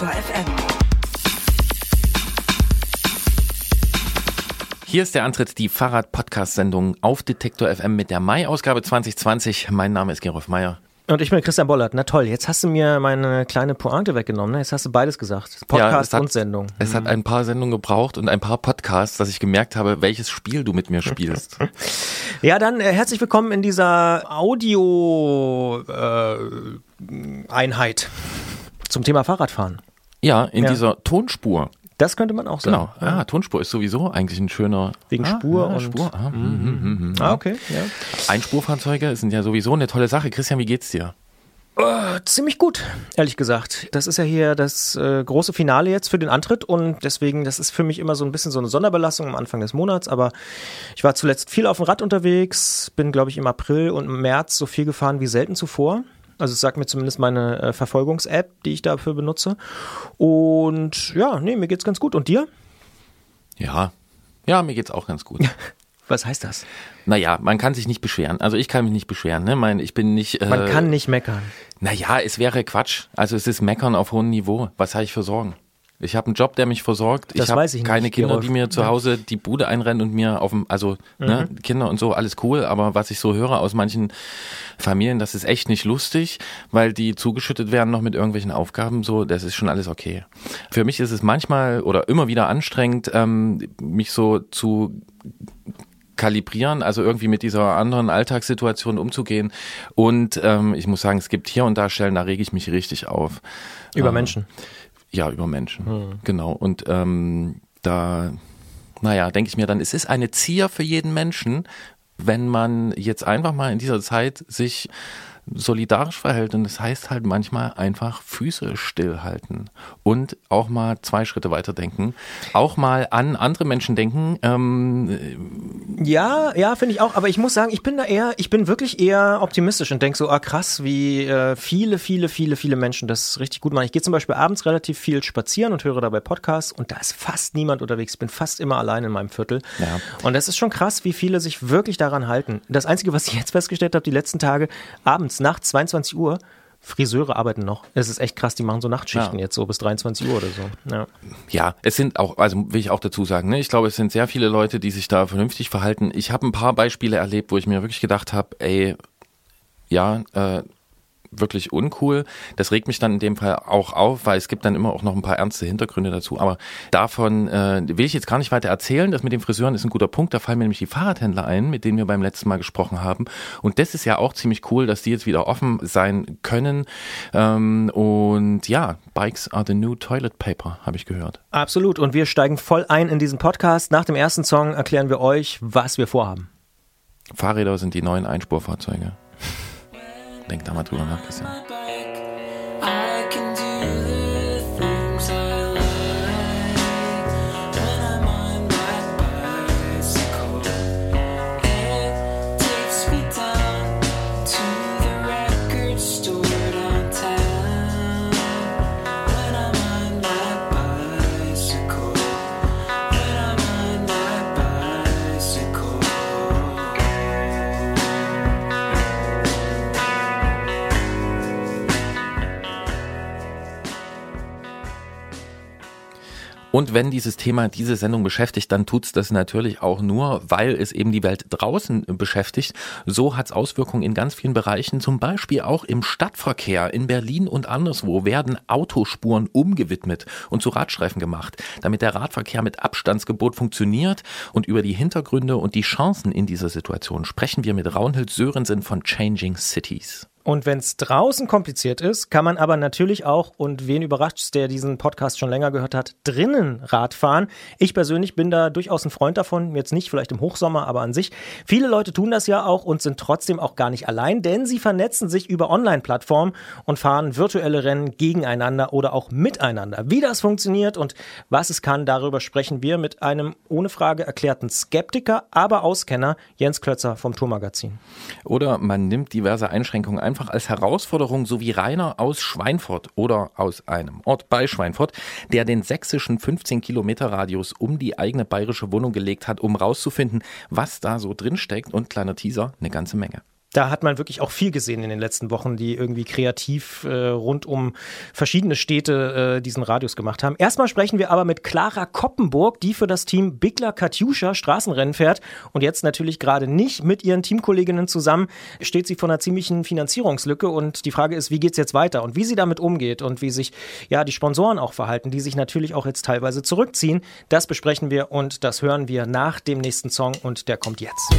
Detektor FM. Hier ist der Antritt, die Fahrrad-Podcast-Sendung auf Detektor FM mit der Mai-Ausgabe 2020. Mein Name ist Gerolf Meyer. Und ich bin Christian Bollert. Na toll, jetzt hast du mir meine kleine Pointe weggenommen. Ne? Jetzt hast du beides gesagt. Podcast es hat, und Sendung. Es hat ein paar Sendungen gebraucht und ein paar Podcasts, dass ich gemerkt habe, welches Spiel du mit mir spielst. Ja, dann äh, herzlich willkommen in dieser Audio-Einheit zum Thema Fahrradfahren. Ja, in Ja. dieser Tonspur. Das könnte man auch sagen. Genau. Ah, Tonspur ist sowieso eigentlich ein schöner. Wegen ah, Spur ja, und- Spur. Ah, mhm, mhm, mhm, Ah, okay. Ja. Einspurfahrzeuge sind ja sowieso eine tolle Sache. Christian, wie geht's dir? Äh, ziemlich gut, ehrlich gesagt. Das ist ja hier das äh, große Finale jetzt für den Antritt und deswegen, das ist für mich immer so ein bisschen so eine Sonderbelastung am Anfang des Monats, aber ich war zuletzt viel auf dem Rad unterwegs, bin, glaube ich, im April und im März so viel gefahren wie selten zuvor. Also es sagt mir zumindest meine äh, Verfolgungs-App, die ich dafür benutze. Und ja, nee, mir geht's ganz gut. Und dir? Ja. Ja, mir geht's auch ganz gut. Was heißt das? Naja, man kann sich nicht beschweren. Also ich kann mich nicht beschweren. Ne? Mein, ich bin nicht. Äh, Man kann nicht meckern. Naja, es wäre Quatsch. Also es ist Meckern auf hohem Niveau. Was habe ich für Sorgen? Ich habe einen Job, der mich versorgt. Das ich habe keine nicht, Kinder, Gerolf. die mir zu. Mhm. Hause die Bude einrennen und mir auf dem, also ne, Kinder und so, alles cool. Aber was ich so höre aus manchen Familien, das ist echt nicht lustig, weil die zugeschüttet werden noch mit irgendwelchen Aufgaben. So, das ist schon alles okay. Für mich ist es manchmal oder immer wieder anstrengend, ähm, mich so zu kalibrieren, also irgendwie mit dieser anderen Alltagssituation umzugehen. Und ähm, ich muss sagen, es gibt hier und da Stellen, da rege ich mich richtig auf. Über Ähm, Menschen. Ja, über Menschen. Genau. Und ähm, da, naja, denke ich mir dann, es ist eine Zier für jeden Menschen, wenn man jetzt einfach mal in dieser Zeit sich solidarisch verhält. Und das heißt halt manchmal einfach Füße stillhalten und auch mal zwei Schritte weiter denken, auch mal an andere Menschen denken. Ähm, Ja, ja, finde ich auch. Aber ich muss sagen, ich bin da eher, ich bin wirklich eher optimistisch und denke so, ah krass, wie äh, viele, viele, viele, viele Menschen das richtig gut machen. Ich gehe zum Beispiel abends relativ viel spazieren und höre dabei Podcasts und da ist fast niemand unterwegs. Ich bin fast immer allein in meinem Viertel. Ja. Und das ist schon krass, wie viele sich wirklich daran halten. Das Einzige, was ich jetzt festgestellt habe, die letzten Tage, abends, nachts, 22 Uhr, Friseure arbeiten noch. Es ist echt krass, die machen so Nachtschichten Ja. jetzt so bis 23 Uhr oder so. Ja. Ja, es sind auch, also will ich auch dazu sagen, ne, ich glaube, es sind sehr viele Leute, die sich da vernünftig verhalten. Ich habe ein paar Beispiele erlebt, wo ich mir wirklich gedacht habe, ey, ja, äh, wirklich uncool. Das regt mich dann in dem Fall auch auf, weil es gibt dann immer auch noch ein paar ernste Hintergründe dazu. Aber davon äh, will ich jetzt gar nicht weiter erzählen. Das mit den Friseuren ist ein guter Punkt. Da fallen mir nämlich die Fahrradhändler ein, mit denen wir beim letzten Mal gesprochen haben. Und das ist ja auch ziemlich cool, dass die jetzt wieder offen sein können. Ähm, und ja, Bikes are the new toilet paper, habe ich gehört. Absolut. Und wir steigen voll ein in diesen Podcast. Nach dem ersten Song erklären wir euch, was wir vorhaben. Fahrräder sind die neuen Einspurfahrzeuge. Denk da mal drüber nach, Christian. Und wenn dieses Thema diese Sendung beschäftigt, dann tut's das natürlich auch nur, weil es eben die Welt draußen beschäftigt. So hat's Auswirkungen in ganz vielen Bereichen, zum Beispiel auch im Stadtverkehr. In Berlin und anderswo werden Autospuren umgewidmet und zu Radstreifen gemacht, damit der Radverkehr mit Abstandsgebot funktioniert. Und über die Hintergründe und die Chancen in dieser Situation sprechen wir mit Raunhild Sörensen von Changing Cities. Und wenn es draußen kompliziert ist, kann man aber natürlich auch, und wen überrascht der diesen Podcast schon länger gehört hat, drinnen Rad fahren. Ich persönlich bin da durchaus ein Freund davon, jetzt nicht vielleicht im Hochsommer, aber an sich. Viele Leute tun das ja auch und sind trotzdem auch gar nicht allein, denn sie vernetzen sich über Online-Plattformen und fahren virtuelle Rennen gegeneinander oder auch miteinander. Wie das funktioniert und was es kann, darüber sprechen wir mit einem ohne Frage erklärten Skeptiker, aber Auskenner, Jens Klötzer vom Tourmagazin. Oder man nimmt diverse Einschränkungen einfach als Herausforderung, so wie Rainer aus Schweinfurt oder aus einem Ort bei Schweinfurt, der den sächsischen 15 Kilometer Radius um die eigene bayerische Wohnung gelegt hat, um rauszufinden, was da so drin steckt und kleiner Teaser, eine ganze Menge. Da hat man wirklich auch viel gesehen in den letzten Wochen, die irgendwie kreativ äh, rund um verschiedene Städte äh, diesen Radius gemacht haben. Erstmal sprechen wir aber mit Clara Koppenburg, die für das Team Bigler Katjuscha Straßenrennen fährt und jetzt natürlich gerade nicht mit ihren Teamkolleginnen zusammen steht sie vor einer ziemlichen Finanzierungslücke und die Frage ist, wie geht's jetzt weiter und wie sie damit umgeht und wie sich ja die Sponsoren auch verhalten, die sich natürlich auch jetzt teilweise zurückziehen. Das besprechen wir und das hören wir nach dem nächsten Song und der kommt jetzt.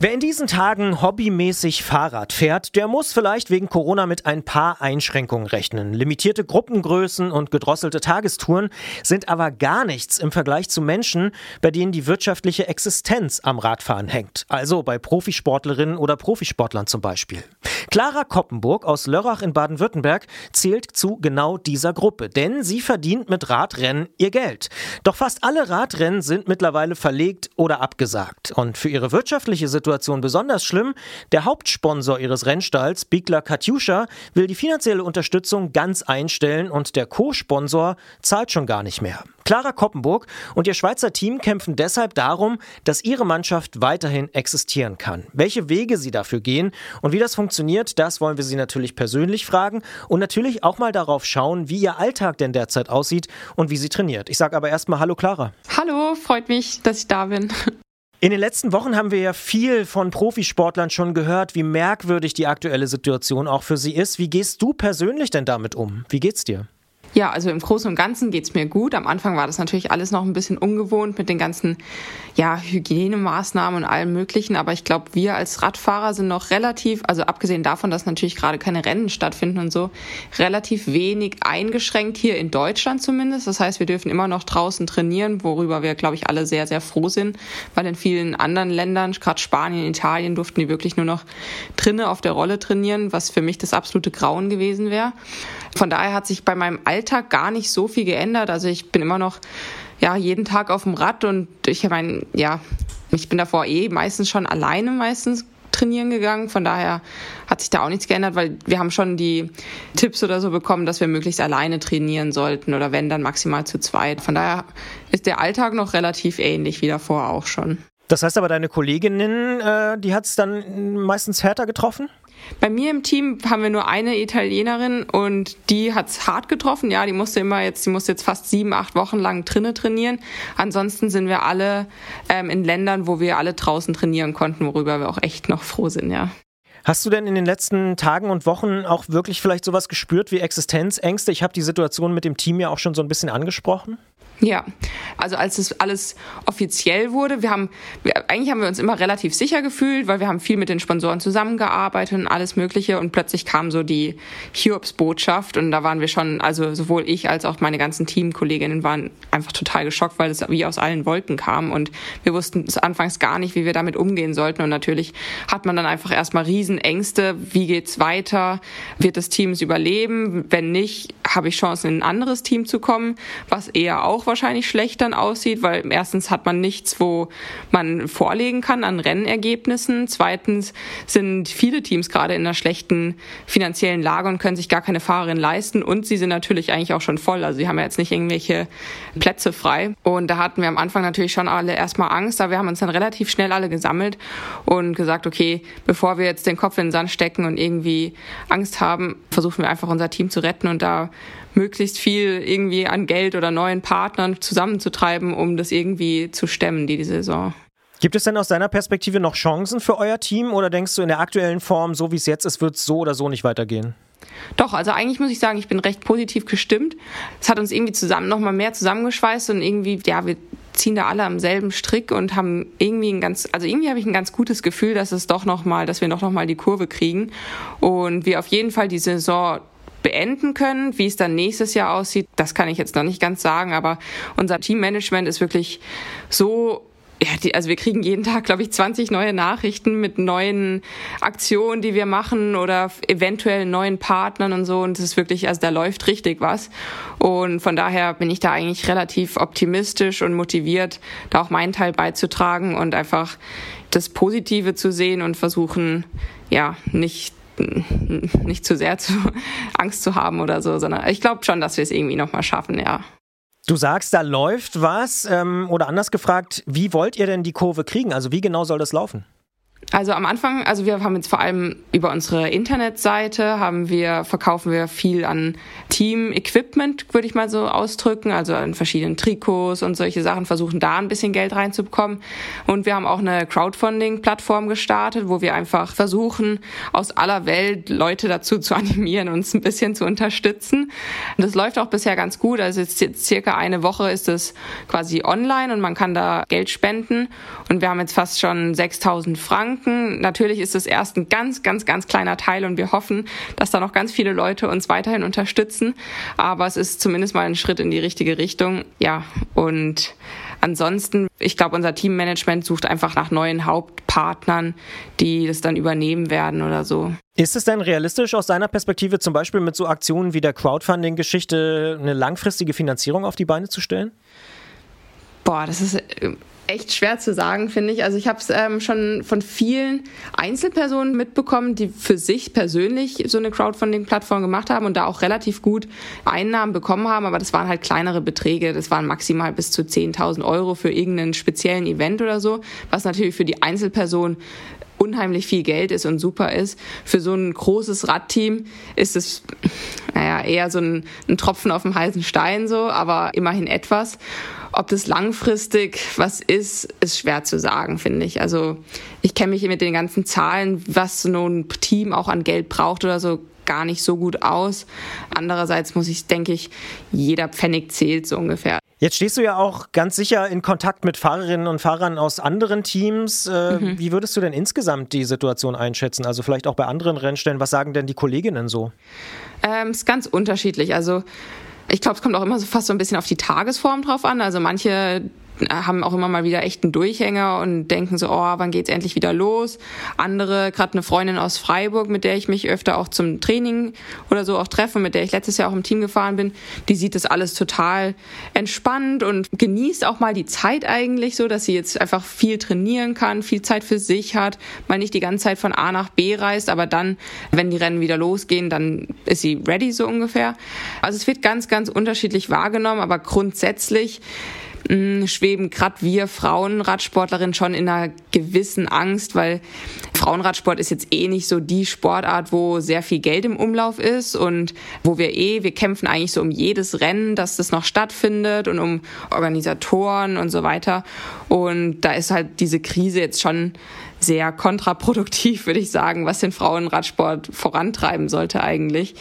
Wer in diesen Tagen hobbymäßig Fahrrad fährt, der muss vielleicht wegen Corona mit ein paar Einschränkungen rechnen. Limitierte Gruppengrößen und gedrosselte Tagestouren sind aber gar nichts im Vergleich zu Menschen, bei denen die wirtschaftliche Existenz am Radfahren hängt. Also bei Profisportlerinnen oder Profisportlern zum Beispiel. Clara Koppenburg aus Lörrach in Baden-Württemberg zählt zu genau dieser Gruppe, denn sie verdient mit Radrennen ihr Geld. Doch fast alle Radrennen sind mittlerweile verlegt oder abgesagt. Und für ihre wirtschaftliche Situation besonders schlimm, der Hauptsponsor ihres Rennstalls, Bigler Katjuscha, will die finanzielle Unterstützung ganz einstellen und der Co-Sponsor zahlt schon gar nicht mehr. Clara Koppenburg und ihr Schweizer Team kämpfen deshalb darum, dass ihre Mannschaft weiterhin existieren kann. Welche Wege sie dafür gehen und wie das funktioniert, das wollen wir sie natürlich persönlich fragen und natürlich auch mal darauf schauen, wie ihr Alltag denn derzeit aussieht und wie sie trainiert. Ich sage aber erstmal Hallo Clara. Hallo, freut mich, dass ich da bin. In den letzten Wochen haben wir ja viel von Profisportlern schon gehört, wie merkwürdig die aktuelle Situation auch für sie ist. Wie gehst du persönlich denn damit um? Wie geht's dir? Ja, also im Großen und Ganzen geht's mir gut. Am Anfang war das natürlich alles noch ein bisschen ungewohnt mit den ganzen ja, Hygienemaßnahmen und allem Möglichen. Aber ich glaube, wir als Radfahrer sind noch relativ, also abgesehen davon, dass natürlich gerade keine Rennen stattfinden und so, relativ wenig eingeschränkt hier in Deutschland zumindest. Das heißt, wir dürfen immer noch draußen trainieren, worüber wir, glaube ich, alle sehr, sehr froh sind. Weil in vielen anderen Ländern, gerade Spanien, Italien, durften die wirklich nur noch drinnen auf der Rolle trainieren, was für mich das absolute Grauen gewesen wäre. Von daher hat sich bei meinem Alltag gar nicht so viel geändert. Also ich bin immer noch ja jeden Tag auf dem Rad und ich meine, ja, ich bin davor eh meistens schon alleine meistens trainieren gegangen. Von daher hat sich da auch nichts geändert, weil wir haben schon die Tipps oder so bekommen, dass wir möglichst alleine trainieren sollten oder wenn dann maximal zu zweit. Von daher ist der Alltag noch relativ ähnlich wie davor auch schon. Das heißt aber, deine Kolleginnen, äh, die hat es dann meistens härter getroffen? Bei mir im Team haben wir nur eine Italienerin und die hat's hart getroffen. Ja, die musste immer jetzt, die musste jetzt fast sieben, acht Wochen lang drinnen trainieren. Ansonsten sind wir alle ähm, in Ländern, wo wir alle draußen trainieren konnten, worüber wir auch echt noch froh sind, ja. Hast du denn in den letzten Tagen und Wochen auch wirklich vielleicht sowas gespürt wie Existenzängste? Ich habe die Situation mit dem Team ja auch schon so ein bisschen angesprochen. Ja, also als es alles offiziell wurde, wir haben, wir, eigentlich haben wir uns immer relativ sicher gefühlt, weil wir haben viel mit den Sponsoren zusammengearbeitet und alles Mögliche und plötzlich kam so die Hiobs-Botschaft und da waren wir schon, also sowohl ich als auch meine ganzen Teamkolleginnen waren einfach total geschockt, weil es wie aus allen Wolken kam und wir wussten es anfangs gar nicht, wie wir damit umgehen sollten und natürlich hat man dann einfach erstmal Riesenängste, wie geht's weiter, wird das Team überleben, wenn nicht, habe ich Chancen in ein anderes Team zu kommen, was eher auch wahrscheinlich schlecht dann aussieht, weil erstens hat man nichts, wo man vorlegen kann an Rennergebnissen. Zweitens sind viele Teams gerade in einer schlechten finanziellen Lage und können sich gar keine Fahrerin leisten. Und sie sind natürlich eigentlich auch schon voll. Also sie haben ja jetzt nicht irgendwelche Plätze frei. Und da hatten wir am Anfang natürlich schon alle erstmal Angst, aber wir haben uns dann relativ schnell alle gesammelt und gesagt, okay, bevor wir jetzt den Kopf in den Sand stecken und irgendwie Angst haben, versuchen wir einfach unser Team zu retten und da möglichst viel irgendwie an Geld oder neuen Partnern zusammenzutreiben, um das irgendwie zu stemmen, die, die Saison. Gibt es denn aus deiner Perspektive noch Chancen für euer Team oder denkst du in der aktuellen Form, so wie es jetzt ist, wird es so oder so nicht weitergehen? Doch, also eigentlich muss ich sagen, ich bin recht positiv gestimmt. Es hat uns irgendwie zusammen nochmal mehr zusammengeschweißt und irgendwie, ja, wir ziehen da alle am selben Strick und haben irgendwie ein ganz, also irgendwie habe ich ein ganz gutes Gefühl, dass es doch nochmal, dass wir doch nochmal die Kurve kriegen und wir auf jeden Fall die Saison beenden können. Wie es dann nächstes Jahr aussieht, das kann ich jetzt noch nicht ganz sagen, aber unser Teammanagement ist wirklich so ja, die, also wir kriegen jeden Tag, glaube ich, 20 neue Nachrichten mit neuen Aktionen, die wir machen oder eventuell neuen Partnern und so. Und es ist wirklich, also da läuft richtig was. Und von daher bin ich da eigentlich relativ optimistisch und motiviert, da auch meinen Teil beizutragen und einfach das Positive zu sehen und versuchen, ja, nicht nicht zu sehr zu Angst zu haben oder so, sondern ich glaube schon, dass wir es irgendwie nochmal schaffen, ja. Du sagst, da läuft was. Ähm, oder anders gefragt, wie wollt ihr denn die Kurve kriegen? Also wie genau soll das laufen? Also am Anfang, also wir haben jetzt vor allem über unsere Internetseite haben wir verkaufen wir viel an Team Equipment, würde ich mal so ausdrücken, also an verschiedenen Trikots und solche Sachen versuchen da ein bisschen Geld reinzubekommen. Und wir haben auch eine Crowdfunding Plattform gestartet, wo wir einfach versuchen aus aller Welt Leute dazu zu animieren, uns ein bisschen zu unterstützen. Und das läuft auch bisher ganz gut, also jetzt circa eine Woche ist es quasi online und man kann da Geld spenden. Und wir haben jetzt fast schon 6000 Franken Franken. Natürlich ist es erst ein ganz, ganz, ganz kleiner Teil und wir hoffen, dass da noch ganz viele Leute uns weiterhin unterstützen. Aber es ist zumindest mal ein Schritt in die richtige Richtung. Ja, und ansonsten, ich glaube, unser Teammanagement sucht einfach nach neuen Hauptpartnern, die das dann übernehmen werden oder so. Ist es denn realistisch aus deiner Perspektive zum Beispiel mit so Aktionen wie der Crowdfunding-Geschichte eine langfristige Finanzierung auf die Beine zu stellen? Boah, das ist äh, echt schwer zu sagen, finde ich. Also ich habe es ähm, schon von vielen Einzelpersonen mitbekommen, die für sich persönlich so eine Crowdfunding-Plattform gemacht haben und da auch relativ gut Einnahmen bekommen haben, aber das waren halt kleinere Beträge. Das waren maximal bis zu 10.000 Euro für irgendeinen speziellen Event oder so, was natürlich für die Einzelperson unheimlich viel Geld ist und super ist. Für so ein großes Radteam ist es naja, eher so ein, ein Tropfen auf dem heißen Stein so, aber immerhin etwas. Ob das langfristig was ist, ist schwer zu sagen, finde ich. Also ich kenne mich mit den ganzen Zahlen, was so ein Team auch an Geld braucht oder so, gar nicht so gut aus. Andererseits muss ich, denke ich, jeder Pfennig zählt so ungefähr. Jetzt stehst du ja auch ganz sicher in Kontakt mit Fahrerinnen und Fahrern aus anderen Teams. Äh, mhm. Wie würdest du denn insgesamt die Situation einschätzen? Also vielleicht auch bei anderen Rennstellen. Was sagen denn die Kolleginnen so? Ähm, ist ganz unterschiedlich. Also ich glaube, es kommt auch immer so fast so ein bisschen auf die Tagesform drauf an. Also manche haben auch immer mal wieder echt einen Durchhänger und denken so, oh, wann geht's endlich wieder los? Andere, gerade eine Freundin aus Freiburg, mit der ich mich öfter auch zum Training oder so auch treffe, mit der ich letztes Jahr auch im Team gefahren bin, die sieht das alles total entspannt und genießt auch mal die Zeit eigentlich so, dass sie jetzt einfach viel trainieren kann, viel Zeit für sich hat, mal nicht die ganze Zeit von A nach B reist, aber dann, wenn die Rennen wieder losgehen, dann ist sie ready so ungefähr. Also es wird ganz, ganz unterschiedlich wahrgenommen, aber grundsätzlich mh, schweben gerade wir Frauenradsportlerinnen schon in einer gewissen Angst, weil Frauenradsport ist jetzt eh nicht so die Sportart, wo sehr viel Geld im Umlauf ist und wo wir eh, wir kämpfen eigentlich so um jedes Rennen, dass das noch stattfindet und um Organisatoren und so weiter. Und da ist halt diese Krise jetzt schon sehr kontraproduktiv, würde ich sagen, was den Frauenradsport vorantreiben sollte eigentlich.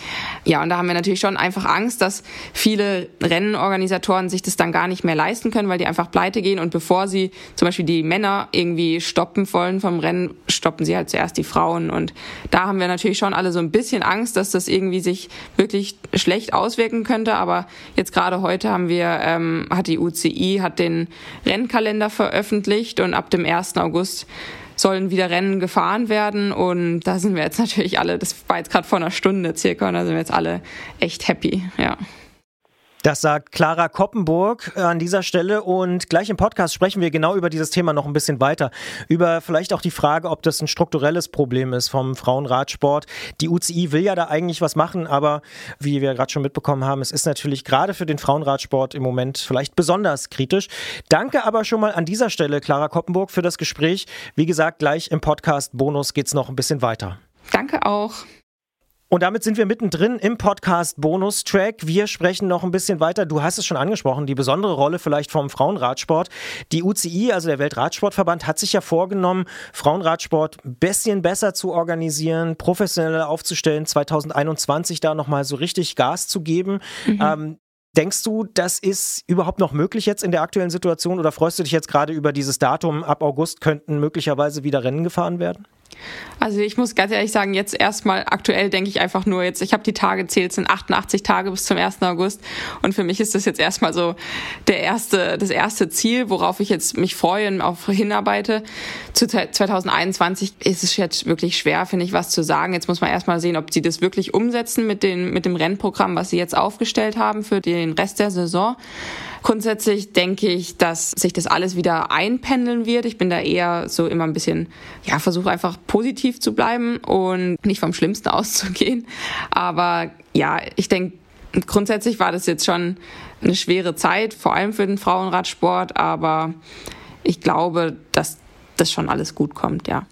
Ja, und da haben wir natürlich schon einfach Angst, dass viele Rennenorganisatoren sich das dann gar nicht mehr leisten können, weil die einfach pleite gehen und bevor sie zum Beispiel die Männer irgendwie stoppen wollen vom Rennen, stoppen sie halt zuerst die Frauen. Und da haben wir natürlich schon alle so ein bisschen Angst, dass das irgendwie sich wirklich schlecht auswirken könnte. Aber jetzt gerade heute haben wir, ähm, hat die UCI hat den Rennkalender veröffentlicht und ab dem 1. August sollen wieder Rennen gefahren werden und da sind wir jetzt natürlich alle, das war jetzt gerade vor einer Stunde circa und da sind wir jetzt alle echt happy, ja. Das sagt Clara Koppenburg an dieser Stelle und gleich im Podcast sprechen wir genau über dieses Thema noch ein bisschen weiter. Über vielleicht auch die Frage, ob das ein strukturelles Problem ist vom Frauenradsport. Die UCI will ja da eigentlich was machen, aber wie wir gerade schon mitbekommen haben, es ist natürlich gerade für den Frauenradsport im Moment vielleicht besonders kritisch. Danke aber schon mal an dieser Stelle, Clara Koppenburg, für das Gespräch. Wie gesagt, gleich im Podcast Bonus geht es noch ein bisschen weiter. Danke auch. Und damit sind wir mittendrin im Podcast Bonustrack. Wir sprechen noch ein bisschen weiter. Du hast es schon angesprochen, die besondere Rolle vielleicht vom Frauenradsport. Die UCI, also der Weltradsportverband, hat sich ja vorgenommen, Frauenradsport ein bisschen besser zu organisieren, professioneller aufzustellen, 2021 da nochmal so richtig Gas zu geben. Mhm. Ähm, Denkst du, das ist überhaupt noch möglich jetzt in der aktuellen Situation oder freust du dich jetzt gerade über dieses Datum? Ab August könnten möglicherweise wieder Rennen gefahren werden? Also ich muss ganz ehrlich sagen, jetzt erstmal aktuell denke ich einfach nur jetzt, ich habe die Tage zählt, es sind 88 Tage bis zum 1. August und für mich ist das jetzt erstmal so der erste, das erste Ziel, worauf ich jetzt mich freue und auch hinarbeite. Zu 2021 ist es jetzt wirklich schwer, finde ich, was zu sagen. Jetzt muss man erstmal sehen, ob sie das wirklich umsetzen mit, den, mit dem Rennprogramm, was sie jetzt aufgestellt haben für den Rest der Saison. Grundsätzlich denke ich, dass sich das alles wieder einpendeln wird. Ich bin da eher so immer ein bisschen, ja, versuche einfach positiv zu bleiben und nicht vom Schlimmsten auszugehen. Aber ja, ich denke, grundsätzlich war das jetzt schon eine schwere Zeit, vor allem für den Frauenradsport, aber ich glaube, dass das schon alles gut kommt, ja.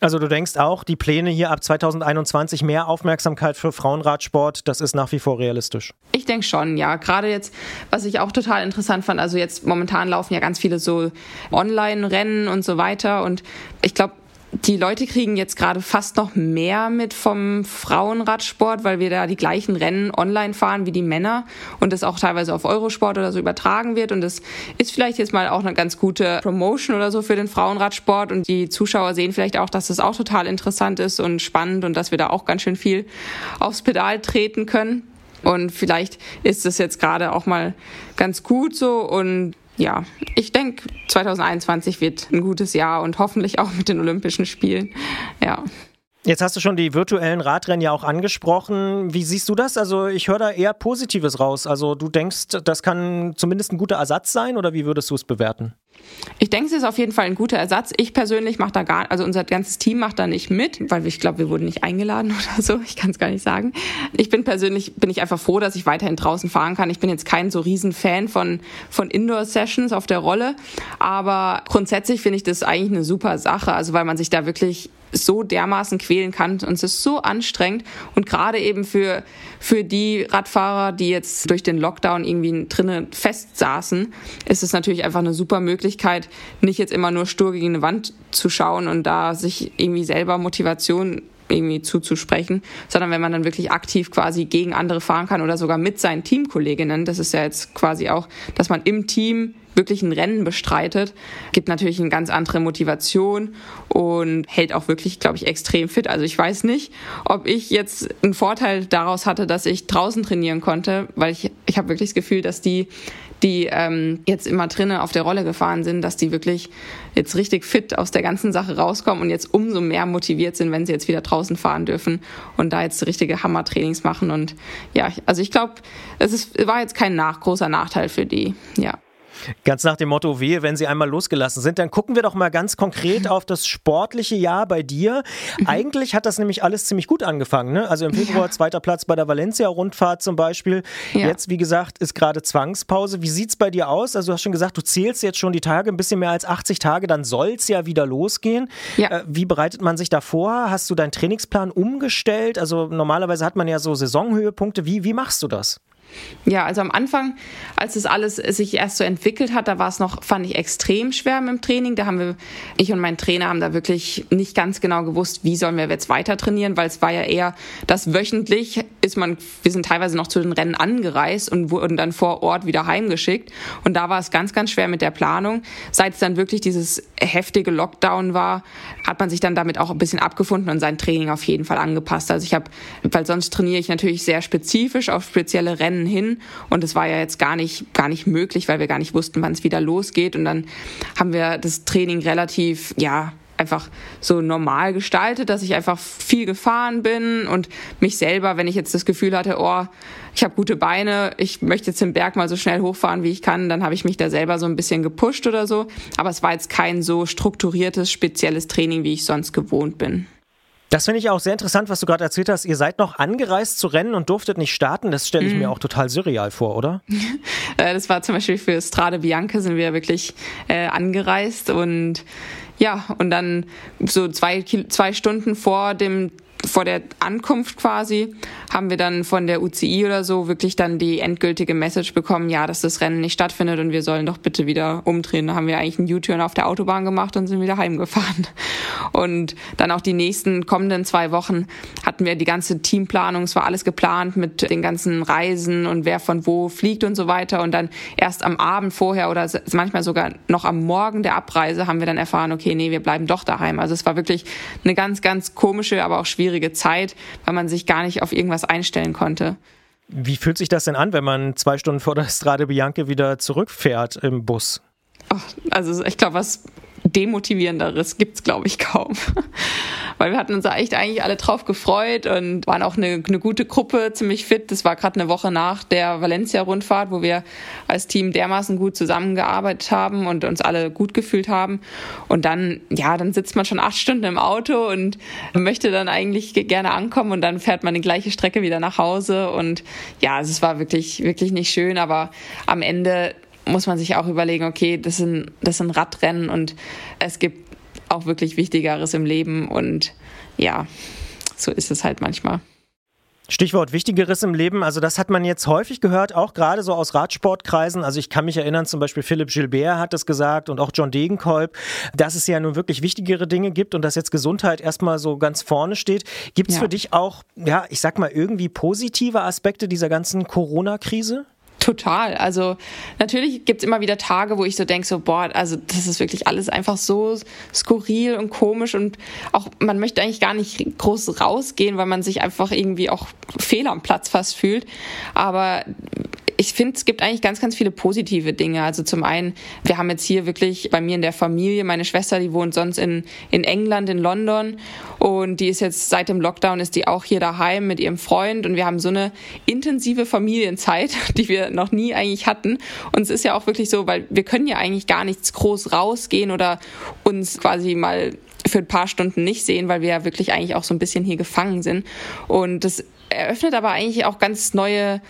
Also du denkst auch, die Pläne hier ab 2021 mehr Aufmerksamkeit für Frauenradsport, das ist nach wie vor realistisch. Ich denke schon, ja. Gerade jetzt, was ich auch total interessant fand, also jetzt momentan laufen ja ganz viele so Online-Rennen und so weiter. Und ich glaube, die Leute kriegen jetzt gerade fast noch mehr mit vom Frauenradsport, weil wir da die gleichen Rennen online fahren wie die Männer und das auch teilweise auf Eurosport oder so übertragen wird. Und das ist vielleicht jetzt mal auch eine ganz gute Promotion oder so für den Frauenradsport. Und die Zuschauer sehen vielleicht auch, dass das auch total interessant ist und spannend und dass wir da auch ganz schön viel aufs Pedal treten können. Und vielleicht ist es jetzt gerade auch mal ganz gut so und ja, ich denke, 2021 wird ein gutes Jahr und hoffentlich auch mit den Olympischen Spielen. Ja. Jetzt hast du schon die virtuellen Radrennen ja auch angesprochen. Wie siehst du das? Also ich höre da eher Positives raus. Also du denkst, das kann zumindest ein guter Ersatz sein oder wie würdest du es bewerten? Ich denke, es ist auf jeden Fall ein guter Ersatz. Ich persönlich mache da gar, also unser ganzes Team macht da nicht mit, weil ich glaube, wir wurden nicht eingeladen oder so. Ich kann es gar nicht sagen. Ich bin persönlich, bin ich einfach froh, dass ich weiterhin draußen fahren kann. Ich bin jetzt kein so riesen Fan von, von Indoor-Sessions auf der Rolle. Aber grundsätzlich finde ich das eigentlich eine super Sache. Also weil man sich da wirklich so dermaßen quälen kann. Und es ist so anstrengend. Und gerade eben für für die Radfahrer, die jetzt durch den Lockdown irgendwie drinnen festsaßen, ist es natürlich einfach eine super Möglichkeit, nicht jetzt immer nur stur gegen eine Wand zu schauen und da sich irgendwie selber Motivation irgendwie zuzusprechen, sondern wenn man dann wirklich aktiv quasi gegen andere fahren kann oder sogar mit seinen Teamkolleginnen, das ist ja jetzt quasi auch, dass man im Team wirklich ein Rennen bestreitet, gibt natürlich eine ganz andere Motivation und hält auch wirklich, glaube ich, extrem fit. Also ich weiß nicht, ob ich jetzt einen Vorteil daraus hatte, dass ich draußen trainieren konnte, weil ich, ich habe wirklich das Gefühl, dass die die ähm, jetzt immer drinnen auf der Rolle gefahren sind, dass die wirklich jetzt richtig fit aus der ganzen Sache rauskommen und jetzt umso mehr motiviert sind, wenn sie jetzt wieder draußen fahren dürfen und da jetzt richtige Hammertrainings machen. Und ja, also ich glaube, es ist, war jetzt kein nach, großer Nachteil für die, ja. Ganz nach dem Motto, wehe, wenn sie einmal losgelassen sind. Dann gucken wir doch mal ganz konkret auf das sportliche Jahr bei dir. Mhm. Eigentlich hat das nämlich alles ziemlich gut angefangen. Ne? Also im Februar Ja. zweiter Platz bei der Valencia-Rundfahrt zum Beispiel. Ja. Jetzt, wie gesagt, ist gerade Zwangspause. Wie sieht's bei dir aus? Also du hast schon gesagt, du zählst jetzt schon die Tage, ein bisschen mehr als 80 Tage, dann soll's ja wieder losgehen. Ja. Äh, wie bereitet man sich da vor? Hast du deinen Trainingsplan umgestellt? Also normalerweise hat man ja so Saisonhöhepunkte. Wie, wie machst du das? Ja, also am Anfang, als das alles sich erst so entwickelt hat, da war es noch, fand ich extrem schwer mit dem Training. Da haben wir, ich und mein Trainer haben da wirklich nicht ganz genau gewusst, wie sollen wir jetzt weiter trainieren, weil es war ja eher, dass wöchentlich ist man, wir sind teilweise noch zu den Rennen angereist und wurden dann vor Ort wieder heimgeschickt. Und da war es ganz, ganz schwer mit der Planung. Seit es dann wirklich dieses heftige Lockdown war, hat man sich dann damit auch ein bisschen abgefunden und sein Training auf jeden Fall angepasst. Also ich habe, weil sonst trainiere ich natürlich sehr spezifisch auf spezielle Rennen hin und es war ja jetzt gar nicht gar nicht möglich, weil wir gar nicht wussten, wann es wieder losgeht und dann haben wir das Training relativ ja einfach so normal gestaltet, dass ich einfach viel gefahren bin und mich selber, wenn ich jetzt das Gefühl hatte, oh, ich habe gute Beine, ich möchte jetzt den Berg mal so schnell hochfahren, wie ich kann, dann habe ich mich da selber so ein bisschen gepusht oder so. Aber es war jetzt kein so strukturiertes, spezielles Training, wie ich sonst gewohnt bin. Das finde ich auch sehr interessant, was du gerade erzählt hast. Ihr seid noch angereist zu Rennen und durftet nicht starten. Das stelle ich mir auch total surreal vor, oder? Äh, Das war zum Beispiel für Strade Bianca sind wir wirklich äh, angereist und ja, und dann so zwei, zwei Stunden vor dem vor der Ankunft quasi haben wir dann von der UCI oder so wirklich dann die endgültige Message bekommen, ja, dass das Rennen nicht stattfindet und wir sollen doch bitte wieder umdrehen. Da haben wir eigentlich einen U-Turn auf der Autobahn gemacht und sind wieder heimgefahren. Und dann auch die nächsten kommenden zwei Wochen hatten wir die ganze Teamplanung, es war alles geplant mit den ganzen Reisen und wer von wo fliegt und so weiter. Und dann erst am Abend vorher oder manchmal sogar noch am Morgen der Abreise haben wir dann erfahren, okay, nee, wir bleiben doch daheim. Also es war wirklich eine ganz, ganz komische, aber auch schwierige Zeit, weil man sich gar nicht auf irgendwas einstellen konnte. Wie fühlt sich das denn an, wenn man zwei Stunden vor der Strade Bianche wieder zurückfährt im Bus? Oh, also ich glaube, was demotivierenderes gibt's glaube ich kaum. Weil wir hatten uns echt eigentlich alle drauf gefreut und waren auch eine, eine gute Gruppe, ziemlich fit. Das war gerade eine Woche nach der Valencia-Rundfahrt, wo wir als Team dermaßen gut zusammengearbeitet haben und uns alle gut gefühlt haben. Und dann, ja, dann sitzt man schon acht Stunden im Auto und möchte dann eigentlich gerne ankommen und dann fährt man die gleiche Strecke wieder nach Hause. Und ja, also es war wirklich, wirklich nicht schön, aber am Ende muss man sich auch überlegen, okay, das sind, das sind Radrennen und es gibt auch wirklich Wichtigeres im Leben und ja, so ist es halt manchmal. Stichwort Wichtigeres im Leben, also das hat man jetzt häufig gehört, auch gerade so aus Radsportkreisen. Also ich kann mich erinnern, zum Beispiel Philipp Gilbert hat das gesagt und auch John Degenkolb, dass es ja nun wirklich wichtigere Dinge gibt und dass jetzt Gesundheit erstmal so ganz vorne steht. Gibt es Ja. für dich auch, ja, ich sag mal, irgendwie positive Aspekte dieser ganzen Corona-Krise? Total. Also natürlich gibt's immer wieder Tage, wo ich so denke, so, boah, also das ist wirklich alles einfach so skurril und komisch und auch man möchte eigentlich gar nicht groß rausgehen, weil man sich einfach irgendwie auch fehl am Platz fast fühlt. Aber ich finde, es gibt eigentlich ganz, ganz viele positive Dinge. Also zum einen, wir haben jetzt hier wirklich bei mir in der Familie, meine Schwester, die wohnt sonst in, in England, in London und die ist jetzt seit dem Lockdown ist die auch hier daheim mit ihrem Freund und wir haben so eine intensive Familienzeit, die wir noch nie eigentlich hatten. Und es ist ja auch wirklich so, weil wir können ja eigentlich gar nichts groß rausgehen oder uns quasi mal für ein paar Stunden nicht sehen, weil wir ja wirklich eigentlich auch so ein bisschen hier gefangen sind. Und das eröffnet aber eigentlich auch ganz neue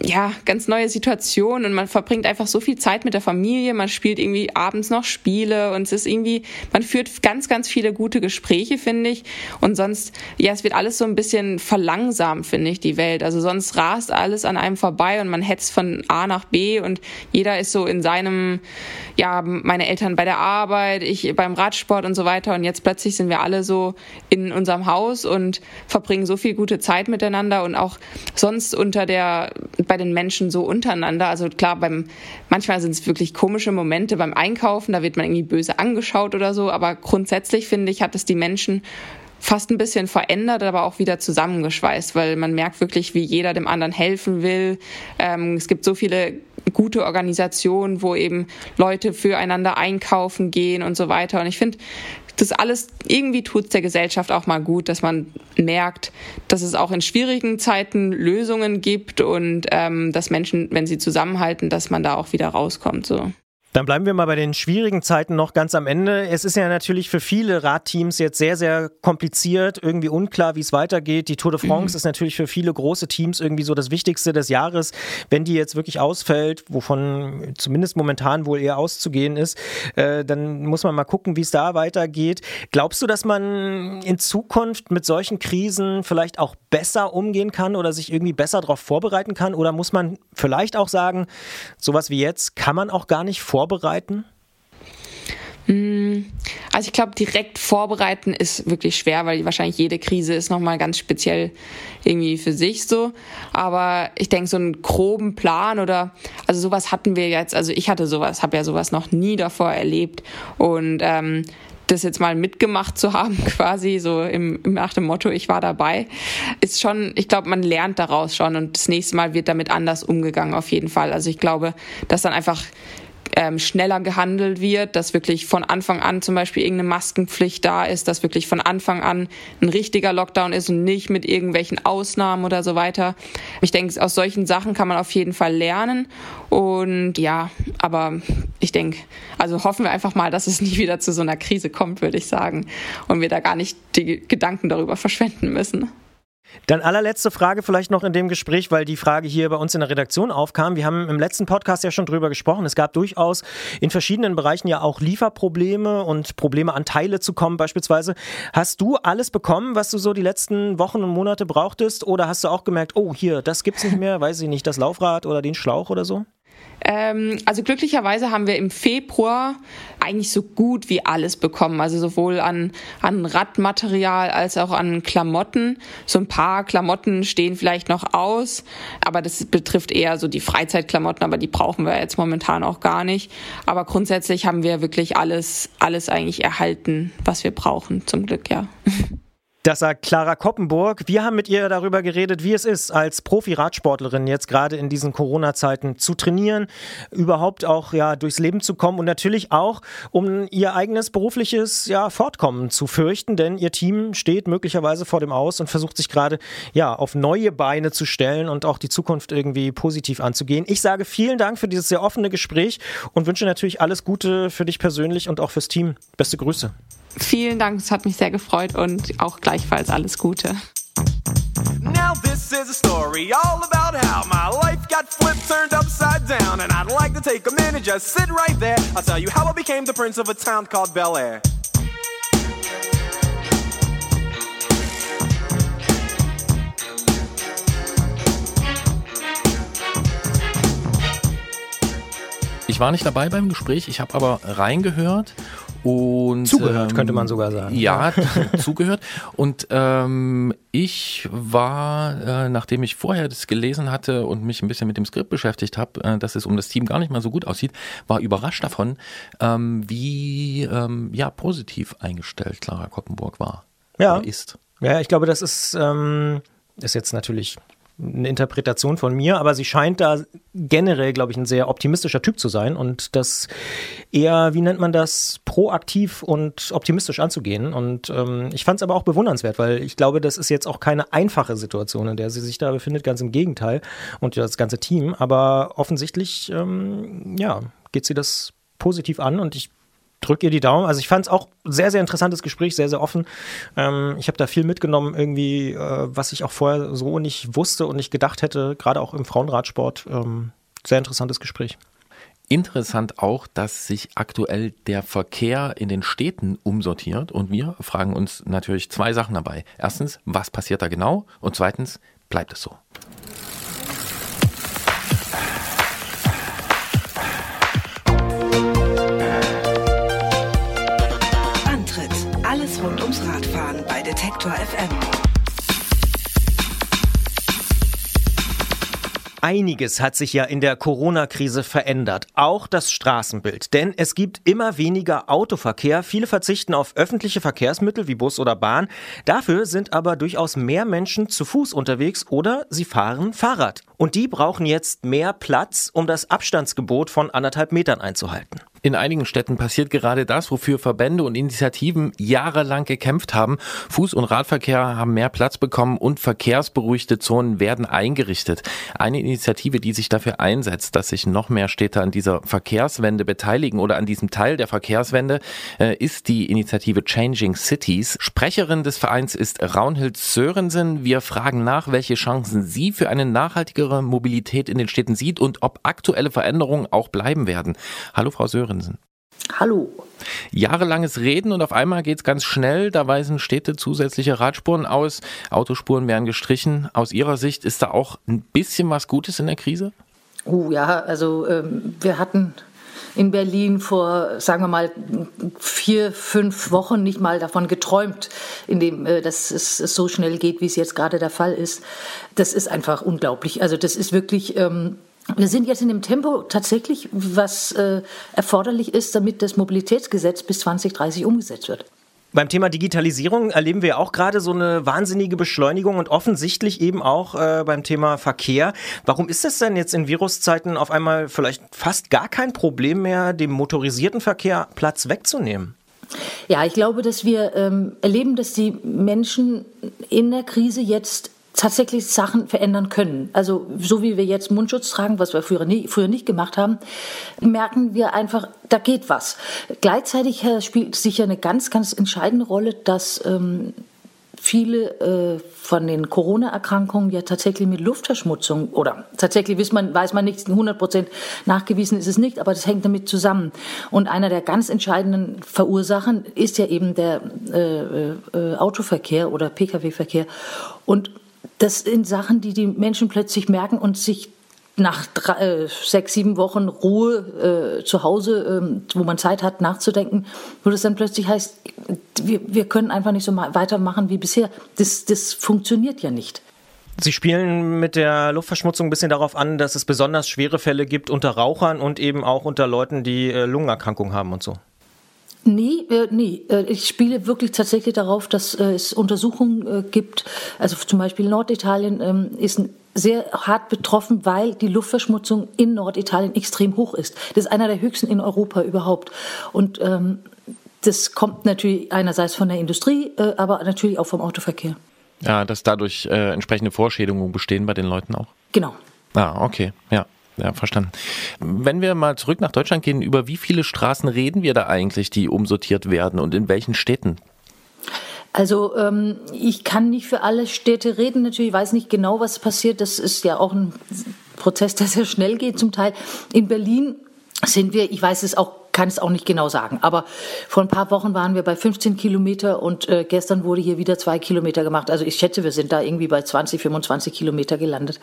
ja, ganz neue Situation und man verbringt einfach so viel Zeit mit der Familie, man spielt irgendwie abends noch Spiele und es ist irgendwie, man führt ganz, ganz viele gute Gespräche, finde ich. Und sonst, ja, es wird alles so ein bisschen verlangsamt, finde ich, die Welt. Also sonst rast alles an einem vorbei und man hetzt von A nach B und jeder ist so in seinem, ja, meine Eltern bei der Arbeit, ich beim Radsport und so weiter. Und jetzt plötzlich sind wir alle so in unserem Haus und verbringen so viel gute Zeit miteinander und auch sonst unter der, bei den Menschen so untereinander. Also klar, beim, manchmal sind es wirklich komische Momente beim Einkaufen, da wird man irgendwie böse angeschaut oder so, aber grundsätzlich finde ich, hat es die Menschen fast ein bisschen verändert, aber auch wieder zusammengeschweißt, weil man merkt wirklich, wie jeder dem anderen helfen will. Ähm, es gibt so viele gute Organisationen, wo eben Leute füreinander einkaufen gehen und so weiter. Und ich finde, das alles irgendwie tut es der Gesellschaft auch mal gut, dass man merkt, dass es auch in schwierigen Zeiten Lösungen gibt und ähm, dass Menschen, wenn sie zusammenhalten, dass man da auch wieder rauskommt. So. Dann bleiben wir mal bei den schwierigen Zeiten noch ganz am Ende. Es ist ja natürlich für viele Radteams jetzt sehr, sehr kompliziert, irgendwie unklar, wie es weitergeht. Die Tour de France ist natürlich für viele große Teams irgendwie so das Wichtigste des Jahres. Wenn die jetzt wirklich ausfällt, wovon zumindest momentan wohl eher auszugehen ist, äh, dann muss man mal gucken, wie es da weitergeht. Glaubst du, dass man in Zukunft mit solchen Krisen vielleicht auch besser umgehen kann oder sich irgendwie besser darauf vorbereiten kann? Oder muss man vielleicht auch sagen, sowas wie jetzt kann man auch gar nicht vorbereiten? Also ich glaube, direkt vorbereiten ist wirklich schwer, weil wahrscheinlich jede Krise ist nochmal ganz speziell irgendwie für sich so. Aber ich denke, so einen groben Plan oder, also sowas hatten wir jetzt, also ich hatte sowas, habe ja sowas noch nie davor erlebt. Und ähm, das jetzt mal mitgemacht zu haben, quasi so im nach dem Motto, ich war dabei, ist schon, ich glaube, man lernt daraus schon und das nächste Mal wird damit anders umgegangen auf jeden Fall. Also ich glaube, dass dann einfach ähm, schneller gehandelt wird, dass wirklich von Anfang an zum Beispiel irgendeine Maskenpflicht da ist, dass wirklich von Anfang an ein richtiger Lockdown ist und nicht mit irgendwelchen Ausnahmen oder so weiter. Ich denke, aus solchen Sachen kann man auf jeden Fall lernen und ja, aber ich denke, also hoffen wir einfach mal, dass es nie wieder zu so einer Krise kommt, würde ich sagen, und wir da gar nicht die Gedanken darüber verschwenden müssen. Dann allerletzte Frage vielleicht noch in dem Gespräch, weil die Frage hier bei uns in der Redaktion aufkam. Wir haben im letzten Podcast ja schon drüber gesprochen. Es gab durchaus in verschiedenen Bereichen ja auch Lieferprobleme und Probleme an Teile zu kommen beispielsweise. Hast du alles bekommen, was du so die letzten Wochen und Monate brauchtest? Oder hast du auch gemerkt, oh hier, das gibt's nicht mehr, weiß ich nicht, das Laufrad oder den Schlauch oder so? Ähm, also glücklicherweise haben wir im Februar eigentlich so gut wie alles bekommen. Also sowohl an, an Radmaterial als auch an Klamotten. So ein paar Klamotten stehen vielleicht noch aus, aber das betrifft eher so die Freizeitklamotten, aber die brauchen wir jetzt momentan auch gar nicht. Aber grundsätzlich haben wir wirklich alles, alles eigentlich erhalten, was wir brauchen, zum Glück, ja. Das sagt Clara Koppenburg. Wir haben mit ihr darüber geredet, wie es ist, als Profi-Radsportlerin jetzt gerade in diesen Corona-Zeiten zu trainieren, überhaupt auch ja durchs Leben zu kommen und natürlich auch, um ihr eigenes berufliches ja, Fortkommen zu fürchten, denn ihr Team steht möglicherweise vor dem Aus und versucht sich gerade ja auf neue Beine zu stellen und auch die Zukunft irgendwie positiv anzugehen. Ich sage vielen Dank für dieses sehr offene Gespräch und wünsche natürlich alles Gute für dich persönlich und auch fürs Team. Beste Grüße. Vielen Dank, es hat mich sehr gefreut und auch gleichfalls alles Gute. Now this is a story all about how my life got flipped, turned upside down, and I'd like to take a minute, just sit right there. I'll tell you how I became the prince of a town called Bel Air. Ich war nicht dabei beim Gespräch, ich habe aber reingehört und Zugehört, ähm, könnte man sogar sagen. Ja, zugehört. Und ähm, ich war, äh, nachdem ich vorher das gelesen hatte und mich ein bisschen mit dem Skript beschäftigt habe, äh, dass es um das Team gar nicht mal so gut aussieht, war überrascht davon, ähm, wie ähm, ja positiv eingestellt Clara Koppenburg war. Ja. Ist. Ja, ich glaube, das ist, ähm, ist jetzt natürlich eine Interpretation von mir, aber sie scheint da generell, glaube ich, ein sehr optimistischer Typ zu sein und das eher, wie nennt man das, proaktiv und optimistisch anzugehen. Und ähm, ich fand es aber auch bewundernswert, weil ich glaube, das ist jetzt auch keine einfache Situation, in der sie sich da befindet, ganz im Gegenteil und das ganze Team. Aber offensichtlich, ähm, ja, geht sie das positiv an und ich drück ihr die Daumen. Also ich fand es auch sehr, sehr interessantes Gespräch, sehr, sehr offen. Ähm, ich habe da viel mitgenommen, irgendwie, äh, was ich auch vorher so nicht wusste und nicht gedacht hätte, gerade auch im Frauenradsport. Ähm, sehr interessantes Gespräch. Interessant auch, dass sich aktuell der Verkehr in den Städten umsortiert und wir fragen uns natürlich zwei Sachen dabei. Erstens, was passiert da genau? Und zweitens, bleibt es so? Detektor FM. Einiges hat sich ja in der Corona-Krise verändert, auch das Straßenbild. Denn es gibt immer weniger Autoverkehr, viele verzichten auf öffentliche Verkehrsmittel wie Bus oder Bahn. Dafür sind aber durchaus mehr Menschen zu Fuß unterwegs oder sie fahren Fahrrad. Und die brauchen jetzt mehr Platz, um das Abstandsgebot von anderthalb Metern einzuhalten. In einigen Städten passiert gerade das, wofür Verbände und Initiativen jahrelang gekämpft haben. Fuß- und Radverkehr haben mehr Platz bekommen und verkehrsberuhigte Zonen werden eingerichtet. Eine Initiative, die sich dafür einsetzt, dass sich noch mehr Städte an dieser Verkehrswende beteiligen oder an diesem Teil der Verkehrswende, äh, ist die Initiative Changing Cities. Sprecherin des Vereins ist Raunhild Sörensen. Wir fragen nach, welche Chancen sie für eine nachhaltigere Mobilität in den Städten sieht und ob aktuelle Veränderungen auch bleiben werden. Hallo, Frau Sörensen. Hallo. Jahrelanges Reden und auf einmal geht's ganz schnell. Da weisen Städte zusätzliche Radspuren aus. Autospuren werden gestrichen. Aus Ihrer Sicht ist da auch ein bisschen was Gutes in der Krise? Oh ja, also ähm, wir hatten in Berlin vor, sagen wir mal, vier, fünf Wochen nicht mal davon geträumt, in dem, äh, dass es so schnell geht, wie es jetzt gerade der Fall ist. Das ist einfach unglaublich. Also das ist wirklich. Ähm, wir sind jetzt in dem Tempo tatsächlich, was äh, erforderlich ist, damit das Mobilitätsgesetz bis 2030 umgesetzt wird. Beim Thema Digitalisierung erleben wir auch gerade so eine wahnsinnige Beschleunigung und offensichtlich eben auch äh, beim Thema Verkehr. Warum ist es denn jetzt in Viruszeiten auf einmal vielleicht fast gar kein Problem mehr, dem motorisierten Verkehr Platz wegzunehmen? Ja, ich glaube, dass wir ähm, erleben, dass die Menschen in der Krise jetzt tatsächlich Sachen verändern können. Also so wie wir jetzt Mundschutz tragen, was wir früher, nie, früher nicht gemacht haben, merken wir einfach, da geht was. Gleichzeitig spielt sicher eine ganz, ganz entscheidende Rolle, dass ähm, viele äh, von den Corona-Erkrankungen ja tatsächlich mit Luftverschmutzung oder tatsächlich weiß man, weiß man nicht, 100 Prozent nachgewiesen ist es nicht, aber das hängt damit zusammen. Und einer der ganz entscheidenden Verursachen ist ja eben der äh, äh, Autoverkehr oder Pkw-Verkehr. Und das sind Sachen, die die Menschen plötzlich merken und sich nach drei, äh, sechs, sieben Wochen Ruhe äh, zu Hause, ähm, wo man Zeit hat nachzudenken, wo das dann plötzlich heißt, wir, wir können einfach nicht so ma- weitermachen wie bisher. Das, das funktioniert ja nicht. Sie spielen mit der Luftverschmutzung ein bisschen darauf an, dass es besonders schwere Fälle gibt unter Rauchern und eben auch unter Leuten, die äh, Lungenerkrankungen haben und so. Nee, äh, nee. Äh, ich spiele wirklich tatsächlich darauf, dass äh, es Untersuchungen äh, gibt. Also zum Beispiel Norditalien ähm, ist ein sehr hart betroffen, weil die Luftverschmutzung in Norditalien extrem hoch ist. Das ist einer der höchsten in Europa überhaupt. Und ähm, das kommt natürlich einerseits von der Industrie, äh, aber natürlich auch vom Autoverkehr. Ja, dass dadurch äh, entsprechende Vorschädigungen bestehen bei den Leuten auch. Genau. Ah, okay, ja. Ja, verstanden. Wenn wir mal zurück nach Deutschland gehen, über wie viele Straßen reden wir da eigentlich, die umsortiert werden und in welchen Städten? Also ähm, ich kann nicht für alle Städte reden, natürlich ich weiß nicht genau, was passiert. Das ist ja auch ein Prozess, der sehr schnell geht zum Teil. In Berlin sind wir, ich weiß es auch, kann es auch nicht genau sagen, aber vor ein paar Wochen waren wir bei 15 Kilometer und äh, gestern wurde hier wieder zwei Kilometer gemacht. Also ich schätze, wir sind da irgendwie bei 20, 25 Kilometer gelandet.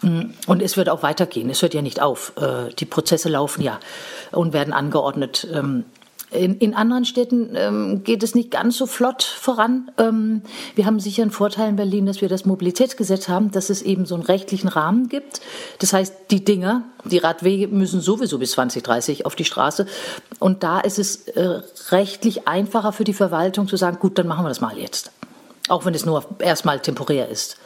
Mm, Und es wird auch weitergehen. Es hört ja nicht auf. Äh, die Prozesse laufen ja und werden angeordnet. Ähm, in, in anderen Städten ähm, geht es nicht ganz so flott voran. Ähm, wir haben sicher einen Vorteil in Berlin, dass wir das Mobilitätsgesetz haben, dass es eben so einen rechtlichen Rahmen gibt. Das heißt, die Dinger, die Radwege müssen sowieso bis 2030 auf die Straße. Und da ist es äh, rechtlich einfacher für die Verwaltung zu sagen, gut, dann machen wir das mal jetzt. Auch wenn es nur erstmal temporär ist.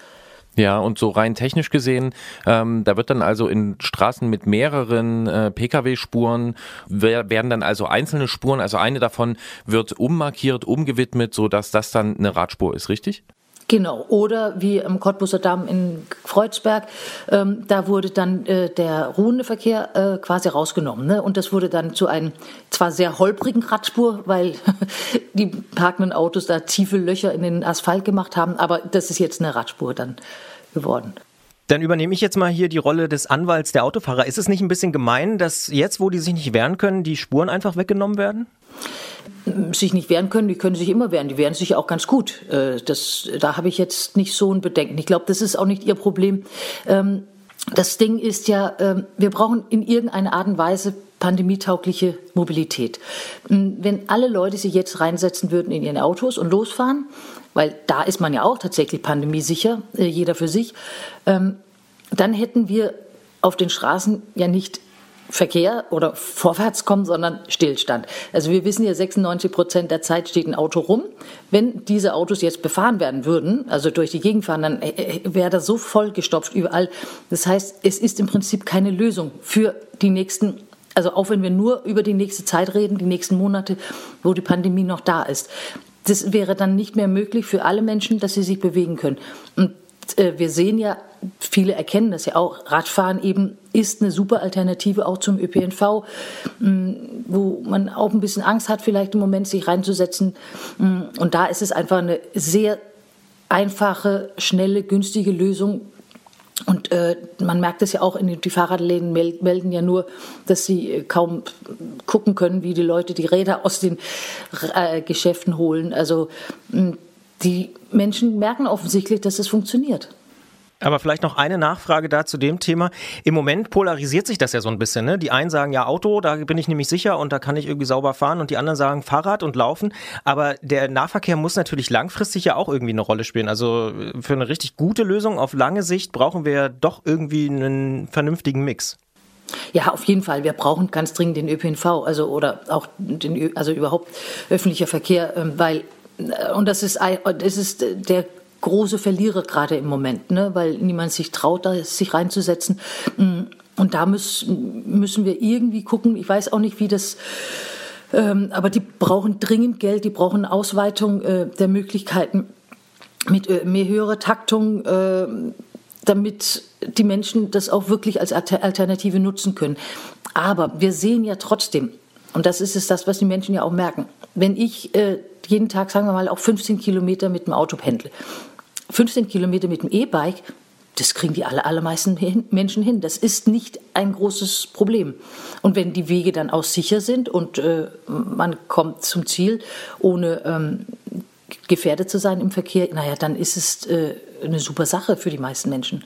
Ja, und so rein technisch gesehen, ähm, da wird dann also in Straßen mit mehreren äh, Pkw-Spuren, wer- werden dann also einzelne Spuren, also eine davon wird ummarkiert, umgewidmet, so dass das dann eine Radspur ist, richtig? Genau, oder wie am Cottbuser Damm in Kreuzberg, ähm, da wurde dann äh, der ruhende Verkehr äh, quasi rausgenommen. Ne? Und das wurde dann zu einem zwar sehr holprigen Radspur, weil die parkenden Autos da tiefe Löcher in den Asphalt gemacht haben, aber das ist jetzt eine Radspur dann geworden. Dann übernehme ich jetzt mal hier die Rolle des Anwalts der Autofahrer. Ist es nicht ein bisschen gemein, dass jetzt, wo die sich nicht wehren können, die Spuren einfach weggenommen werden? sich nicht wehren können, die können sich immer wehren, die wehren sich auch ganz gut. Äh, Das, da habe ich jetzt nicht so ein Bedenken. Ich glaube, das ist auch nicht ihr Problem. Ähm, Das Ding ist ja, ähm, wir brauchen in irgendeiner Art und Weise pandemietaugliche Mobilität. Ähm, Wenn alle Leute sich jetzt reinsetzen würden in ihren Autos und losfahren, weil da ist man ja auch tatsächlich pandemiesicher, äh, jeder für sich, ähm, dann hätten wir auf den Straßen ja nicht Verkehr oder vorwärts kommen, sondern Stillstand. Also wir wissen ja, 96 Prozent der Zeit steht ein Auto rum. Wenn diese Autos jetzt befahren werden würden, also durch die Gegend fahren, dann äh, äh, wäre das so vollgestopft überall. Das heißt, es ist im Prinzip keine Lösung für die nächsten also auch wenn wir nur über die nächste Zeit reden, die nächsten Monate, wo die Pandemie noch da ist. Das wäre dann nicht mehr möglich für alle Menschen, dass sie sich bewegen können. Und äh, wir sehen ja, viele erkennen das ja auch, Radfahren eben ist eine super Alternative auch zum ÖPNV, mh, wo man auch ein bisschen Angst hat, vielleicht im Moment sich reinzusetzen. Mh, Und da ist es einfach eine sehr einfache, schnelle, günstige Lösung, und äh, man merkt es ja auch, in die Fahrradläden mel melden ja nur, dass sie äh, kaum gucken können, wie die Leute die Räder aus den äh, Geschäften holen. Also die Menschen merken offensichtlich, dass es funktioniert. Aber vielleicht noch eine Nachfrage da zu dem Thema. Im Moment polarisiert sich das ja so ein bisschen. Ne? Die einen sagen ja Auto, da bin ich nämlich sicher und da kann ich irgendwie sauber fahren und die anderen sagen Fahrrad und Laufen. Aber der Nahverkehr muss natürlich langfristig ja auch irgendwie eine Rolle spielen. Also äh, für eine richtig gute Lösung auf lange Sicht brauchen wir ja doch irgendwie einen vernünftigen Mix. Ja, auf jeden Fall. Wir brauchen ganz dringend den ÖPNV, also oder auch den, also überhaupt öffentlicher Verkehr, ähm, weil äh, und das ist das ist äh, der große Verlierer gerade im Moment, ne, weil niemand sich traut, da sich reinzusetzen. Mm, Und da müssen müssen wir irgendwie gucken. Ich weiß auch nicht, wie das ähm, aber die brauchen dringend Geld, die brauchen Ausweitung äh, der Möglichkeiten mit äh, mehr höherer Taktung, äh, damit die Menschen das auch wirklich als Alter- Alternative nutzen können. Aber wir sehen ja trotzdem, und das ist es das, was die Menschen ja auch merken, wenn ich äh, jeden Tag, sagen wir mal, auch 15 Kilometer mit dem Auto pendle. 15 Kilometer mit dem E-Bike, das kriegen die aller, allermeisten Menschen hin. Das ist nicht ein großes Problem. Und wenn die Wege dann auch sicher sind und äh, man kommt zum Ziel, ohne ähm, gefährdet zu sein im Verkehr, naja, dann ist es äh, eine super Sache für die meisten Menschen.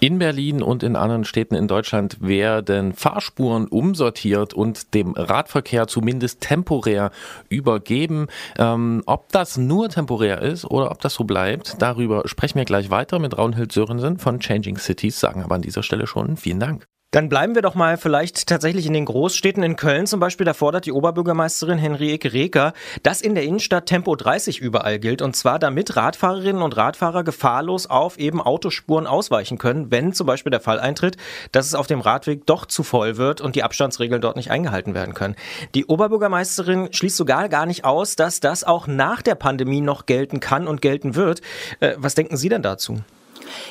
In Berlin und in anderen Städten in Deutschland werden Fahrspuren umsortiert und dem Radverkehr zumindest temporär übergeben. Ähm, ob das nur temporär ist oder ob das so bleibt, darüber sprechen wir gleich weiter mit Raunhild Sörensen von Changing Cities, sagen aber an dieser Stelle schon vielen Dank. Dann bleiben wir doch mal vielleicht tatsächlich in den Großstädten. In Köln zum Beispiel, da fordert die Oberbürgermeisterin Henriette Reker, dass in der Innenstadt Tempo 30 überall gilt. Und zwar damit Radfahrerinnen und Radfahrer gefahrlos auf eben Autospuren ausweichen können, wenn zum Beispiel der Fall eintritt, dass es auf dem Radweg doch zu voll wird und die Abstandsregeln dort nicht eingehalten werden können. Die Oberbürgermeisterin schließt sogar gar nicht aus, dass das auch nach der Pandemie noch gelten kann und gelten wird. Äh, was denken Sie denn dazu?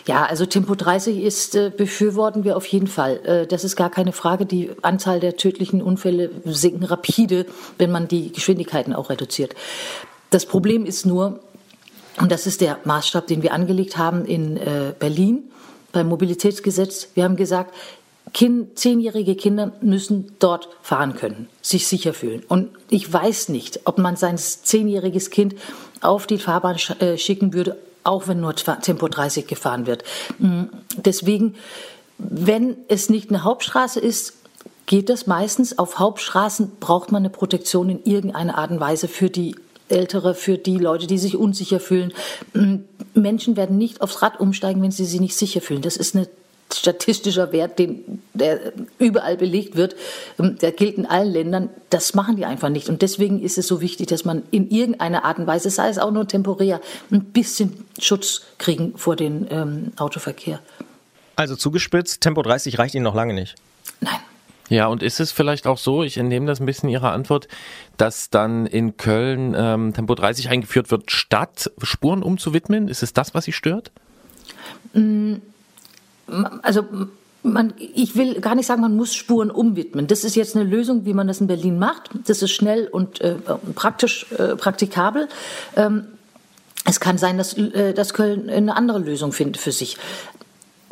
Ja, also Tempo 30 ist, äh, befürworten wir auf jeden Fall. Äh, das ist gar keine Frage. Die Anzahl der tödlichen Unfälle sinken rapide, wenn man die Geschwindigkeiten auch reduziert. Das Problem ist nur, und das ist der Maßstab, den wir angelegt haben in äh, Berlin beim Mobilitätsgesetz. Wir haben gesagt, kind, zehnjährige Kinder müssen dort fahren können, sich sicher fühlen. Und ich weiß nicht, ob man sein zehnjähriges Kind auf die Fahrbahn äh, schicken würde, auch wenn nur Tempo 30 gefahren wird. Mm, Deswegen, wenn es nicht eine Hauptstraße ist, geht das meistens. Auf Hauptstraßen braucht man eine Protektion in irgendeiner Art und Weise für die Ältere, für die Leute, die sich unsicher fühlen. Mm, Menschen werden nicht aufs Rad umsteigen, wenn sie sich nicht sicher fühlen. Das ist ein statistischer Wert, den, der überall belegt wird. Ähm, Der gilt in allen Ländern. Das machen die einfach nicht. Und deswegen ist es so wichtig, dass man in irgendeiner Art und Weise, sei es auch nur temporär, ein bisschen Schutz kriegen vor dem ähm, Autoverkehr. Also zugespitzt, Tempo 30 reicht Ihnen noch lange nicht. Nein. Ja, und ist es vielleicht auch so, ich entnehme das ein bisschen Ihrer Antwort, dass dann in Köln ähm, Tempo 30 eingeführt wird, statt Spuren umzuwidmen? Ist es das, was Sie stört? Also man, ich will gar nicht sagen, man muss Spuren umwidmen. Das ist jetzt eine Lösung, wie man das in Berlin macht. Das ist schnell und äh, praktisch äh, praktikabel. Ähm, es kann sein, dass, äh, dass Köln eine andere Lösung findet für sich.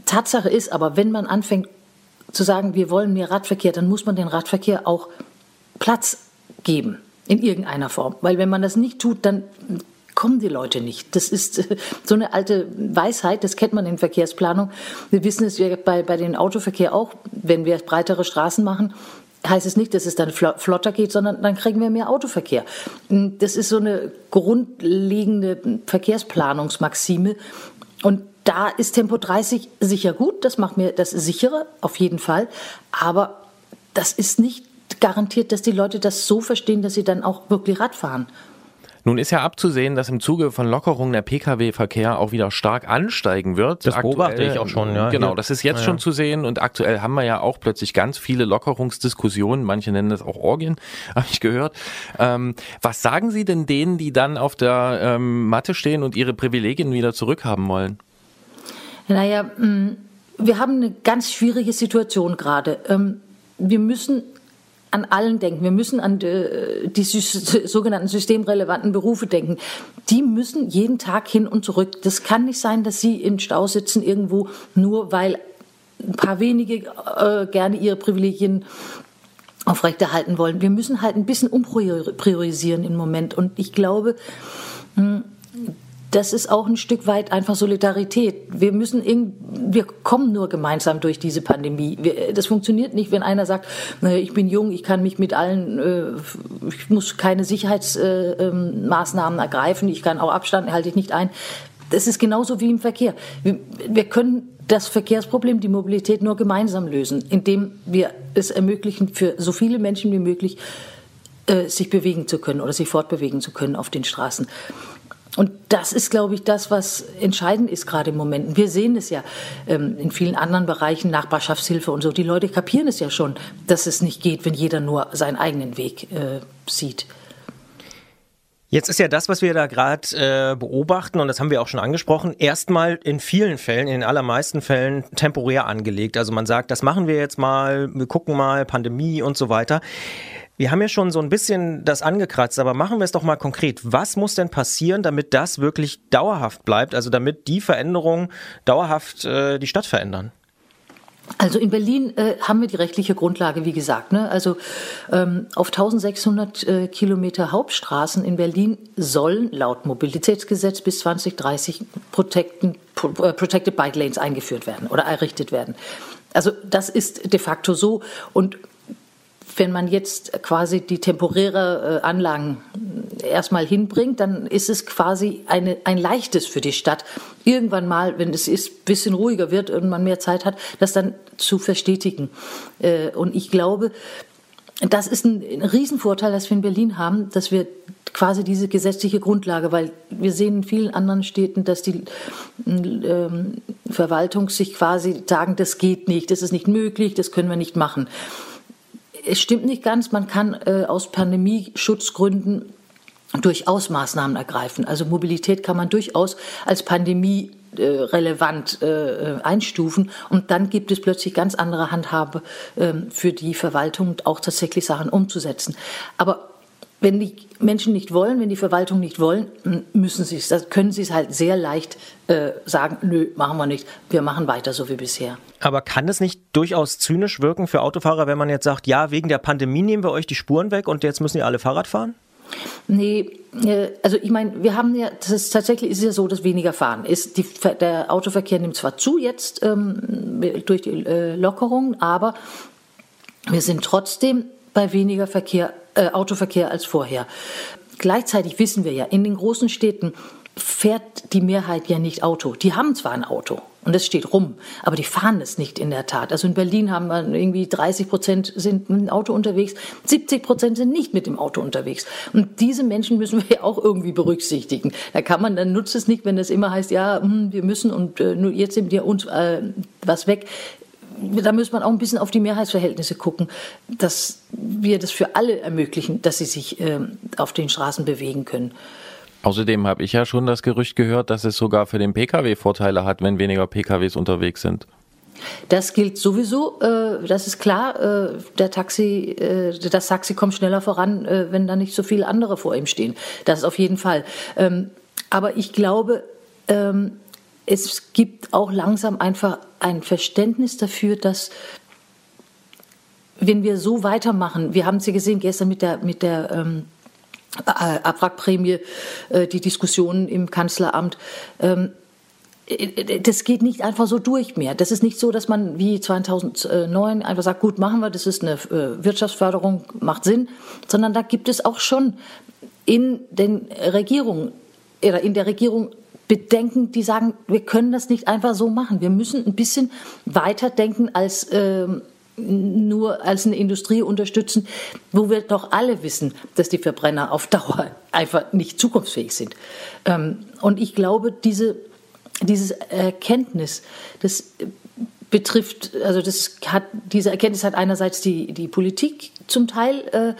Tatsache ist aber, wenn man anfängt zu sagen, wir wollen mehr Radverkehr, dann muss man den Radverkehr auch Platz geben in irgendeiner Form. Weil wenn man das nicht tut, dann kommen die Leute nicht. Das ist äh, so eine alte Weisheit, das kennt man in Verkehrsplanung. Wir wissen es bei, bei dem Autoverkehr auch, wenn wir breitere Straßen machen, heißt es nicht, dass es dann flo- flotter geht, sondern dann kriegen wir mehr Autoverkehr. Das ist so eine grundlegende Verkehrsplanungsmaxime. Und da ist Tempo 30 sicher gut, das macht mir das sicherer, auf jeden Fall. Aber das ist nicht garantiert, dass die Leute das so verstehen, dass sie dann auch wirklich Rad fahren. Nun ist ja abzusehen, dass im Zuge von Lockerungen der Pkw-Verkehr auch wieder stark ansteigen wird. Das beobachte ich auch schon, ja. Genau, das ist jetzt Ja, schon zu sehen und aktuell haben wir ja auch plötzlich ganz viele Lockerungsdiskussionen. Manche nennen das auch Orgien, habe ich gehört. Ähm, was sagen Sie denn denen, die dann auf der ähm, Matte stehen und ihre Privilegien wieder zurückhaben wollen? Naja, mh, wir haben eine ganz schwierige Situation gerade. Ähm, Wir müssen an allen denken. Wir müssen an äh, die sogenannten systemrelevanten Berufe denken. Die müssen jeden Tag hin und zurück. Das kann nicht sein, dass sie im Stau sitzen irgendwo, nur weil ein paar wenige äh, gerne ihre Privilegien aufrechterhalten wollen. Wir müssen halt ein bisschen umpriorisieren im Moment. Und ich glaube, das ist auch ein Stück weit einfach Solidarität. Wir müssen wir kommen nur gemeinsam durch diese Pandemie. Wir, das funktioniert nicht, wenn einer sagt, "Naja, ich bin jung, ich kann mich mit allen, äh, ich muss keine Sicherheitsmaßnahmen ergreifen, ich kann auch Abstand, halte ich nicht ein. Das ist genauso wie im Verkehr. Wir, wir können das Verkehrsproblem, die Mobilität nur gemeinsam lösen, indem wir es ermöglichen, für so viele Menschen wie möglich äh, sich bewegen zu können oder sich fortbewegen zu können auf den Straßen. Und das ist, glaube ich, das, was entscheidend ist gerade im Moment. Wir sehen es ja ähm, in vielen anderen Bereichen, Nachbarschaftshilfe und so. Die Leute kapieren es ja schon, dass es nicht geht, wenn jeder nur seinen eigenen Weg äh, sieht. Jetzt ist ja das, was wir da gerade äh, beobachten, und das haben wir auch schon angesprochen, erstmal in vielen Fällen, in den allermeisten Fällen temporär angelegt. Also man sagt, das machen wir jetzt mal, wir gucken mal, Pandemie und so weiter. Wir haben ja schon so ein bisschen das angekratzt, aber machen wir es doch mal konkret. Was muss denn passieren, damit das wirklich dauerhaft bleibt? Also damit die Veränderungen dauerhaft äh, die Stadt verändern? Also in Berlin äh, haben wir die rechtliche Grundlage, wie gesagt. Ne? Also ähm, auf 1600 äh, Kilometer Hauptstraßen in Berlin sollen laut Mobilitätsgesetz bis 2030 Protecten, Pro, äh, Protected Bike Lanes eingeführt werden oder errichtet werden. Also das ist de facto so. Und wenn man jetzt quasi die temporäre äh, Anlagen erstmal hinbringt, dann ist es quasi eine, ein leichtes für die Stadt, irgendwann mal, wenn es ist, bisschen ruhiger wird und man mehr Zeit hat, das dann zu verstetigen. Äh, und ich glaube, das ist ein, ein Riesenvorteil, dass wir in Berlin haben, dass wir quasi diese gesetzliche Grundlage, weil wir sehen in vielen anderen Städten, dass die ähm, Verwaltung sich quasi sagen, das geht nicht, das ist nicht möglich, das können wir nicht machen es stimmt nicht ganz. Man kann äh, aus Pandemieschutzgründen durchaus Maßnahmen ergreifen. Also Mobilität kann man durchaus als Pandemie äh, relevant äh, einstufen und dann gibt es plötzlich ganz andere Handhabe äh, für die Verwaltung auch tatsächlich Sachen umzusetzen. Aber wenn die Menschen nicht wollen, wenn die Verwaltung nicht wollen, müssen sie es, das können sie es halt sehr leicht äh, sagen, nö, machen wir nicht, wir machen weiter so wie bisher. Aber kann es nicht durchaus zynisch wirken für Autofahrer, wenn man jetzt sagt, ja, wegen der Pandemie nehmen wir euch die Spuren weg und jetzt müssen die alle Fahrrad fahren? Nee, äh, also ich meine, wir haben ja, das ist, tatsächlich ist es ja so, dass weniger fahren ist. Die, der Autoverkehr nimmt zwar zu jetzt ähm, durch die äh, Lockerung, aber wir sind trotzdem bei weniger Verkehr, äh, Autoverkehr als vorher. Gleichzeitig wissen wir ja, in den großen Städten fährt die Mehrheit ja nicht Auto. Die haben zwar ein Auto und es steht rum, aber die fahren es nicht in der Tat. Also in Berlin haben wir irgendwie 30 Prozent sind mit dem Auto unterwegs, 70 Prozent sind nicht mit dem Auto unterwegs. Und diese Menschen müssen wir ja auch irgendwie berücksichtigen. Da kann man, dann nutzt es nicht, wenn es immer heißt, ja, hm, wir müssen und äh, nur jetzt sind wir uns äh, was weg da muss man auch ein bisschen auf die Mehrheitsverhältnisse gucken, dass wir das für alle ermöglichen, dass sie sich äh, auf den Straßen bewegen können. Außerdem habe ich ja schon das Gerücht gehört, dass es sogar für den Pkw Vorteile hat, wenn weniger Pkws unterwegs sind. Das gilt sowieso, äh, das ist klar. Äh, der Taxi, äh, das Taxi kommt schneller voran, äh, wenn da nicht so viele andere vor ihm stehen. Das ist auf jeden Fall. Ähm, aber ich glaube, ähm, es gibt auch langsam einfach ein Verständnis dafür, dass wenn wir so weitermachen, wir haben es ja gesehen gestern mit der, mit der ähm, äh, Abwrackprämie, äh, die Diskussionen im Kanzleramt, ähm, äh, das geht nicht einfach so durch mehr. Das ist nicht so, dass man wie 2009 einfach sagt, gut, machen wir, das ist eine äh, Wirtschaftsförderung, macht Sinn, sondern da gibt es auch schon in den Regierungen oder in der Regierung Bedenken, die sagen, wir können das nicht einfach so machen. Wir müssen ein bisschen weiter denken als ähm, nur als eine Industrie unterstützen, wo wir doch alle wissen, dass die Verbrenner auf Dauer einfach nicht zukunftsfähig sind. Ähm, und ich glaube, diese, dieses Erkenntnis, das betrifft, also das hat, diese Erkenntnis hat einerseits die, die Politik zum Teil äh,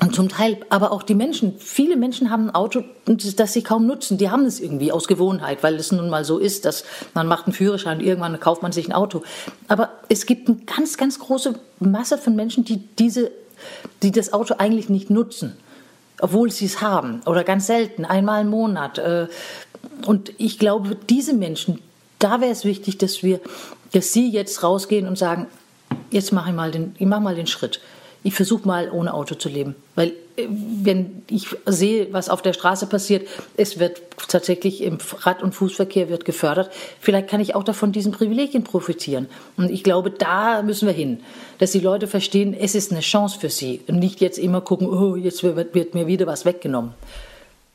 und zum Teil aber auch die Menschen. Viele Menschen haben ein Auto, das sie kaum nutzen. Die haben es irgendwie aus Gewohnheit, weil es nun mal so ist, dass man macht einen Führerschein und irgendwann kauft man sich ein Auto. Aber es gibt eine ganz, ganz große Masse von Menschen, die diese, die das Auto eigentlich nicht nutzen, obwohl sie es haben oder ganz selten, einmal im Monat. äh. Und ich glaube, diese Menschen, da wäre es wichtig, dass wir, dass sie jetzt rausgehen und sagen, jetzt mache ich ich mache mal den Schritt ich versuche mal ohne Auto zu leben. Weil äh, wenn ich sehe, was auf der Straße passiert, es wird tatsächlich im Rad- und Fußverkehr wird gefördert. Vielleicht kann ich auch davon diesen Privilegien profitieren. Und ich glaube, da müssen wir hin, dass die Leute verstehen, es ist eine Chance für sie und nicht jetzt immer gucken, oh, jetzt wird, wird mir wieder was weggenommen.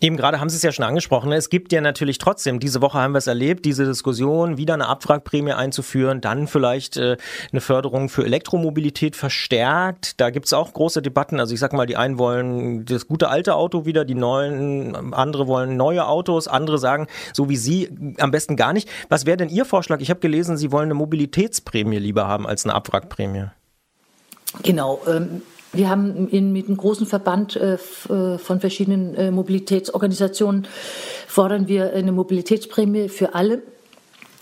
Eben gerade haben Sie es ja schon angesprochen. ne? Es gibt ja natürlich trotzdem, diese Woche haben wir es erlebt, diese Diskussion, wieder eine Abwrackprämie einzuführen, dann vielleicht äh, eine Förderung für Elektromobilität verstärkt. Da gibt es auch große Debatten. Also ich sag mal, die einen wollen das gute alte Auto wieder, die neuen, andere wollen neue Autos, andere sagen, so wie Sie, am besten gar nicht. Was wäre denn Ihr Vorschlag? Ich habe gelesen, Sie wollen eine Mobilitätsprämie lieber haben als eine Abwrackprämie. Genau. Ähm, wir haben in, mit einem großen Verband äh, äh, von verschiedenen äh, Mobilitätsorganisationen fordern wir eine Mobilitätsprämie für alle.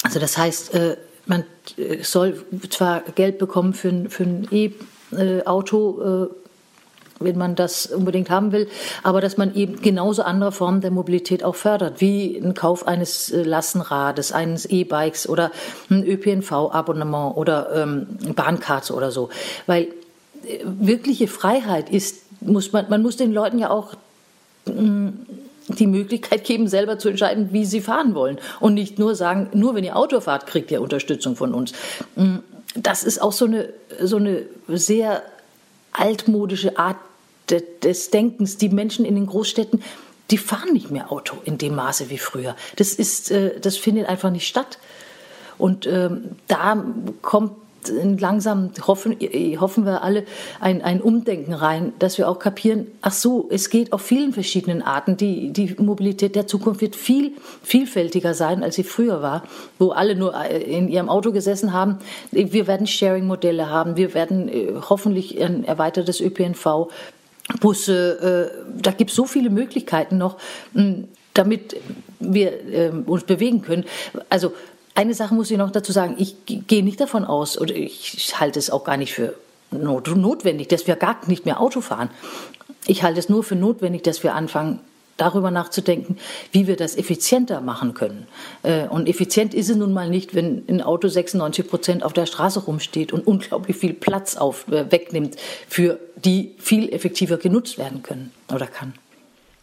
Also das heißt, äh, man äh, soll zwar Geld bekommen für, für ein E-Auto, äh, wenn man das unbedingt haben will, aber dass man eben genauso andere Formen der Mobilität auch fördert, wie ein Kauf eines Lastenrades, eines E-Bikes oder ein ÖPNV-Abonnement oder ähm, Bahnkarts oder so. Weil wirkliche Freiheit ist, muss man, man muss den Leuten ja auch mh, die Möglichkeit geben, selber zu entscheiden, wie sie fahren wollen. Und nicht nur sagen, nur wenn ihr Auto fahrt, kriegt ihr Unterstützung von uns. Mm, Das ist auch so eine, so eine sehr altmodische Art de, des Denkens. Die Menschen in den Großstädten, die fahren nicht mehr Auto in dem Maße wie früher. Das, ist, äh, das findet einfach nicht statt. Und ähm, da kommt langsam, hoffen, hoffen wir alle, ein, ein Umdenken rein, dass wir auch kapieren, ach so, es geht auf vielen verschiedenen Arten. Die, die Mobilität der Zukunft wird viel vielfältiger sein, als sie früher war, wo alle nur in ihrem Auto gesessen haben. Wir werden Sharing-Modelle haben, wir werden äh, hoffentlich ein erweitertes ÖPNV, Busse, äh, da gibt es so viele Möglichkeiten noch, mh, damit wir äh, uns bewegen können. Also eine Sache muss ich noch dazu sagen. Ich gehe nicht davon aus, oder ich halte es auch gar nicht für not notwendig, dass wir gar nicht mehr Auto fahren. Ich halte es nur für notwendig, dass wir anfangen, darüber nachzudenken, wie wir das effizienter machen können. Äh, Und effizient ist es nun mal nicht, wenn ein Auto 96 Prozent auf der Straße rumsteht und unglaublich viel Platz auf, äh, wegnimmt, für die viel effektiver genutzt werden können oder kann.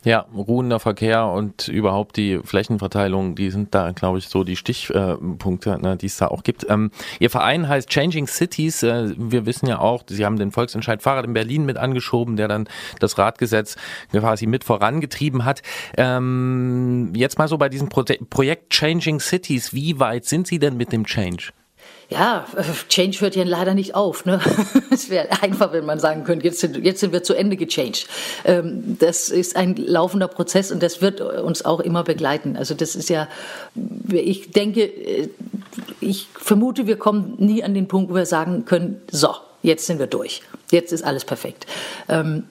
Ja, ruhender Verkehr und überhaupt die Flächenverteilung, die sind da, glaube ich, so die Stichpunkte, ne, die es da auch gibt. Ähm, Ihr Verein heißt Changing Cities. Äh, wir wissen ja auch, Sie haben den Volksentscheid Fahrrad in Berlin mit angeschoben, der dann das Radgesetz quasi mit vorangetrieben hat. Ähm, jetzt mal so bei diesem Pro Projekt Changing Cities, wie weit sind Sie denn mit dem Change? Ja, äh, Change hört ja leider nicht auf. Ne? Es wäre einfach, wenn man sagen könnte, jetzt sind, jetzt sind wir zu Ende gechanged. Ähm, das ist ein laufender Prozess und das wird uns auch immer begleiten. Also das ist ja, ich denke, äh, ich vermute, wir kommen nie an den Punkt, wo wir sagen können, so, jetzt sind wir durch. Jetzt ist alles perfekt. Ähm,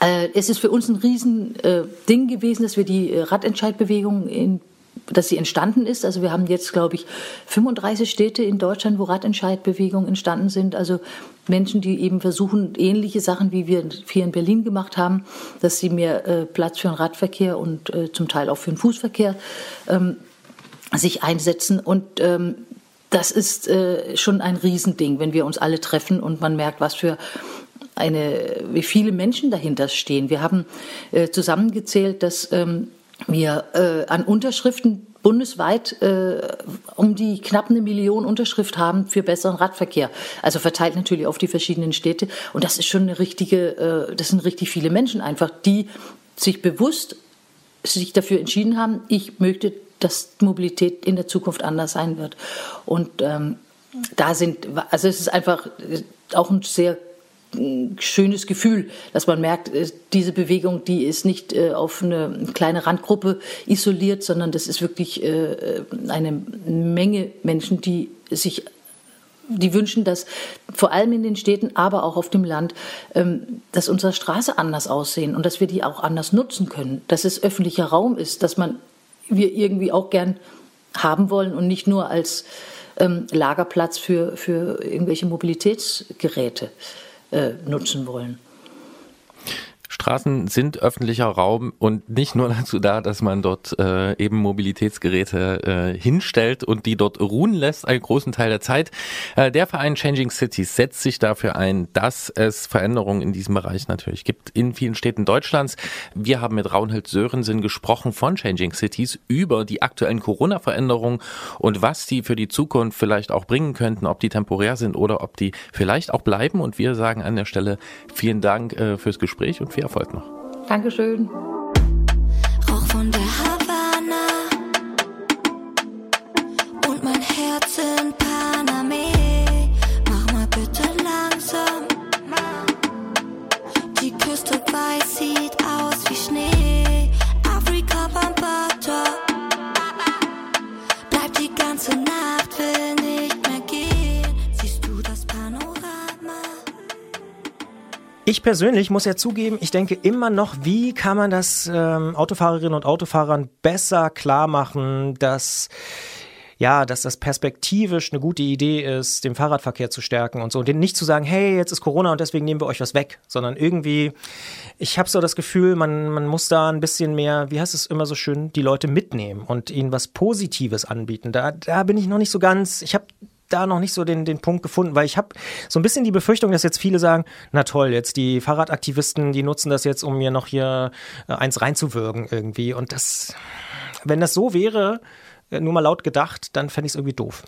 äh, es ist für uns ein Riesending äh, Ding gewesen, dass wir die äh, Radentscheidbewegung in dass sie entstanden ist. Also wir haben jetzt, glaube ich, 35 Städte in Deutschland, wo Radentscheidbewegungen entstanden sind. Also Menschen, die eben versuchen, ähnliche Sachen, wie wir hier in Berlin gemacht haben, dass sie mehr äh, Platz für den Radverkehr und äh, zum Teil auch für den Fußverkehr ähm, sich einsetzen. Und ähm, das ist äh, schon ein Riesending, wenn wir uns alle treffen und man merkt, was für eine, wie viele Menschen dahinter stehen. Wir haben äh, zusammengezählt, dass ähm, wir äh, an Unterschriften bundesweit äh, um die knapp eine Million Unterschrift haben für besseren Radverkehr. Also verteilt natürlich auf die verschiedenen Städte. Und das ist schon eine richtige, äh, das sind richtig viele Menschen einfach, die sich bewusst sich dafür entschieden haben, ich möchte, dass Mobilität in der Zukunft anders sein wird. Und ähm, da sind, also es ist einfach äh, auch ein sehr schönes Gefühl, dass man merkt, äh, diese Bewegung, die ist nicht äh, auf eine kleine Randgruppe isoliert, sondern das ist wirklich äh, eine Menge Menschen, die sich die wünschen, dass vor allem in den Städten, aber auch auf dem Land, ähm, dass unsere Straße anders aussehen und dass wir die auch anders nutzen können, dass es öffentlicher Raum ist, dass man wir irgendwie auch gern haben wollen und nicht nur als ähm, Lagerplatz für, für irgendwelche Mobilitätsgeräte äh, nutzen wollen. Straßen sind öffentlicher Raum und nicht nur dazu da, dass man dort äh, eben Mobilitätsgeräte äh, hinstellt und die dort ruhen lässt, einen großen Teil der Zeit. Äh, der Verein Changing Cities setzt sich dafür ein, dass es Veränderungen in diesem Bereich natürlich gibt in vielen Städten Deutschlands. Wir haben mit Raunhild Sörensen gesprochen von Changing Cities über die aktuellen Corona-Veränderungen und was die für die Zukunft vielleicht auch bringen könnten, ob die temporär sind oder ob die vielleicht auch bleiben. Und wir sagen an der Stelle vielen Dank äh, fürs Gespräch und viel Erfolg noch. Dankeschön. Rauch von der Havanna Ich persönlich muss ja zugeben, ich denke immer noch, wie kann man das ähm, Autofahrerinnen und Autofahrern besser klar machen, dass ja, dass das perspektivisch eine gute Idee ist, den Fahrradverkehr zu stärken und so. Und nicht zu sagen, hey, jetzt ist Corona und deswegen nehmen wir euch was weg, sondern irgendwie, ich habe so das Gefühl, man, man muss da ein bisschen mehr, wie heißt es immer so schön, die Leute mitnehmen und ihnen was Positives anbieten. Da, da bin ich noch nicht so ganz, ich habe da noch nicht so den, den Punkt gefunden, weil ich habe so ein bisschen die Befürchtung, dass jetzt viele sagen, na toll, jetzt die Fahrradaktivisten, die nutzen das jetzt, um mir noch hier äh, eins reinzuwürgen irgendwie. Und das, wenn das so wäre, äh, nur mal laut gedacht, dann fände ich es irgendwie doof.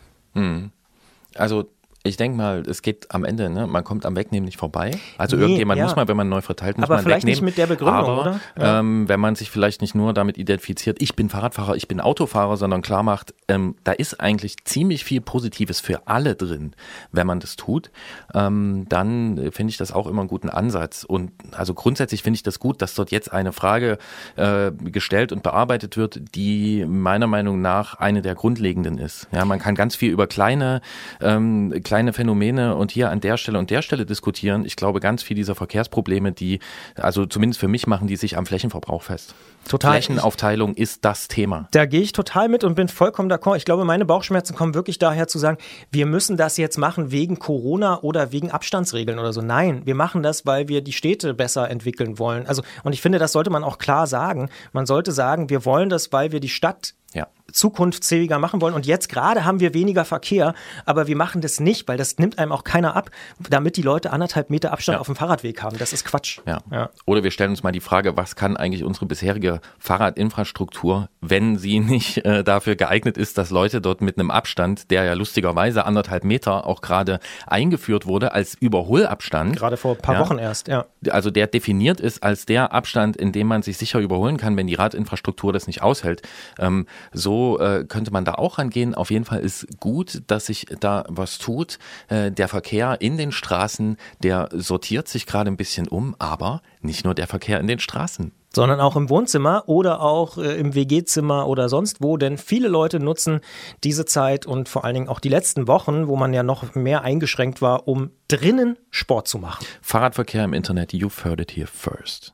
Also ich denke mal, es geht am Ende, ne? man kommt am Wegnehmen nicht vorbei. Also Nee, irgendjemand ja. muss man, wenn man neu verteilt, muss Aber man vielleicht nicht wegnehmen. mit der Begründung, Aber, oder? Ja. Ähm, wenn man sich vielleicht nicht nur damit identifiziert, ich bin Fahrradfahrer, ich bin Autofahrer, sondern klar macht, ähm, da ist eigentlich ziemlich viel Positives für alle drin, wenn man das tut, ähm, dann finde ich das auch immer einen guten Ansatz. Und also grundsätzlich finde ich das gut, dass dort jetzt eine Frage äh, gestellt und bearbeitet wird, die meiner Meinung nach eine der grundlegenden ist. Ja, man kann ganz viel über kleine, ähm, kleine Phänomene und hier an der Stelle und der Stelle diskutieren. Ich glaube, ganz viel dieser Verkehrsprobleme, die, also zumindest für mich machen die sich am Flächenverbrauch fest. Total. Flächenaufteilung ist das Thema. Da gehe ich total mit und bin vollkommen d'accord. Ich glaube, meine Bauchschmerzen kommen wirklich daher zu sagen, wir müssen das jetzt machen wegen Corona oder wegen Abstandsregeln oder so. Nein, wir machen das, weil wir die Städte besser entwickeln wollen. Also, und ich finde, das sollte man auch klar sagen. Man sollte sagen, wir wollen das, weil wir die Stadt Ja. Zukunftsfähiger machen wollen. Und jetzt gerade haben wir weniger Verkehr, aber wir machen das nicht, weil das nimmt einem auch keiner ab, damit die Leute anderthalb Meter Abstand Ja. auf dem Fahrradweg haben. Das ist Quatsch. Ja. Ja. Oder wir stellen uns mal die Frage, was kann eigentlich unsere bisherige Fahrradinfrastruktur, wenn sie nicht äh, dafür geeignet ist, dass Leute dort mit einem Abstand, der ja lustigerweise anderthalb Meter auch gerade eingeführt wurde, als Überholabstand. Gerade vor ein paar Ja. Wochen erst, ja. also der definiert ist als der Abstand, in dem man sich sicher überholen kann, wenn die Radinfrastruktur das nicht aushält. Ähm, so äh, könnte man da auch rangehen. Auf jeden Fall ist gut, dass sich da was tut. Äh, der Verkehr in den Straßen, der sortiert sich gerade ein bisschen um, aber nicht nur der Verkehr in den Straßen. sondern auch im Wohnzimmer oder auch äh, im WG-Zimmer oder sonst wo, denn viele Leute nutzen diese Zeit und vor allen Dingen auch die letzten Wochen, wo man ja noch mehr eingeschränkt war, um drinnen Sport zu machen. Fahrradverkehr im Internet, you've heard it here first.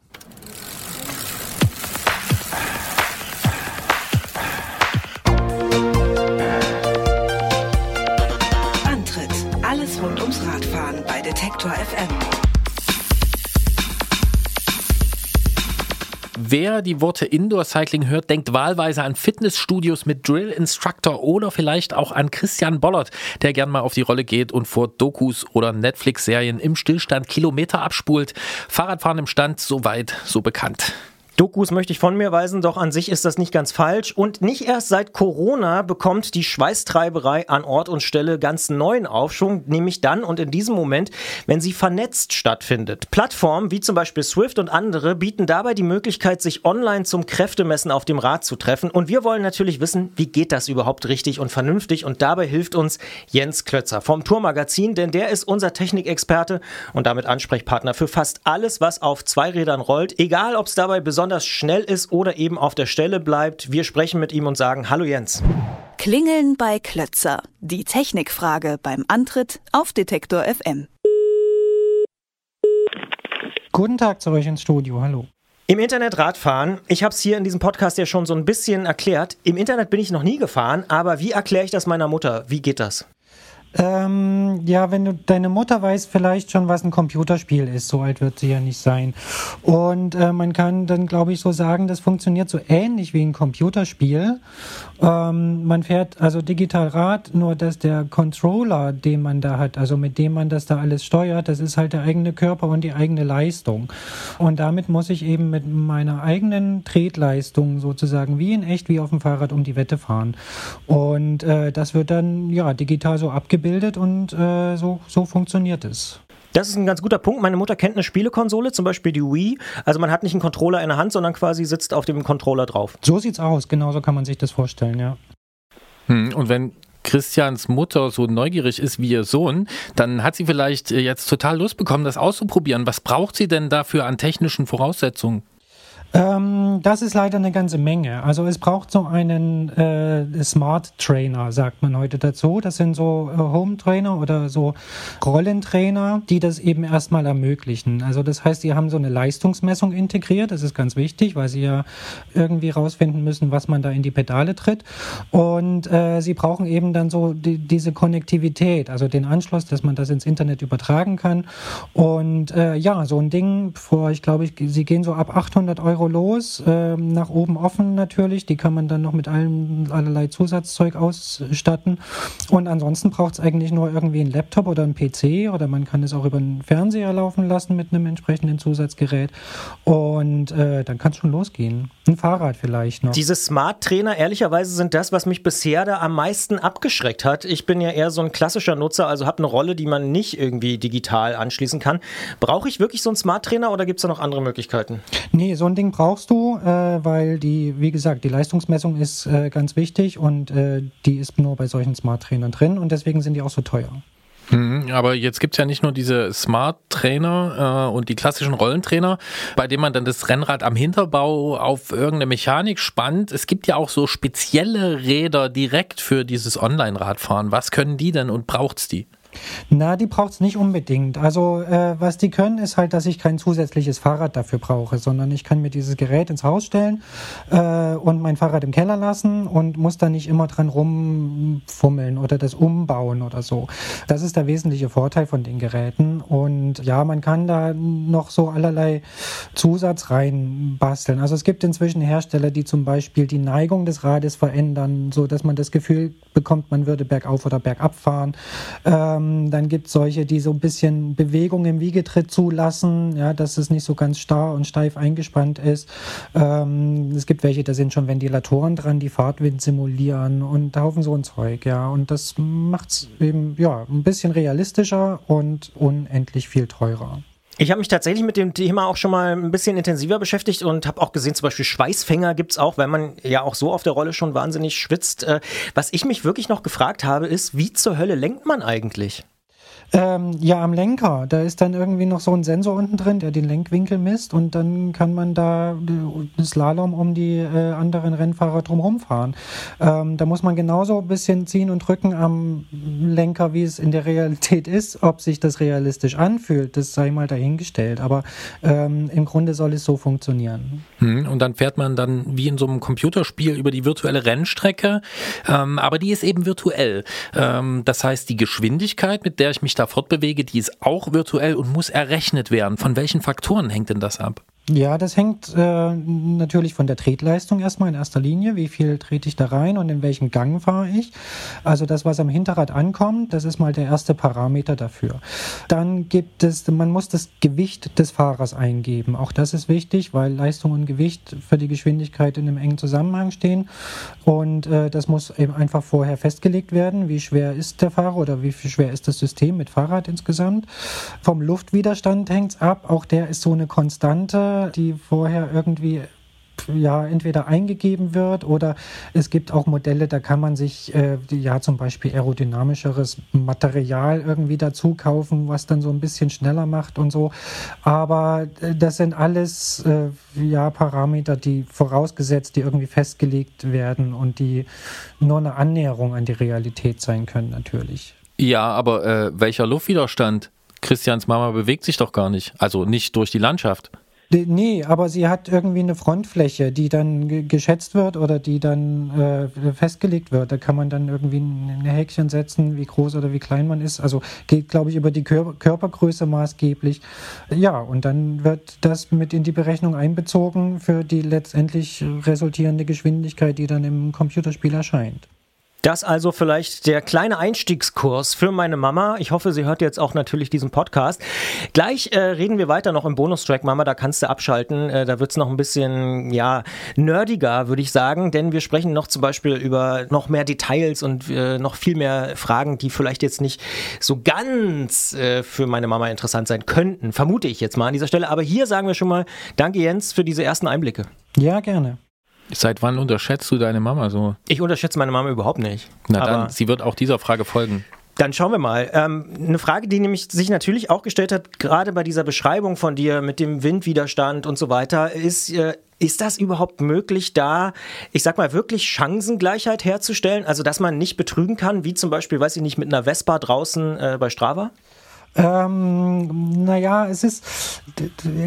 Detektor FM. Wer die Worte Indoor Cycling hört, denkt wahlweise an Fitnessstudios mit Drill Instructor oder vielleicht auch an Christian Bollert, der gern mal auf die Rolle geht und vor Dokus oder Netflix-Serien im Stillstand Kilometer abspult. Fahrradfahren im Stand, so weit, so bekannt. Dokus möchte ich von mir weisen, doch an sich ist das nicht ganz falsch. Und nicht erst seit Corona bekommt die Schweißtreiberei an Ort und Stelle ganz neuen Aufschwung, nämlich dann und in diesem Moment, wenn sie vernetzt stattfindet. Plattformen wie zum Beispiel Swift und andere bieten dabei die Möglichkeit, sich online zum Kräftemessen auf dem Rad zu treffen. Und wir wollen natürlich wissen, wie geht das überhaupt richtig und vernünftig? Und dabei hilft uns Jens Klötzer vom Tourmagazin, denn der ist unser Technikexperte und damit Ansprechpartner für fast alles, was auf Zweirädern rollt, egal ob es dabei besonders schnell ist oder eben auf der Stelle bleibt. Wir sprechen mit ihm und sagen Hallo Jens. Klingeln bei Klötzer. Die Technikfrage beim Antritt auf Detektor FM. Guten Tag zu euch ins Studio, hallo. Im Internet Radfahren, ich habe es hier in diesem Podcast ja schon so ein bisschen erklärt. Im Internet bin ich noch nie gefahren, aber wie erkläre ich das meiner Mutter? Wie geht das? Ähm, ja, wenn du deine Mutter weiß vielleicht schon, was ein Computerspiel ist, so alt wird sie ja nicht sein. Und äh, man kann dann, glaube ich, so sagen, das funktioniert so ähnlich wie ein Computerspiel. Ähm, man fährt also digital Rad, nur dass der Controller, den man da hat, also mit dem man das da alles steuert, das ist halt der eigene Körper und die eigene Leistung. Und damit muss ich eben mit meiner eigenen Tretleistung sozusagen wie in echt, wie auf dem Fahrrad um die Wette fahren. Und äh, das wird dann ja digital so abgebildet und äh, so, so funktioniert es. Das ist ein ganz guter Punkt. Meine Mutter kennt eine Spielekonsole, zum Beispiel die Wii. Also man hat nicht einen Controller in der Hand, sondern quasi sitzt auf dem Controller drauf. So sieht's aus, genauso kann man sich das vorstellen, ja. Hm, und wenn Christians Mutter so neugierig ist wie ihr Sohn, dann hat sie vielleicht äh, jetzt total Lust bekommen, das auszuprobieren. Was braucht sie denn dafür an technischen Voraussetzungen? Ähm, Das ist leider eine ganze Menge. Also es braucht so einen äh, Smart Trainer, sagt man heute dazu. Das sind so äh, Home Trainer oder so Rollentrainer, die das eben erstmal ermöglichen. Also das heißt, die haben so eine Leistungsmessung integriert. Das ist ganz wichtig, weil sie ja irgendwie rausfinden müssen, was man da in die Pedale tritt. Und äh, sie brauchen eben dann so die, diese Konnektivität, also den Anschluss, dass man das ins Internet übertragen kann. Und äh, ja, so ein Ding, vor, ich glaube, ich, sie gehen so ab 800 Euro los, ähm, nach oben offen natürlich. Die kann man dann noch mit allem, allerlei Zusatzzeug ausstatten. Und ansonsten braucht es eigentlich nur irgendwie einen Laptop oder einen PC oder man kann es auch über einen Fernseher laufen lassen mit einem entsprechenden Zusatzgerät. Und äh, dann kann es schon losgehen. Ein Fahrrad vielleicht noch. Diese Smart-Trainer, ehrlicherweise, sind das, was mich bisher da am meisten abgeschreckt hat. Ich bin ja eher so ein klassischer Nutzer, also habe eine Rolle, die man nicht irgendwie digital anschließen kann. Brauche ich wirklich so einen Smart-Trainer oder gibt es da noch andere Möglichkeiten? Nee, so ein Ding brauchst du, äh, weil die, wie gesagt, die Leistungsmessung ist äh, ganz wichtig und äh, die ist nur bei solchen Smart-Trainern drin und deswegen sind die auch so teuer. Mhm, Aber jetzt gibt's ja nicht nur diese Smart-Trainer äh, und die klassischen Rollentrainer, bei denen man dann das Rennrad am Hinterbau auf irgendeine Mechanik spannt. Es gibt ja auch so spezielle Räder direkt für dieses Online-Radfahren. Was können die denn und braucht's die? Na, die braucht's nicht unbedingt. Also äh, was die können, ist halt, dass ich kein zusätzliches Fahrrad dafür brauche, sondern ich kann mir dieses Gerät ins Haus stellen äh, und mein Fahrrad im Keller lassen und muss da nicht immer dran rumfummeln oder das umbauen oder so. Das ist der wesentliche Vorteil von den Geräten. Und ja, man kann da noch so allerlei Zusatz reinbasteln. Also es gibt inzwischen Hersteller, die zum Beispiel die Neigung des Rades verändern, so dass man das Gefühl bekommt, man würde bergauf oder bergab fahren. Ähm, dann gibt es solche, die so ein bisschen Bewegung im Wiegetritt zulassen, ja, dass es nicht so ganz starr und steif eingespannt ist. Ähm, es gibt welche, da sind schon Ventilatoren dran, die Fahrtwind simulieren und Haufen so ein Zeug, ja. Und das macht es eben ja ein bisschen realistischer und unendlich viel teurer. Ich habe mich tatsächlich mit dem Thema auch schon mal ein bisschen intensiver beschäftigt und habe auch gesehen, zum Beispiel Schweißfänger gibt's auch, weil man ja auch so auf der Rolle schon wahnsinnig schwitzt. Äh, Was ich mich wirklich noch gefragt habe, ist, wie zur Hölle lenkt man eigentlich? Ähm, ja, am Lenker. Da ist dann irgendwie noch so ein Sensor unten drin, der den Lenkwinkel misst und dann kann man da äh, Slalom um die äh, anderen Rennfahrer drumherum fahren. Ähm, da muss man genauso ein bisschen ziehen und drücken am Lenker, wie es in der Realität ist. Ob sich das realistisch anfühlt, das sei mal dahingestellt. Aber ähm, im Grunde soll es so funktionieren. Hm, Und dann fährt man dann wie in so einem Computerspiel über die virtuelle Rennstrecke, ähm, aber die ist eben virtuell. Ähm, das heißt, die Geschwindigkeit, mit der ich mich da fortbewege, die ist auch virtuell und muss errechnet werden. Von welchen Faktoren hängt denn das ab? Ja, das hängt äh, natürlich von der Tretleistung erstmal in erster Linie. Wie viel trete ich da rein und in welchem Gang fahre ich? Also das, was am Hinterrad ankommt, das ist mal der erste Parameter dafür. Dann gibt es, man muss das Gewicht des Fahrers eingeben. Auch das ist wichtig, weil Leistung und Gewicht für die Geschwindigkeit in einem engen Zusammenhang stehen. Und äh, das muss eben einfach vorher festgelegt werden. Wie schwer ist der Fahrer oder wie schwer ist das System mit Fahrrad insgesamt? Vom Luftwiderstand hängt es ab. Auch der ist so eine Konstante die vorher irgendwie ja entweder eingegeben wird oder es gibt auch Modelle, da kann man sich äh, ja zum Beispiel aerodynamischeres Material irgendwie dazu kaufen, was dann so ein bisschen schneller macht und so. Aber äh, das sind alles äh, ja Parameter, die vorausgesetzt, die irgendwie festgelegt werden und die nur eine Annäherung an die Realität sein können natürlich. Ja, aber äh, welcher Luftwiderstand? Christians Mama bewegt sich doch gar nicht. Also nicht durch die Landschaft. Nee, aber sie hat irgendwie eine Frontfläche, die dann ge- geschätzt wird oder die dann äh, festgelegt wird. Da kann man dann irgendwie ein Häkchen setzen, wie groß oder wie klein man ist. Also geht, glaube ich, über die Kör Körpergröße maßgeblich. Ja, und dann wird das mit in die Berechnung einbezogen für die letztendlich resultierende Geschwindigkeit, die dann im Computerspiel erscheint. Das also vielleicht der kleine Einstiegskurs für meine Mama. Ich hoffe, sie hört jetzt auch natürlich diesen Podcast. Gleich äh, reden wir weiter noch im Bonustrack, Mama, da kannst du abschalten. Äh, da wird's noch ein bisschen, ja, nerdiger, würde ich sagen, denn wir sprechen noch zum Beispiel über noch mehr Details und äh, noch viel mehr Fragen, die vielleicht jetzt nicht so ganz äh, für meine Mama interessant sein könnten, vermute ich jetzt mal an dieser Stelle. Aber hier sagen wir schon mal, danke Jens für diese ersten Einblicke. Ja, gerne. Seit wann unterschätzt du deine Mama so? Ich unterschätze meine Mama überhaupt nicht. Na dann, sie wird auch dieser Frage folgen. Dann schauen wir mal. Ähm, eine Frage, die nämlich sich natürlich auch gestellt hat, gerade bei dieser Beschreibung von dir mit dem Windwiderstand und so weiter, ist, äh, Ist das überhaupt möglich, da, ich sag mal, wirklich Chancengleichheit herzustellen? Also, dass man nicht betrügen kann, wie zum Beispiel, weiß ich nicht, mit einer Vespa draußen äh, bei Strava? Ähm, naja, es ist,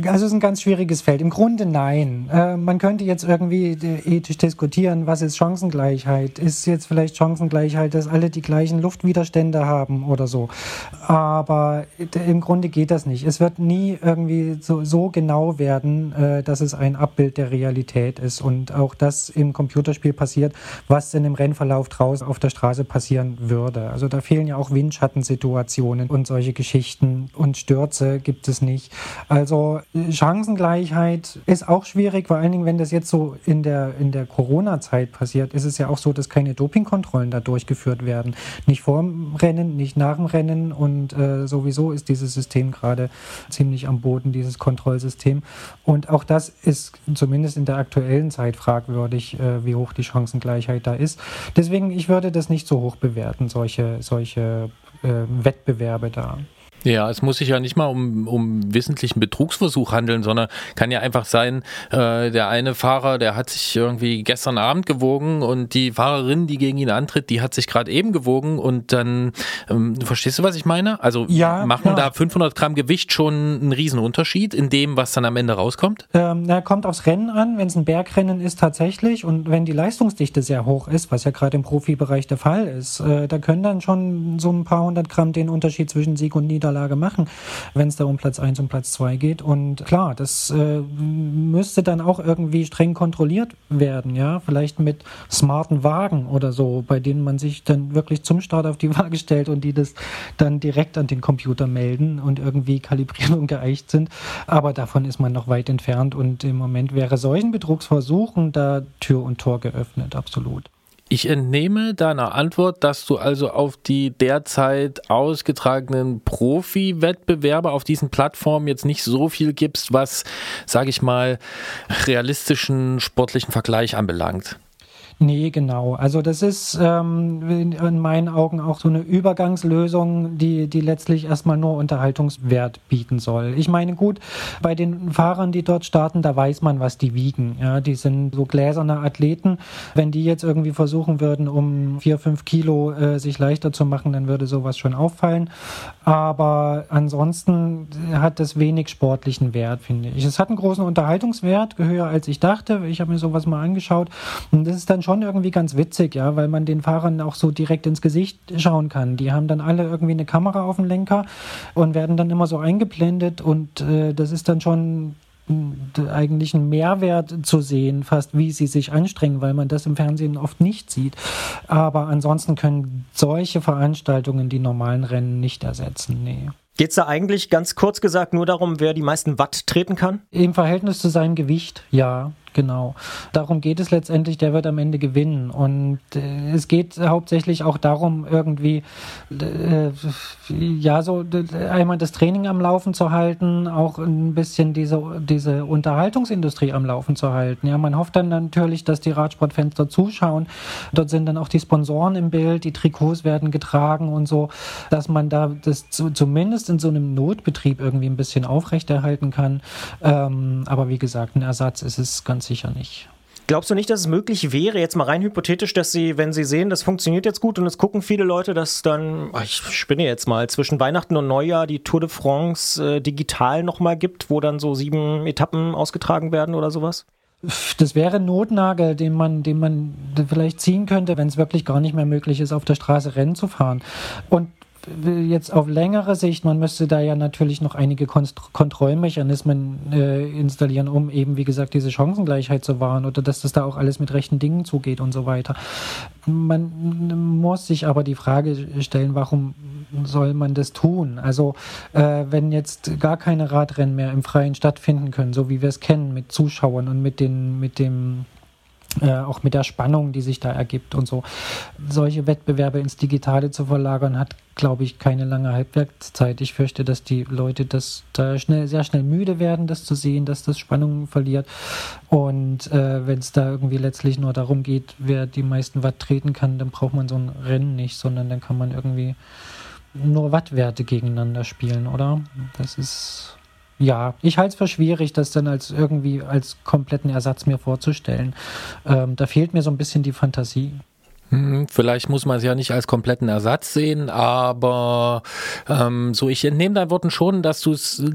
also es ist ein ganz schwieriges Feld. Im Grunde nein. Äh, man könnte jetzt irgendwie ethisch diskutieren, was ist Chancengleichheit? Ist jetzt vielleicht Chancengleichheit, dass alle die gleichen Luftwiderstände haben oder so? Aber im Grunde geht das nicht. Es wird nie irgendwie so, so genau werden, äh, dass es ein Abbild der Realität ist und auch das im Computerspiel passiert, was denn im Rennverlauf draußen auf der Straße passieren würde. Also da fehlen ja auch Windschattensituationen und solche Geschichten. Und Stürze gibt es nicht. Also Chancengleichheit ist auch schwierig, vor allen Dingen, wenn das jetzt so in der, in der Corona-Zeit passiert, ist es ja auch so, dass keine Dopingkontrollen da durchgeführt werden. Nicht vor dem Rennen, nicht nach dem Rennen und äh, sowieso ist dieses System gerade ziemlich am Boden, dieses Kontrollsystem. Und auch das ist zumindest in der aktuellen Zeit fragwürdig, äh, wie hoch die Chancengleichheit da ist. Deswegen, ich würde das nicht so hoch bewerten, solche, solche äh, Wettbewerbe da. Ja, es muss sich ja nicht mal um, um wissentlichen Betrugsversuch handeln, sondern kann ja einfach sein, äh, der eine Fahrer, der hat sich irgendwie gestern Abend gewogen und die Fahrerin, die gegen ihn antritt, die hat sich gerade eben gewogen und dann, ähm, verstehst du, was ich meine? Also Ja, machen ja. da 500 Gramm Gewicht schon einen riesen Unterschied in dem, was dann am Ende rauskommt? Ähm, na, kommt aufs Rennen an, wenn es ein Bergrennen ist tatsächlich und wenn die Leistungsdichte sehr hoch ist, was ja gerade im Profibereich der Fall ist, äh, da können dann schon so ein paar hundert Gramm den Unterschied zwischen Sieg und Niederlage machen, wenn es da um Platz 1 und Platz 2 geht. Und klar, das äh, müsste dann auch irgendwie streng kontrolliert werden, ja, vielleicht mit smarten Wagen oder so, bei denen man sich dann wirklich zum Start auf die Waage stellt und die das dann direkt an den Computer melden und irgendwie kalibriert und geeicht sind. Aber davon ist man noch weit entfernt und im Moment wäre solchen Betrugsversuchen da Tür und Tor geöffnet, absolut. Ich entnehme deiner Antwort, dass du also auf die derzeit ausgetragenen Profi-Wettbewerbe auf diesen Plattformen jetzt nicht so viel gibst, was, sage ich mal, realistischen sportlichen Vergleich anbelangt. Nee, genau. Also das ist ähm, in, in meinen Augen auch so eine Übergangslösung, die, die letztlich erstmal nur Unterhaltungswert bieten soll. Ich meine, gut, bei den Fahrern, die dort starten, da weiß man, was die wiegen. Ja, die sind so gläserne Athleten. Wenn die jetzt irgendwie versuchen würden, um vier, fünf Kilo äh, sich leichter zu machen, dann würde sowas schon auffallen. Aber ansonsten hat es wenig sportlichen Wert, finde ich. Es hat einen großen Unterhaltungswert, höher als ich dachte. Ich habe mir sowas mal angeschaut. Und das ist dann schon irgendwie ganz witzig, ja, weil man den Fahrern auch so direkt ins Gesicht schauen kann. Die haben dann alle irgendwie eine Kamera auf dem Lenker und werden dann immer so eingeblendet und äh, das ist dann schon mh, eigentlich ein Mehrwert zu sehen, fast wie sie sich anstrengen, weil man das im Fernsehen oft nicht sieht. Aber ansonsten können solche Veranstaltungen die normalen Rennen nicht ersetzen. Nee. Geht es da eigentlich ganz kurz gesagt nur darum, wer die meisten Watt treten kann? Im Verhältnis zu seinem Gewicht, ja, genau. Darum geht es letztendlich, der wird am Ende gewinnen. Und äh, es geht hauptsächlich auch darum, irgendwie, äh, ja, so einmal das Training am Laufen zu halten, auch ein bisschen diese, diese Unterhaltungsindustrie am Laufen zu halten. Ja, man hofft dann natürlich, dass die Radsportfans dort zuschauen. Dort sind dann auch die Sponsoren im Bild, die Trikots werden getragen und so, dass man da das zu, zumindest in so einem Notbetrieb irgendwie ein bisschen aufrechterhalten kann. Ähm, aber wie gesagt, ein Ersatz ist es ganz sicher nicht. Glaubst du nicht, dass es möglich wäre, jetzt mal rein hypothetisch, dass sie, wenn sie sehen, das funktioniert jetzt gut und es gucken viele Leute, dass dann, ach, ich spinne jetzt mal, zwischen Weihnachten und Neujahr die Tour de France äh, digital nochmal gibt, wo dann so sieben Etappen ausgetragen werden oder sowas? Das wäre ein Notnagel, den man, den man vielleicht ziehen könnte, wenn es wirklich gar nicht mehr möglich ist, auf der Straße Rennen zu fahren. Und jetzt auf längere Sicht, man müsste da ja natürlich noch einige Konst Kontrollmechanismen äh, installieren, um eben, wie gesagt, diese Chancengleichheit zu wahren oder dass das da auch alles mit rechten Dingen zugeht und so weiter. Man muss sich aber die Frage stellen, warum soll man das tun? Also äh, wenn jetzt gar keine Radrennen mehr im Freien stattfinden können, so wie wir es kennen, mit Zuschauern und mit den, mit dem äh, auch mit der Spannung, die sich da ergibt und so. Solche Wettbewerbe ins Digitale zu verlagern, hat, glaube ich, keine lange Halbwertszeit. Ich fürchte, dass die Leute das da schnell, sehr schnell müde werden, das zu sehen, dass das Spannung verliert. Und äh, wenn es da irgendwie letztlich nur darum geht, wer die meisten Watt treten kann, dann braucht man so ein Rennen nicht, sondern dann kann man irgendwie nur Wattwerte gegeneinander spielen, oder? Das ist ja, ich halte es für schwierig, das dann als irgendwie als kompletten Ersatz mir vorzustellen. Ähm, da fehlt mir so ein bisschen die Fantasie. Hm, Vielleicht muss man es ja nicht als kompletten Ersatz sehen, aber ähm, so ich entnehme deinen Worten schon, dass du es äh,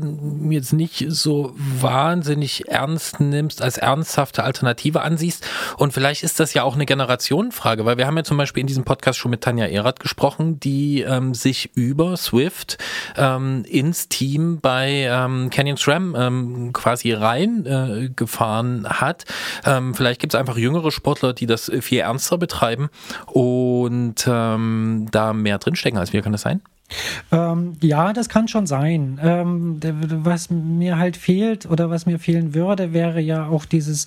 jetzt nicht so wahnsinnig ernst nimmst, als ernsthafte Alternative ansiehst. Und vielleicht ist das ja auch eine Generationenfrage, weil wir haben ja zum Beispiel in diesem Podcast schon mit Tanja Erath gesprochen, die ähm, sich über Swift ähm, ins Team bei ähm, Canyon SRAM ähm, quasi rein äh, gefahren hat. Ähm, vielleicht gibt es einfach jüngere Sportler, die das viel ernster betreiben und ähm, da mehr drinstecken als wir. Kann das sein? Ähm, ja, das kann schon sein. Ähm, was mir halt fehlt oder was mir fehlen würde, wäre ja auch dieses,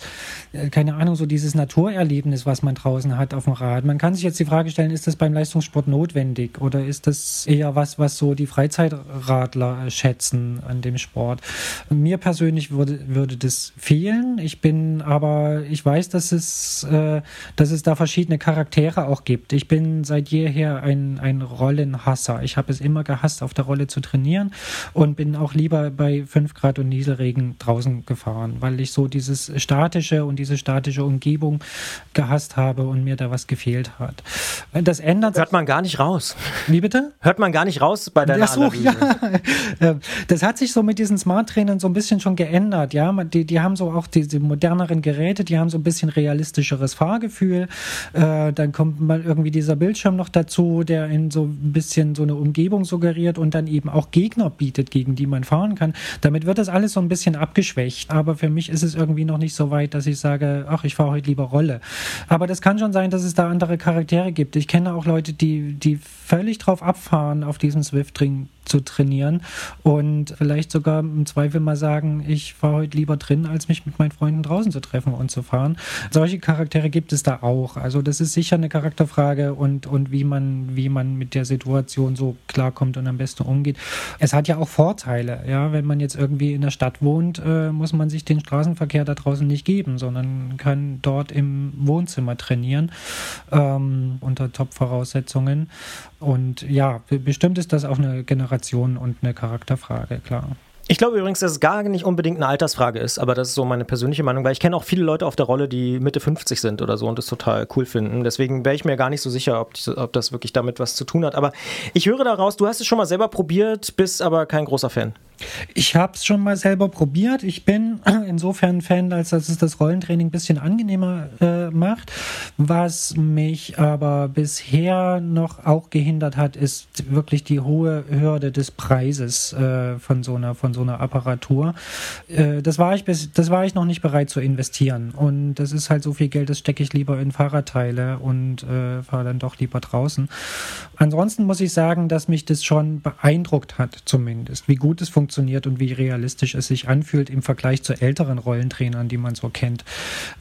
äh, keine Ahnung, so dieses Naturerlebnis, was man draußen hat auf dem Rad. Man kann sich jetzt die Frage stellen, ist das beim Leistungssport notwendig oder ist das eher was, was so die Freizeitradler äh, schätzen an dem Sport? Mir persönlich würde, würde das fehlen. Ich bin aber, ich weiß, dass es, äh, dass es da verschiedene Charaktere auch gibt. Ich bin seit jeher ein, ein Rollenhasser. Ich habe es immer gehasst, auf der Rolle zu trainieren und bin auch lieber bei 5 Grad und Nieselregen draußen gefahren, weil ich so dieses statische und diese statische Umgebung gehasst habe und mir da was gefehlt hat. Das ändert Hört man gar nicht raus. Wie bitte? Hört man gar nicht raus bei deiner Ach so, Analyse. ja. Das hat sich so mit diesen Smart-Trainern so ein bisschen schon geändert, ja. Die, die haben so auch diese moderneren Geräte, die haben so ein bisschen realistischeres Fahrgefühl. Äh, dann kommt mal irgendwie dieser Bildschirm noch dazu, der in so ein bisschen so eine Umgebung suggeriert und dann eben auch Gegner bietet, gegen die man fahren kann. Damit wird das alles so ein bisschen abgeschwächt. Aber für mich ist es irgendwie noch nicht so weit, dass ich sage, ach, ich fahre heute lieber Rolle. Aber das kann schon sein, dass es da andere Charaktere gibt. Ich kenne auch Leute, die, die völlig drauf abfahren, auf diesem Swift-Ring zu trainieren und vielleicht sogar im Zweifel mal sagen, ich fahre heute lieber drin, als mich mit meinen Freunden draußen zu treffen und zu fahren. Solche Charaktere gibt es da auch. Also das ist sicher eine Charakterfrage und, und wie man, wie man mit der Situation so klarkommt und am besten umgeht. Es hat ja auch Vorteile, ja. Wenn man jetzt irgendwie in der Stadt wohnt, äh, muss man sich den Straßenverkehr da draußen nicht geben, sondern kann dort im Wohnzimmer trainieren ähm, unter Top-Voraussetzungen. Und ja, be- bestimmt ist das auch eine Generation und eine Charakterfrage, klar. Ich glaube übrigens, dass es gar nicht unbedingt eine Altersfrage ist, aber das ist so meine persönliche Meinung, weil ich kenne auch viele Leute auf der Rolle, die Mitte 50 sind oder so und das total cool finden. Deswegen wäre ich mir gar nicht so sicher, ob, ob das wirklich damit was zu tun hat. Aber ich höre daraus, du hast es schon mal selber probiert, bist aber kein großer Fan. Ich habe es schon mal selber probiert. Ich bin insofern Fan, als dass es das Rollentraining ein bisschen angenehmer äh, macht. Was mich aber bisher noch auch gehindert hat, ist wirklich die hohe Hürde des Preises äh, von so einer von so einer Apparatur. Äh, das war ich bis, das war ich noch nicht bereit zu investieren. Und das ist halt so viel Geld, das stecke ich lieber in Fahrradteile und äh, fahre dann doch lieber draußen. Ansonsten muss ich sagen, dass mich das schon beeindruckt hat, zumindest, wie gut es funktioniert und wie realistisch es sich anfühlt im Vergleich zu älteren Rollentrainern, die man so kennt.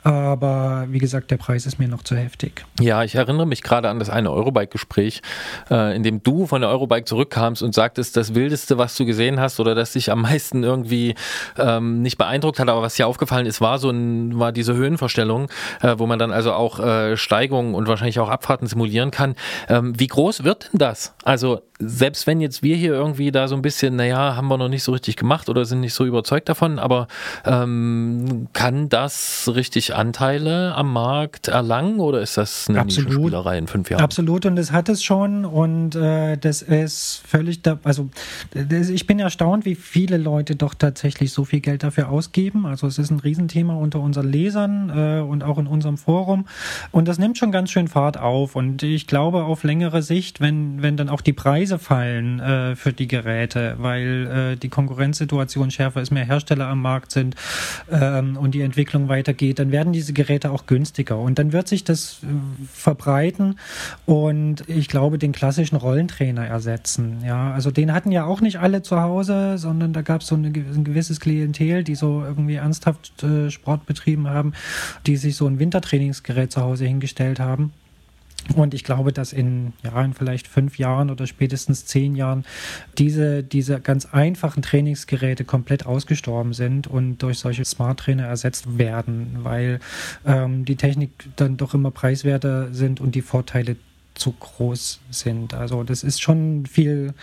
Aber wie gesagt, der Preis ist mir noch zu heftig. Ja, ich erinnere mich gerade an das eine Eurobike-Gespräch, äh, in dem du von der Eurobike zurückkamst und sagtest, das Wildeste, was du gesehen hast oder das dich am meisten irgendwie ähm, nicht beeindruckt hat, aber was dir aufgefallen ist, war so ein, war diese Höhenverstellung, äh, wo man dann also auch äh, Steigungen und wahrscheinlich auch Abfahrten simulieren kann. Ähm, wie groß wird denn das? Also selbst wenn jetzt wir hier irgendwie da so ein bisschen, naja, haben wir noch nicht so richtig gemacht oder sind nicht so überzeugt davon, aber ähm, kann das richtig Anteile am Markt erlangen oder ist das eine Absolut. Nischenspielerei in fünf Jahren? Absolut, und das hat es schon und äh, das ist völlig, da, also das, ich bin erstaunt, wie viele Leute doch tatsächlich so viel Geld dafür ausgeben. Also es ist ein Riesenthema unter unseren Lesern äh, und auch in unserem Forum und das nimmt schon ganz schön Fahrt auf und ich glaube auf längere Sicht, wenn, wenn dann auch die Preise fallen äh, für die Geräte, weil äh, die Konkurrenzsituation schärfer ist, mehr Hersteller am Markt sind ähm, und die Entwicklung weitergeht, dann werden diese Geräte auch günstiger und dann wird sich das äh, verbreiten und ich glaube den klassischen Rollentrainer ersetzen. Ja, also den hatten ja auch nicht alle zu Hause, sondern da gab es so eine, ein gewisses Klientel, die so irgendwie ernsthaft äh, Sport betrieben haben, die sich so ein Wintertrainingsgerät zu Hause hingestellt haben. Und ich glaube, dass in, ja, in vielleicht fünf Jahren oder spätestens zehn Jahren diese, diese ganz einfachen Trainingsgeräte komplett ausgestorben sind und durch solche Smart Trainer ersetzt werden, weil ähm, die Technik dann doch immer preiswerter sind und die Vorteile zu groß sind. Also das ist schon viel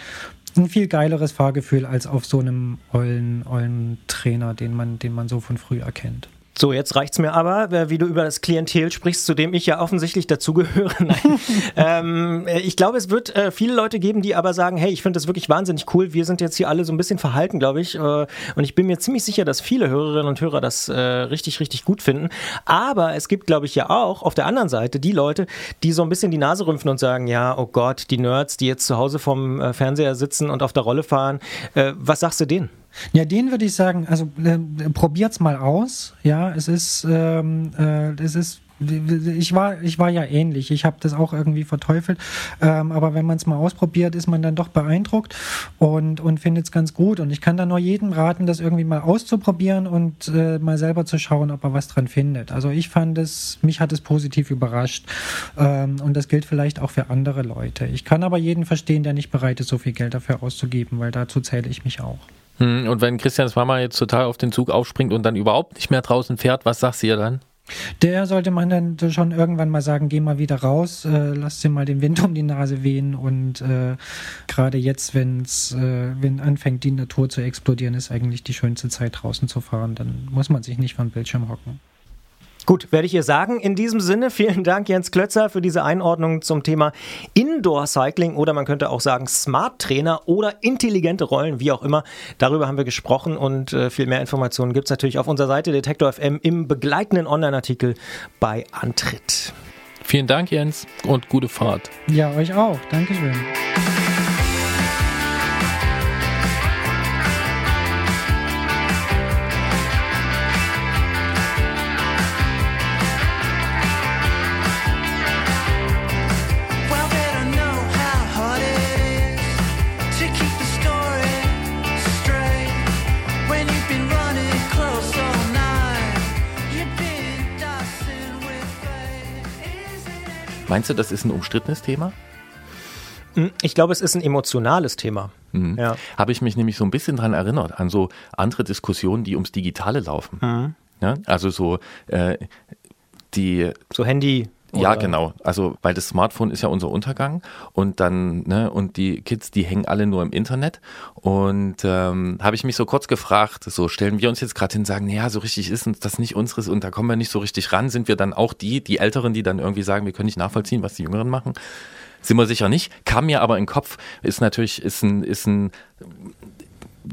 ein viel geileres Fahrgefühl als auf so einem ollen, ollen Trainer, den man, den man so von früher kennt. So, jetzt reicht's mir aber, äh, wie du über das Klientel sprichst, zu dem ich ja offensichtlich dazugehöre. Nein. ähm, äh, ich glaube, es wird äh, viele Leute geben, die aber sagen, hey, ich finde das wirklich wahnsinnig cool. Wir sind jetzt hier alle so ein bisschen verhalten, glaube ich. Äh, und ich bin mir ziemlich sicher, dass viele Hörerinnen und Hörer das äh, richtig, richtig gut finden. Aber es gibt, glaube ich, ja auch auf der anderen Seite die Leute, die so ein bisschen die Nase rümpfen und sagen, ja, oh Gott, die Nerds, die jetzt zu Hause vom äh, Fernseher sitzen und auf der Rolle fahren. Was sagst du denen? Ja, den würde ich sagen, also äh, probiert's mal aus. Ja, es ist, ähm, äh, es ist ich war, ich war ja ähnlich. Ich habe das auch irgendwie verteufelt. Ähm, aber wenn man es mal ausprobiert, ist man dann doch beeindruckt und, und findet es ganz gut. Und ich kann da nur jedem raten, das irgendwie mal auszuprobieren und äh, mal selber zu schauen, ob er was dran findet. Also ich fand es, mich hat es positiv überrascht. Ähm, und das gilt vielleicht auch für andere Leute. Ich kann aber jeden verstehen, der nicht bereit ist, so viel Geld dafür auszugeben, weil dazu zähle ich mich auch. Hm, Und wenn Christians Mama jetzt total auf den Zug aufspringt und dann überhaupt nicht mehr draußen fährt, was sagst du ihr dann? Der sollte man dann schon irgendwann mal sagen, geh mal wieder raus, äh, lass dir mal den Wind um die Nase wehen und äh, gerade jetzt, wenn's, äh, wenn anfängt die Natur zu explodieren, ist eigentlich die schönste Zeit draußen zu fahren. Dann muss man sich nicht den Bildschirm hocken. Gut, werde ich ihr sagen. In diesem Sinne, vielen Dank, Jens Klötzer, für diese Einordnung zum Thema Indoor Cycling oder man könnte auch sagen Smart Trainer oder intelligente Rollen, wie auch immer. Darüber haben wir gesprochen und äh, viel mehr Informationen gibt es natürlich auf unserer Seite Detektor FM im begleitenden Online-Artikel bei Antritt. Vielen Dank, Jens, und gute Fahrt. Ja, euch auch. Dankeschön. Meinst du, das ist ein umstrittenes Thema? Hm, Ich glaube, es ist ein emotionales Thema. Mhm. Ja. Habe ich mich nämlich so ein bisschen dran erinnert, an so andere Diskussionen, die ums Digitale laufen. Mhm. Ja? Also so äh, die So Handy. Ja, genau. Also, weil das Smartphone ist ja unser Untergang und dann, ne, und die Kids, die hängen alle nur im Internet. Und ähm, habe ich mich so kurz gefragt, so stellen wir uns jetzt gerade hin, sagen, ja, so richtig ist uns das nicht unseres und da kommen wir nicht so richtig ran. Sind wir dann auch die, die Älteren, die dann irgendwie sagen, wir können nicht nachvollziehen, was die Jüngeren machen? Sind wir sicher nicht. Kam mir aber in den Kopf, ist natürlich, ist ein, ist ein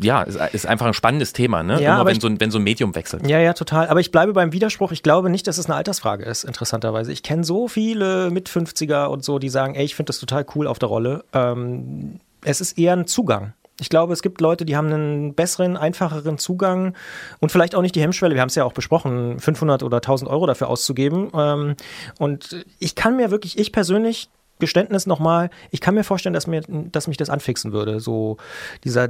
ja, ist, ist einfach ein spannendes Thema, ne? Ja, Immer wenn ich- so, ein, wenn so ein Medium wechselt. Ja, ja, total. Aber ich bleibe beim Widerspruch. Ich glaube nicht, dass es eine Altersfrage ist, interessanterweise. Ich kenne so viele mit 50er und so, die sagen, ey, ich finde das total cool auf der Rolle. Ähm, es ist eher ein Zugang. Ich glaube, es gibt Leute, die haben einen besseren, einfacheren Zugang und vielleicht auch nicht die Hemmschwelle, wir haben es ja auch besprochen, 500 oder 1000 Euro dafür auszugeben. Ähm, und ich kann mir wirklich, ich persönlich, Geständnis nochmal, ich kann mir vorstellen, dass, mir, dass mich das anfixen würde. So dieser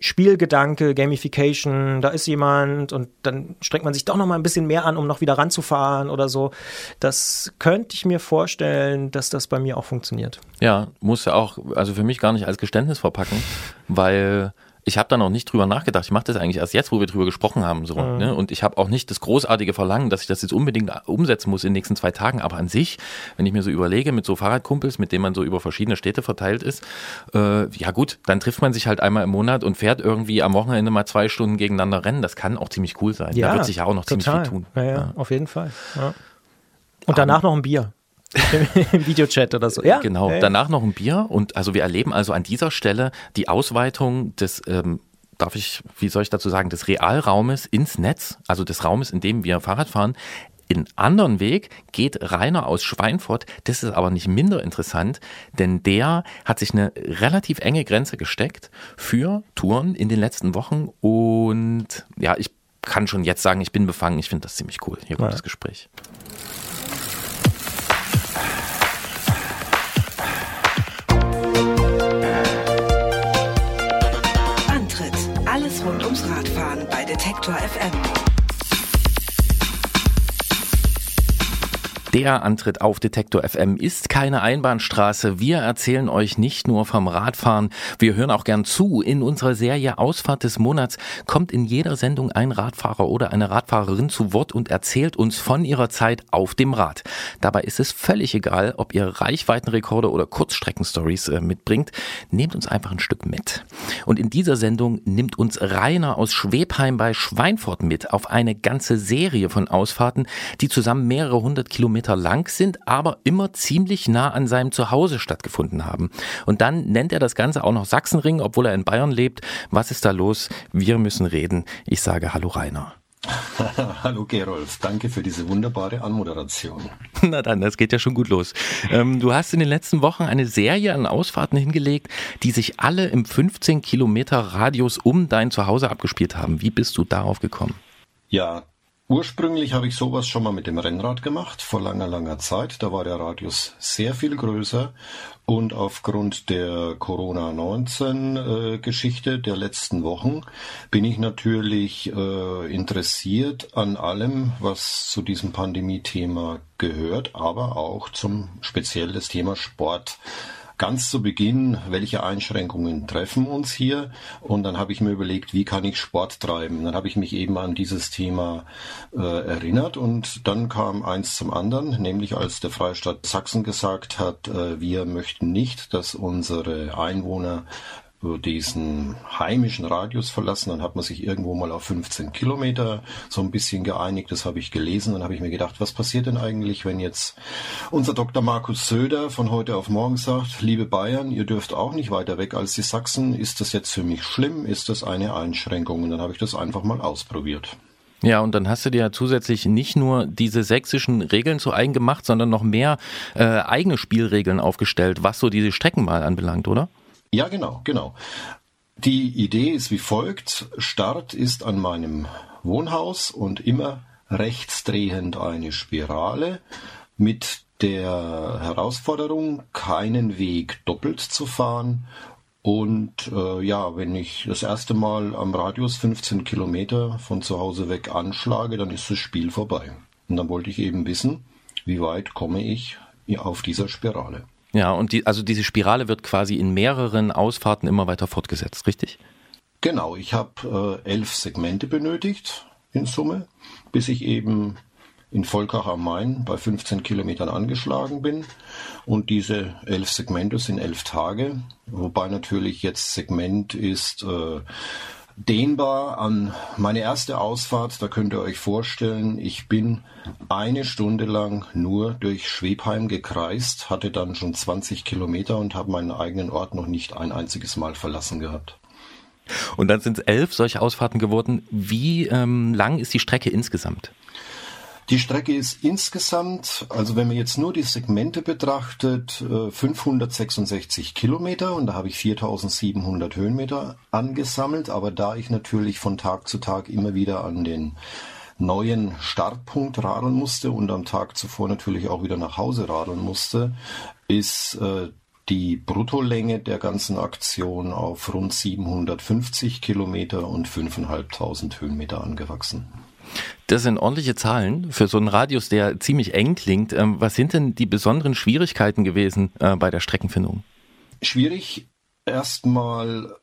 Spielgedanke, Gamification, da ist jemand und dann strengt man sich doch noch mal ein bisschen mehr an, um noch wieder ranzufahren oder so. Das könnte ich mir vorstellen, dass das bei mir auch funktioniert. Ja, muss ja auch, also für mich gar nicht als Geständnis verpacken, weil ich habe da noch nicht drüber nachgedacht. Ich mache das eigentlich erst jetzt, wo wir drüber gesprochen haben. So, Mhm. ne? Und ich habe auch nicht das großartige Verlangen, dass ich das jetzt unbedingt umsetzen muss in den nächsten zwei Tagen. Aber an sich, wenn ich mir so überlege, mit so Fahrradkumpels, mit denen man so über verschiedene Städte verteilt ist, äh, ja gut, dann trifft man sich halt einmal im Monat und fährt irgendwie am Wochenende mal zwei Stunden gegeneinander rennen. Das kann auch ziemlich cool sein. da wird sich ja auch noch ziemlich viel tun. Ja, ja, auf jeden Fall. Ja. Und danach noch ein Bier. Im Videochat oder so. Ja, Genau, ja. danach noch ein Bier und also wir erleben also an dieser Stelle die Ausweitung des, ähm, darf ich, wie soll ich dazu sagen, des Realraumes ins Netz, also des Raumes, in dem wir Fahrrad fahren. In anderen Weg geht Rainer aus Schweinfurt, das ist aber nicht minder interessant, denn der hat sich eine relativ enge Grenze gesteckt für Touren in den letzten Wochen und ja, ich kann schon jetzt sagen, ich bin befangen, ich finde das ziemlich cool. Hier kommt Ja. das Gespräch. Detektor FM. Der Antritt auf Detektor FM ist keine Einbahnstraße. Wir erzählen euch nicht nur vom Radfahren, wir hören auch gern zu. In unserer Serie Ausfahrt des Monats kommt in jeder Sendung ein Radfahrer oder eine Radfahrerin zu Wort und erzählt uns von ihrer Zeit auf dem Rad. Dabei ist es völlig egal, ob ihr Reichweitenrekorde oder Kurzstreckenstories äh, mitbringt. Nehmt uns einfach ein Stück mit. Und in dieser Sendung nimmt uns Rainer aus Schwebheim bei Schweinfurt mit auf eine ganze Serie von Ausfahrten, die zusammen mehrere hundert Kilometer lang sind, aber immer ziemlich nah an seinem Zuhause stattgefunden haben. Und dann nennt er das Ganze auch noch Sachsenring, obwohl er in Bayern lebt. Was ist da los? Wir müssen reden. Ich sage Hallo Rainer. Hallo Gerolf, danke für diese wunderbare Anmoderation. Na dann, das geht ja schon gut los. Ähm, du hast in den letzten Wochen eine Serie an Ausfahrten hingelegt, die sich alle im 15 Kilometer Radius um dein Zuhause abgespielt haben. Wie bist du darauf gekommen? Ja, ursprünglich habe ich sowas schon mal mit dem Rennrad gemacht, vor langer, langer Zeit. Da war der Radius sehr viel größer und aufgrund der Corona-19-Geschichte der letzten Wochen bin ich natürlich äh, interessiert an allem, was zu diesem Pandemie-Thema gehört, aber auch zum speziell das Thema Sport ganz zu Beginn, welche Einschränkungen treffen uns hier? Und dann habe ich mir überlegt, wie kann ich Sport treiben? Dann habe ich mich eben an dieses Thema äh, erinnert und dann kam eins zum anderen, nämlich als der Freistaat Sachsen gesagt hat, äh, wir möchten nicht, dass unsere Einwohner diesen heimischen Radius verlassen. Dann hat man sich irgendwo mal auf 15 Kilometer so ein bisschen geeinigt. Das habe ich gelesen. Dann habe ich mir gedacht, was passiert denn eigentlich, wenn jetzt unser Dr. Markus Söder von heute auf morgen sagt, liebe Bayern, ihr dürft auch nicht weiter weg als die Sachsen. Ist das jetzt für mich schlimm? Ist das eine Einschränkung? Und dann habe ich das einfach mal ausprobiert. Ja, und dann hast du dir ja zusätzlich nicht nur diese sächsischen Regeln zu eigen gemacht, sondern noch mehr äh, eigene Spielregeln aufgestellt, was so diese Strecken mal anbelangt, oder? Ja, genau, genau. Die Idee ist wie folgt. Start ist an meinem Wohnhaus und immer rechtsdrehend eine Spirale mit der Herausforderung, keinen Weg doppelt zu fahren. Und äh, ja, wenn ich das erste Mal am Radius 15 Kilometer von zu Hause weg anschlage, dann ist das Spiel vorbei. Und dann wollte ich eben wissen, wie weit komme ich auf dieser Spirale. Ja, und die, also diese Spirale wird quasi in mehreren Ausfahrten immer weiter fortgesetzt, richtig? Genau, ich habe äh, elf Segmente benötigt in Summe, bis ich eben in Volkach am Main bei 15 Kilometern angeschlagen bin. Und diese elf Segmente sind elf Tage, wobei natürlich jetzt Segment ist äh, dehnbar an meine erste Ausfahrt. Da könnt ihr euch vorstellen, ich bin eine Stunde lang nur durch Schwebheim gekreist, hatte dann schon 20 Kilometer und habe meinen eigenen Ort noch nicht ein einziges Mal verlassen gehabt. Und dann sind es elf solche Ausfahrten geworden. Wie ähm, lang ist die Strecke insgesamt? Die Strecke ist insgesamt, also wenn man jetzt nur die Segmente betrachtet, 566 Kilometer und da habe ich 4700 Höhenmeter angesammelt. Aber da ich natürlich von Tag zu Tag immer wieder an den neuen Startpunkt radeln musste und am Tag zuvor natürlich auch wieder nach Hause radeln musste, ist äh, die Bruttolänge der ganzen Aktion auf rund 750 Kilometer und 5.500 Höhenmeter angewachsen. Das sind ordentliche Zahlen für so einen Radius, der ziemlich eng klingt. Ähm, was sind denn die besonderen Schwierigkeiten gewesen äh, bei der Streckenfindung? Schwierig erstmal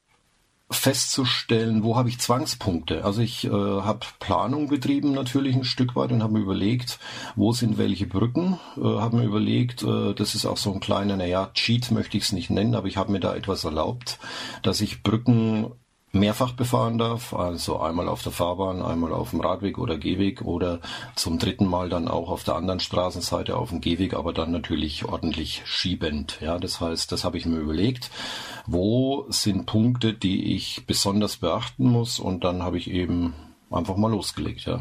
festzustellen, wo habe ich Zwangspunkte. Also ich äh, habe Planung betrieben natürlich ein Stück weit und habe mir überlegt, wo sind welche Brücken. Äh, habe mir überlegt, äh, das ist auch so ein kleiner, naja, Cheat möchte ich es nicht nennen, aber ich habe mir da etwas erlaubt, dass ich Brücken mehrfach befahren darf, also einmal auf der Fahrbahn, einmal auf dem Radweg oder Gehweg oder zum dritten Mal dann auch auf der anderen Straßenseite auf dem Gehweg, aber dann natürlich ordentlich schiebend. Ja, das heißt, das habe ich mir überlegt. Wo sind Punkte, die ich besonders beachten muss? Und dann habe ich eben einfach mal losgelegt, ja.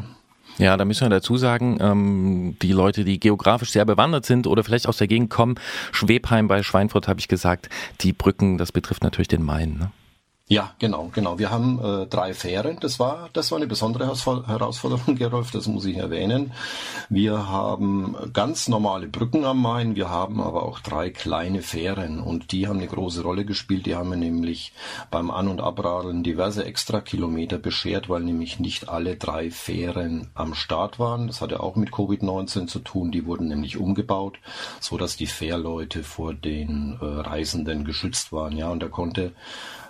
Ja, da müssen wir dazu sagen, ähm, die Leute, die geografisch sehr bewandert sind oder vielleicht aus der Gegend kommen, Schwebheim bei Schweinfurt habe ich gesagt, die Brücken, das betrifft natürlich den Main. Ne? Ja, genau, genau. Wir haben äh, drei Fähren. Das war, das war eine besondere Herausfor- Herausforderung, Gerolf, das muss ich erwähnen. Wir haben ganz normale Brücken am Main, wir haben aber auch drei kleine Fähren und die haben eine große Rolle gespielt. Die haben mir nämlich beim An- und Abradeln diverse Extrakilometer beschert, weil nämlich nicht alle drei Fähren am Start waren. Das hatte auch mit Covid-19 zu tun. Die wurden nämlich umgebaut, so dass die Fährleute vor den äh, Reisenden geschützt waren. Ja, und da konnte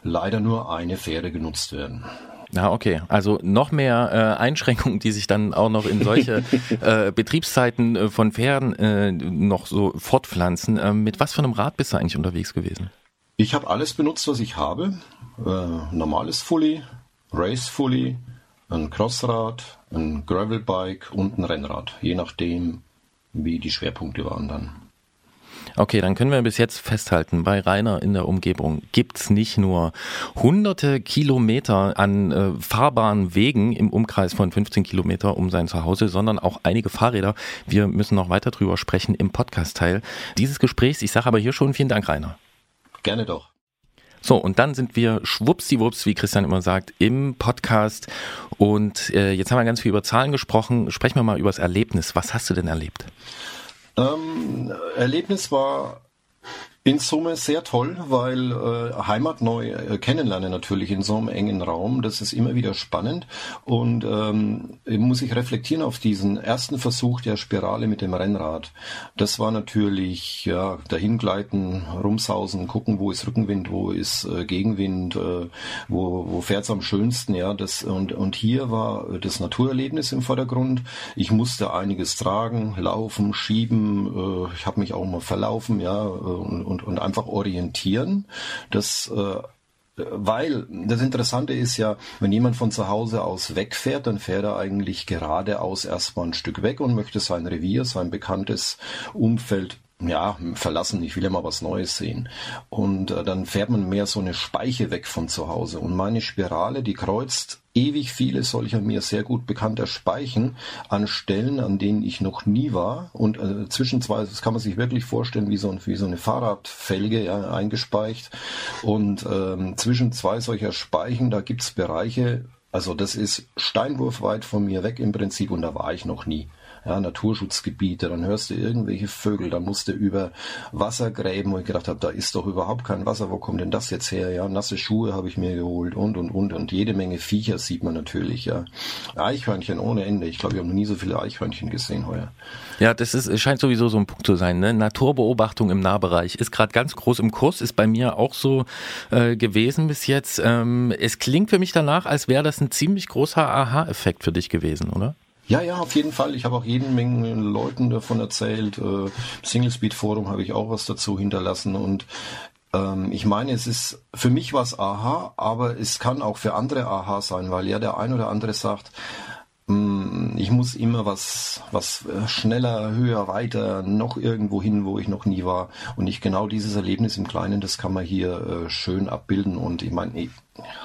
leider nur eine Fähre genutzt werden. Ja, okay. Also noch mehr äh, Einschränkungen, die sich dann auch noch in solche äh, Betriebszeiten äh, von Pferden äh, noch so fortpflanzen. Ähm, mit was für einem Rad bist du eigentlich unterwegs gewesen? Ich habe alles benutzt, was ich habe. Äh, normales Fully, Race Fully, ein Crossrad, ein Gravelbike und ein Rennrad. Je nachdem, wie die Schwerpunkte waren dann. Okay, dann können wir bis jetzt festhalten, bei Rainer in der Umgebung gibt's nicht nur hunderte Kilometer an äh, fahrbaren Wegen im Umkreis von 15 Kilometer um sein Zuhause, sondern auch einige Fahrräder. Wir müssen noch weiter drüber sprechen im Podcast-Teil dieses Gesprächs. Ich sage aber hier schon vielen Dank, Rainer. Gerne doch. So, und dann sind wir schwuppsdiwupps, wie Christian immer sagt, im Podcast. Und äh, jetzt haben wir ganz viel über Zahlen gesprochen. Sprechen wir mal über das Erlebnis. Was hast du denn erlebt? Ähm, Erlebnis war in Summe sehr toll, weil äh, Heimat neu äh, kennenlernen natürlich in so einem engen Raum, das ist immer wieder spannend und ähm, muss ich reflektieren auf diesen ersten Versuch der Spirale mit dem Rennrad. Das war natürlich ja dahingleiten, rumsausen, gucken, wo ist Rückenwind, wo ist äh, Gegenwind, äh, wo wo fährt's am schönsten, ja das und und hier war das Naturerlebnis im Vordergrund. Ich musste einiges tragen, laufen, schieben, äh, ich habe mich auch mal verlaufen, ja äh, und, und, und einfach orientieren. Das äh, weil das Interessante ist ja, wenn jemand von zu Hause aus wegfährt, dann fährt er eigentlich geradeaus erstmal ein Stück weg und möchte sein Revier, sein bekanntes Umfeld ja, verlassen, ich will ja mal was Neues sehen. Und äh, dann fährt man mehr so eine Speiche weg von zu Hause. Und meine Spirale, die kreuzt ewig viele solcher mir sehr gut bekannter Speichen an Stellen, an denen ich noch nie war. Und äh, zwischen zwei, das kann man sich wirklich vorstellen, wie so, ein, wie so eine Fahrradfelge ja, eingespeicht. Und ähm, zwischen zwei solcher Speichen, da gibt's Bereiche, also das ist steinwurfweit von mir weg im Prinzip und da war ich noch nie ja, Naturschutzgebiete, dann hörst du irgendwelche Vögel, dann musst du über Wassergräben, wo ich gedacht habe, da ist doch überhaupt kein Wasser, wo kommt denn das jetzt her? Ja, nasse Schuhe habe ich mir geholt und und und und jede Menge Viecher sieht man natürlich, ja. Eichhörnchen ohne Ende. Ich glaube, ich habe noch nie so viele Eichhörnchen gesehen heuer. Ja, das ist, scheint sowieso so ein Punkt zu sein. Ne? Naturbeobachtung im Nahbereich ist gerade ganz groß im Kurs, ist bei mir auch so äh, gewesen bis jetzt. Ähm, es klingt für mich danach, als wäre das ein ziemlich großer Aha-Effekt für dich gewesen, oder? Ja, ja, auf jeden Fall. Ich habe auch jeden Menge Leuten davon erzählt. Äh, Single Speed Forum habe ich auch was dazu hinterlassen und ähm, ich meine, es ist für mich was Aha, aber es kann auch für andere Aha sein, weil ja der ein oder andere sagt, mm, ich muss immer was, was äh, schneller, höher, weiter, noch irgendwo hin, wo ich noch nie war. Und ich genau dieses Erlebnis im Kleinen, das kann man hier äh, schön abbilden. Und ich meine,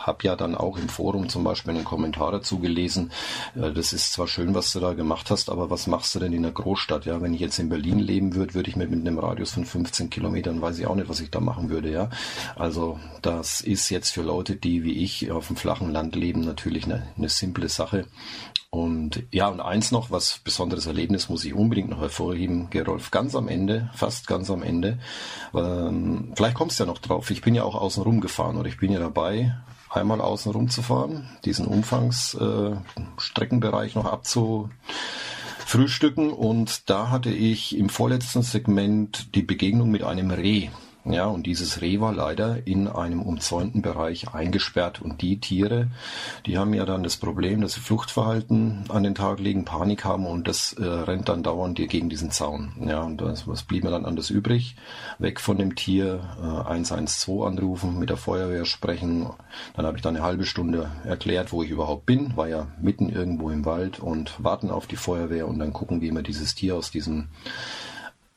habe ja dann auch im Forum zum Beispiel einen Kommentar dazu gelesen. Äh, das ist zwar schön, was du da gemacht hast, aber was machst du denn in der Großstadt? Ja, wenn ich jetzt in Berlin leben würde, würde ich mit, mit einem Radius von 15 Kilometern, weiß ich auch nicht, was ich da machen würde. Ja, also das ist jetzt für Leute, die wie ich auf dem flachen Land leben, natürlich eine, eine simple Sache. Und ja, und eins noch, was besonderes Erlebnis muss ich unbedingt noch hervorheben, Gerolf, ganz am Ende, fast ganz am Ende. Ähm, vielleicht kommst du ja noch drauf. Ich bin ja auch außen rum gefahren oder ich bin ja dabei, einmal außen rum zu fahren, diesen Umfangsstreckenbereich äh, noch abzufrühstücken. Und da hatte ich im vorletzten Segment die Begegnung mit einem Reh. Ja, und dieses Reh war leider in einem umzäunten Bereich eingesperrt. Und die Tiere, die haben ja dann das Problem, dass sie Fluchtverhalten an den Tag legen, Panik haben und das äh, rennt dann dauernd dir gegen diesen Zaun. Ja, und das, was blieb mir dann anders übrig? Weg von dem Tier, äh, 112 anrufen, mit der Feuerwehr sprechen. Dann habe ich dann eine halbe Stunde erklärt, wo ich überhaupt bin, war ja mitten irgendwo im Wald und warten auf die Feuerwehr und dann gucken, wie man dieses Tier aus diesem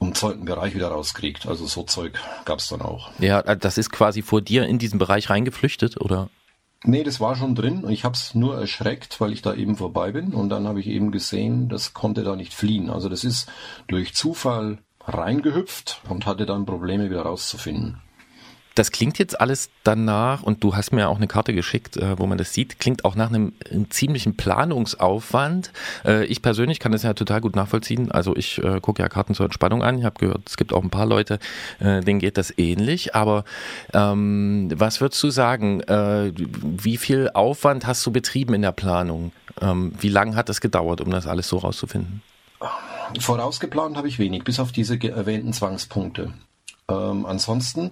umzäunten Bereich wieder rauskriegt. Also so Zeug gab's dann auch. Ja, das ist quasi vor dir in diesen Bereich reingeflüchtet, oder? Nee, das war schon drin und ich hab's nur erschreckt, weil ich da eben vorbei bin und dann habe ich eben gesehen, das konnte da nicht fliehen. Also das ist durch Zufall reingehüpft und hatte dann Probleme wieder rauszufinden. Das klingt jetzt alles danach, und du hast mir auch eine Karte geschickt, äh, wo man das sieht, klingt auch nach einem, einem ziemlichen Planungsaufwand. Äh, ich persönlich kann das ja total gut nachvollziehen. Also ich äh, gucke ja Karten zur Entspannung an. Ich habe gehört, es gibt auch ein paar Leute, äh, denen geht das ähnlich. Aber ähm, was würdest du sagen? Äh, wie viel Aufwand hast du betrieben in der Planung? Ähm, wie lange hat das gedauert, um das alles so rauszufinden? Vorausgeplant habe ich wenig, bis auf diese erwähnten Zwangspunkte. Ähm, ansonsten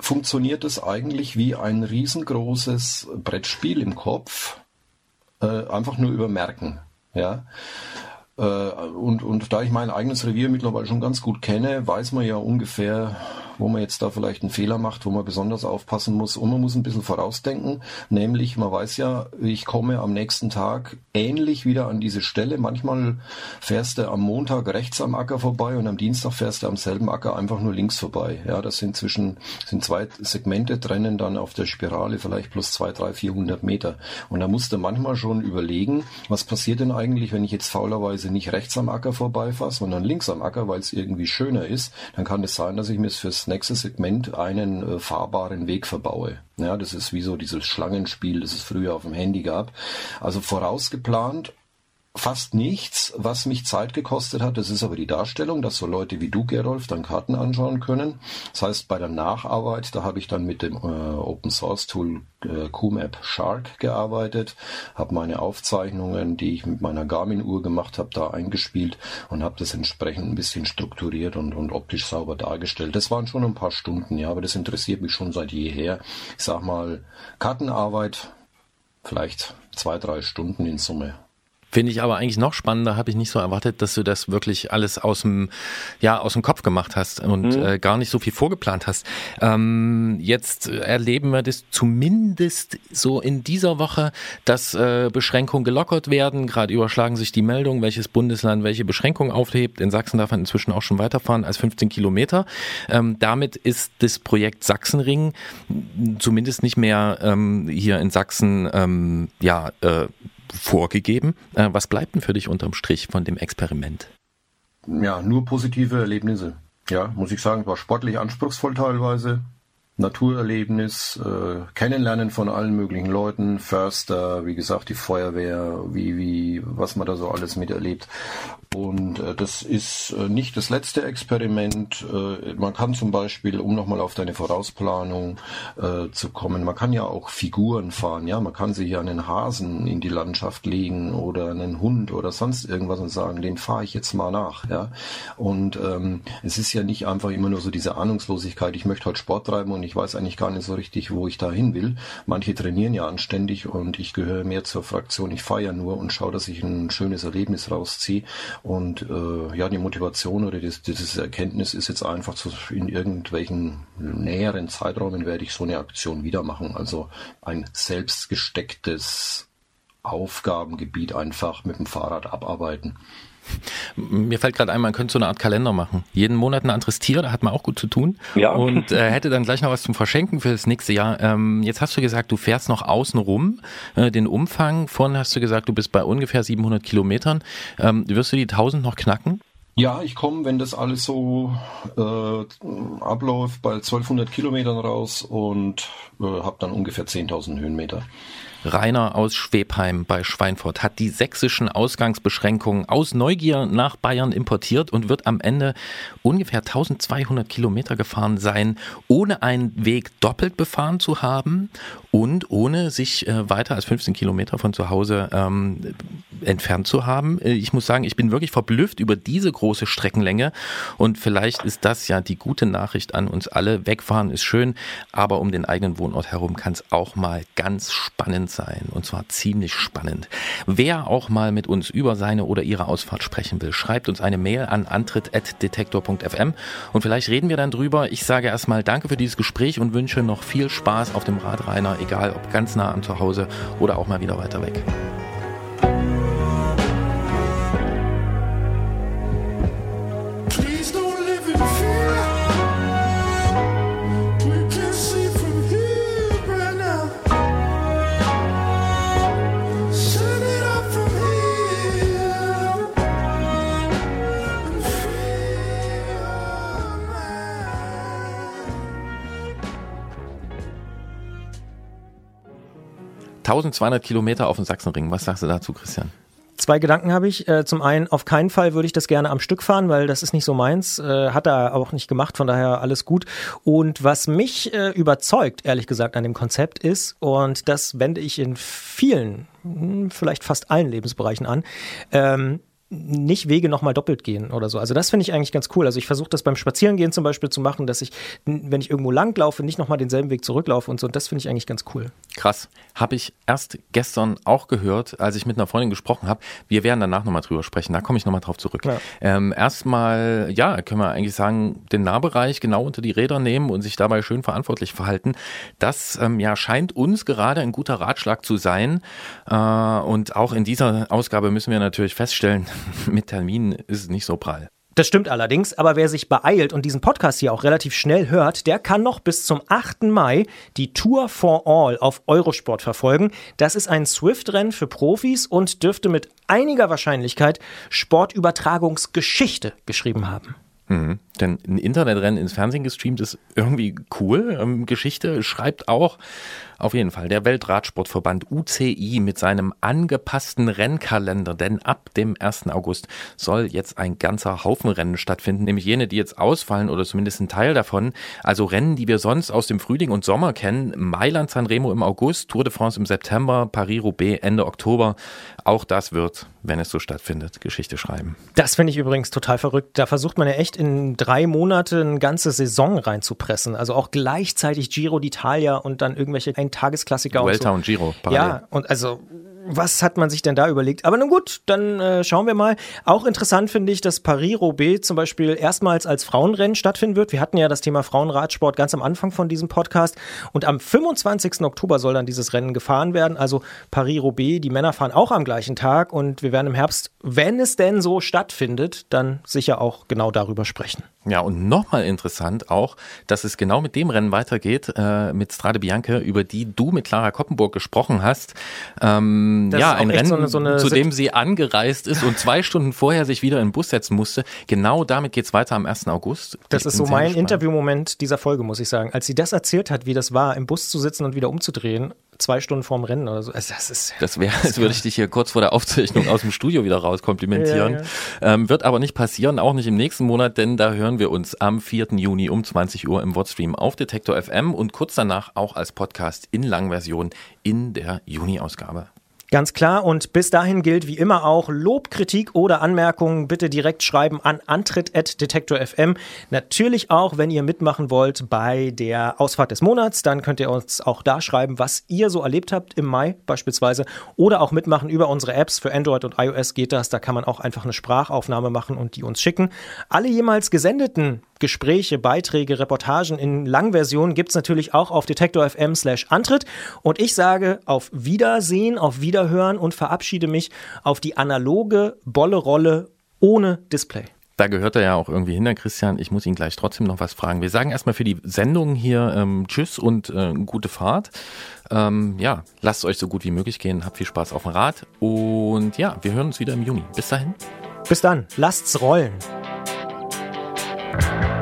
funktioniert es eigentlich wie ein riesengroßes Brettspiel im Kopf, äh, einfach nur über Merken. Ja? Äh, und, und da ich mein eigenes Revier mittlerweile schon ganz gut kenne, weiß man ja ungefähr, wo man jetzt da vielleicht einen Fehler macht, wo man besonders aufpassen muss. Und man muss ein bisschen vorausdenken, nämlich man weiß ja, ich komme am nächsten Tag ähnlich wieder an diese Stelle. Manchmal fährst du am Montag rechts am Acker vorbei und am Dienstag fährst du am selben Acker einfach nur links vorbei. Ja, das sind zwischen, sind zwei Segmente trennen dann auf der Spirale vielleicht plus zwei, drei, vierhundert Meter. Und da musst du manchmal schon überlegen, was passiert denn eigentlich, wenn ich jetzt faulerweise nicht rechts am Acker vorbeifahre, sondern links am Acker, weil es irgendwie schöner ist, dann kann es sein, dass ich mir fürs nächste Segment einen äh, fahrbaren Weg verbaue. Ja, das ist wie so dieses Schlangenspiel, das es früher auf dem Handy gab. Also vorausgeplant fast nichts, was mich Zeit gekostet hat. Das ist aber die Darstellung, dass so Leute wie du, Gerolf, dann Karten anschauen können. Das heißt, bei der Nacharbeit, da habe ich dann mit dem äh, Open Source Tool äh, QMAP Shark gearbeitet, habe meine Aufzeichnungen, die ich mit meiner Garmin-Uhr gemacht habe, da eingespielt und habe das entsprechend ein bisschen strukturiert und, und optisch sauber dargestellt. Das waren schon ein paar Stunden, ja, aber das interessiert mich schon seit jeher. Ich sag mal, Kartenarbeit, vielleicht zwei, drei Stunden in Summe. Finde ich aber eigentlich noch spannender, habe ich nicht so erwartet, dass du das wirklich alles aus dem, ja, aus dem Kopf gemacht hast und Mhm. äh, gar nicht so viel vorgeplant hast. Ähm, jetzt erleben wir das zumindest so in dieser Woche, dass äh, Beschränkungen gelockert werden. Gerade überschlagen sich die Meldungen, welches Bundesland welche Beschränkungen aufhebt. In Sachsen darf man inzwischen auch schon weiterfahren als 15 Kilometer. Ähm, damit ist das Projekt Sachsenring zumindest nicht mehr ähm, hier in Sachsen ähm, ja, äh, vorgegeben. Äh, was bleibt denn für dich unterm Strich von dem Experiment? ja, nur positive Erlebnisse. Ja, muss ich sagen, war sportlich anspruchsvoll teilweise. Naturerlebnis, äh, Kennenlernen von allen möglichen Leuten, Förster, wie gesagt, die Feuerwehr, wie, wie, was man da so alles miterlebt. Und äh, das ist äh, nicht das letzte Experiment. Äh, man kann zum Beispiel, um nochmal auf deine Vorausplanung äh, zu kommen, man kann ja auch Figuren fahren. Ja, man kann sich ja einen Hasen in die Landschaft legen oder einen Hund oder sonst irgendwas und sagen, den fahre ich jetzt mal nach. Ja, und ähm, es ist ja nicht einfach immer nur so diese Ahnungslosigkeit. Ich möchte heute Sport treiben und ich weiß eigentlich gar nicht so richtig, wo ich da hin will. Manche trainieren ja anständig und ich gehöre mehr zur Fraktion. Ich fahre ja nur und schaue, dass ich ein schönes Erlebnis rausziehe. Und äh, ja, die Motivation oder das, dieses Erkenntnis ist jetzt einfach zu, in irgendwelchen näheren Zeiträumen werde ich so eine Aktion wieder machen. Also ein selbst gestecktes Aufgabengebiet einfach mit dem Fahrrad abarbeiten. Mir fällt gerade ein, man könnte so eine Art Kalender machen. Jeden Monat ein anderes Tier, da hat man auch gut zu tun. Ja. Und äh, hätte dann gleich noch was zum Verschenken für das nächste Jahr. Ähm, jetzt hast du gesagt, du fährst noch außen rum. Äh, den Umfang, vorhin hast du gesagt, du bist bei ungefähr 700 Kilometern. Ähm, wirst du die 1000 noch knacken? Ja, ich komme, wenn das alles so äh, abläuft, bei 1200 Kilometern raus und äh, habe dann ungefähr 10.000 Höhenmeter. Rainer aus Schwebheim bei Schweinfurt hat die sächsischen Ausgangsbeschränkungen aus Neugier nach Bayern importiert und wird am Ende ungefähr 1200 Kilometer gefahren sein, ohne einen Weg doppelt befahren zu haben und ohne sich äh, weiter als 15 Kilometer von zu Hause ähm, entfernt zu haben. Äh, Ich muss sagen, ich bin wirklich verblüfft über diese große Streckenlänge und vielleicht ist das ja die gute Nachricht an uns alle. Wegfahren ist schön, aber um den eigenen Wohnort herum kann es auch mal ganz spannend sein und zwar ziemlich spannend. Wer auch mal mit uns über seine oder ihre Ausfahrt sprechen will, schreibt uns eine Mail an antritt.detektor.fm und vielleicht reden wir dann drüber. Ich sage erstmal danke für dieses Gespräch und wünsche noch viel Spaß auf dem Rad, Rainer, egal ob ganz nah an zu Hause oder auch mal wieder weiter weg. 1200 Kilometer auf dem Sachsenring. Was sagst du dazu, Christian? Zwei Gedanken habe ich. Äh, Zum einen, auf keinen Fall würde ich das gerne am Stück fahren, weil das ist nicht so meins. Äh, Hat er auch nicht gemacht, von daher alles gut. Und was mich äh, überzeugt, ehrlich gesagt, an dem Konzept ist, und das wende ich in vielen, hm, vielleicht fast allen Lebensbereichen an, ähm, nicht Wege nochmal doppelt gehen oder so. Also das finde ich eigentlich ganz cool. Also ich versuche das beim Spazierengehen zum Beispiel zu machen, dass ich, wenn ich irgendwo langlaufe, nicht nochmal denselben Weg zurücklaufe und so. Und das finde ich eigentlich ganz cool. Krass. Habe ich erst gestern auch gehört, als ich mit einer Freundin gesprochen habe. Wir werden danach nochmal drüber sprechen. Da komme ich nochmal drauf zurück. Ja. Ähm, erstmal, ja, können wir eigentlich sagen, den Nahbereich genau unter die Räder nehmen und sich dabei schön verantwortlich verhalten. Das ähm, ja, scheint uns gerade ein guter Ratschlag zu sein. Äh, und auch in dieser Ausgabe müssen wir natürlich feststellen, mit Terminen ist es nicht so prall. Das stimmt allerdings, aber wer sich beeilt und diesen Podcast hier auch relativ schnell hört, der kann noch bis zum 8. Mai die Tour for All auf Eurosport verfolgen. Das ist ein Swift-Rennen für Profis und dürfte mit einiger Wahrscheinlichkeit Sportübertragungsgeschichte geschrieben haben. Mhm. Denn ein Internetrennen ins Fernsehen gestreamt ist irgendwie cool. Ähm, Geschichte schreibt auch auf jeden Fall der Weltradsportverband UCI mit seinem angepassten Rennkalender. Denn ab dem 1. August soll jetzt ein ganzer Haufen Rennen stattfinden, nämlich jene, die jetzt ausfallen oder zumindest ein Teil davon. Also Rennen, die wir sonst aus dem Frühling und Sommer kennen. Mailand Sanremo im August, Tour de France im September, Paris-Roubaix Ende Oktober. Auch das wird, wenn es so stattfindet, Geschichte schreiben. Das finde ich übrigens total verrückt. Da versucht man ja echt in drei Monate eine ganze Saison reinzupressen. Also auch gleichzeitig Giro d'Italia und dann irgendwelche Eintagesklassiker und Vuelta so. und Giro, parallel. Ja, und also was hat man sich denn da überlegt? Aber nun gut, dann äh, schauen wir mal. Auch interessant finde ich, dass Paris-Roubaix zum Beispiel erstmals als Frauenrennen stattfinden wird. Wir hatten ja das Thema Frauenradsport ganz am Anfang von diesem Podcast. Und am 25. Oktober soll dann dieses Rennen gefahren werden. Also Paris-Roubaix, die Männer fahren auch am gleichen Tag. Und wir werden im Herbst, wenn es denn so stattfindet, dann sicher auch genau darüber sprechen. Ja, und nochmal interessant auch, dass es genau mit dem Rennen weitergeht, äh, mit Strade Bianche, über die du mit Clara Koppenburg gesprochen hast. Ähm, Das ja, ein Rennen, so eine- so eine zu dem sie angereist ist und zwei Stunden vorher sich wieder in den Bus setzen musste. Genau damit geht's weiter am 1. August. Das Ich ist so mein. Interviewmoment dieser Folge, muss ich sagen. Als sie das erzählt hat, wie das war, im Bus zu sitzen und wieder umzudrehen, zwei Stunden vorm Rennen oder so. Also das ist Das wäre, als würde ich dich hier kurz vor der Aufzeichnung aus dem Studio wieder rauskomplimentieren. Ja, Ähm, wird aber nicht passieren, auch nicht im nächsten Monat, denn da hören wir uns am 4. Juni um 20 Uhr im Wordstream auf Detektor FM und kurz danach auch als Podcast in Langversion in der Juni-Ausgabe. Ganz klar. Und bis dahin gilt wie immer auch Lob, Kritik oder Anmerkungen bitte direkt schreiben an antritt.detektor.fm. Natürlich auch, wenn ihr mitmachen wollt bei der Ausfahrt des Monats, dann könnt ihr uns auch da schreiben, was ihr so erlebt habt im Mai beispielsweise. Oder auch mitmachen über unsere Apps. Für Android und iOS geht das. Da kann man auch einfach eine Sprachaufnahme machen und die uns schicken. Alle jemals gesendeten Gespräche, Beiträge, Reportagen in Langversion gibt's natürlich auch auf detektor FM slash Antritt. Und ich sage auf Wiedersehen, auf Wiederhören und verabschiede mich auf die analoge Bolle-Rolle ohne Display. Da gehört er ja auch irgendwie hin, Christian. Ich muss ihn gleich trotzdem noch was fragen. Wir sagen erstmal für die Sendung hier ähm, Tschüss und äh, gute Fahrt. Ähm, ja, lasst es euch so gut wie möglich gehen. Habt viel Spaß auf dem Rad. Und ja, wir hören uns wieder im Juni. Bis dahin. Bis dann, lasst's rollen. Bye.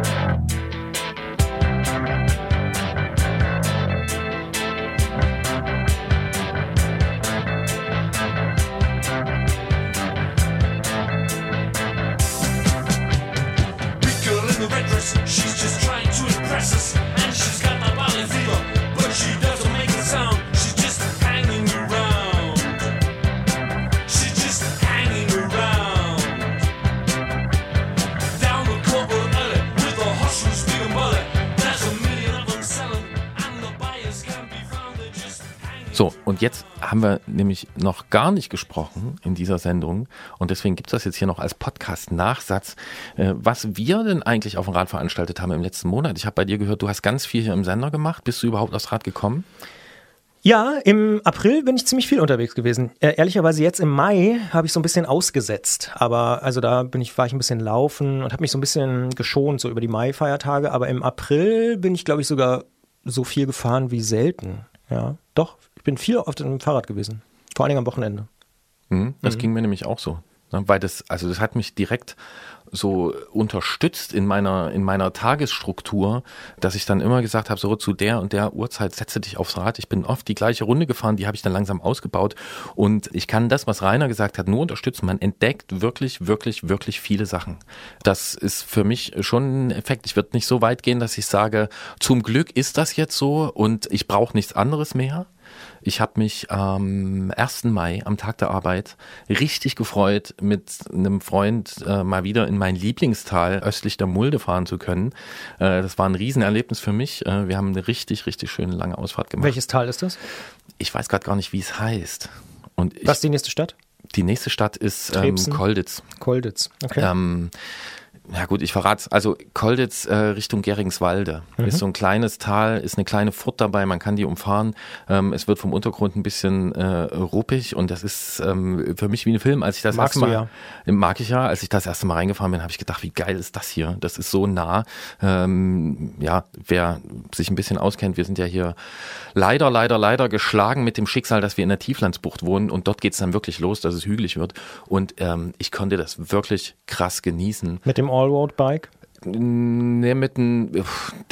So, und jetzt haben wir nämlich noch gar nicht gesprochen in dieser Sendung und deswegen gibt es das jetzt hier noch als Podcast-Nachsatz, äh, was wir denn eigentlich auf dem Rad veranstaltet haben im letzten Monat. Ich habe bei dir gehört, du hast ganz viel hier im Sender gemacht. Bist du überhaupt aufs Rad gekommen? Ja, im April bin ich ziemlich viel unterwegs gewesen. Äh, ehrlicherweise jetzt im Mai habe ich so ein bisschen ausgesetzt. Aber also da bin ich, war ich ein bisschen laufen und habe mich so ein bisschen geschont, so über die Mai-Feiertage. Aber im April bin ich, glaube ich, sogar so viel gefahren wie selten. Ja, doch. Ich bin viel auf dem Fahrrad gewesen. Vor allen Dingen am Wochenende. Hm, das Mhm. ging mir nämlich auch so. Ne? Weil das, also das hat mich direkt so unterstützt in meiner, in meiner Tagesstruktur, dass ich dann immer gesagt habe, so zu der und der Uhrzeit setze dich aufs Rad. Ich bin oft die gleiche Runde gefahren, die habe ich dann langsam ausgebaut und ich kann das, was Rainer gesagt hat, nur unterstützen. Man entdeckt wirklich, wirklich, wirklich viele Sachen. Das ist für mich schon ein Effekt. Ich würde nicht so weit gehen, dass ich sage, zum Glück ist das jetzt so und ich brauche nichts anderes mehr. Ich habe mich am 1. Mai, am Tag der Arbeit, richtig gefreut, mit einem Freund äh, mal wieder in mein Lieblingstal östlich der Mulde fahren zu können. Äh, das war ein Riesenerlebnis für mich. Äh, wir haben eine richtig, richtig schöne lange Ausfahrt gemacht. Welches Tal ist das? Ich weiß gerade gar nicht, wie es heißt. Und ich, Was ist die nächste Stadt? die nächste Stadt ist ähm? Kolditz. Kolditz. Okay. Ähm, ja gut, ich verrate Also Kolditz äh, Richtung Geringswalde Mhm. ist so ein kleines Tal, ist eine kleine Furt dabei, man kann die umfahren. Ähm, es wird vom Untergrund ein bisschen äh, ruppig und das ist ähm, für mich wie ein Film. Als ich das Magst erste du Mal, mag ich ja, als ich das erste Mal reingefahren bin, habe ich gedacht, wie geil ist das hier? Das ist so nah. Ähm, ja, wer sich ein bisschen auskennt, wir sind ja hier leider, leider, leider geschlagen mit dem Schicksal, dass wir in der Tieflandsbucht wohnen und dort geht's dann wirklich los, dass es hügelig wird. Und ähm, ich konnte das wirklich krass genießen. Mit dem Allroad-Bike? Nee, mit einem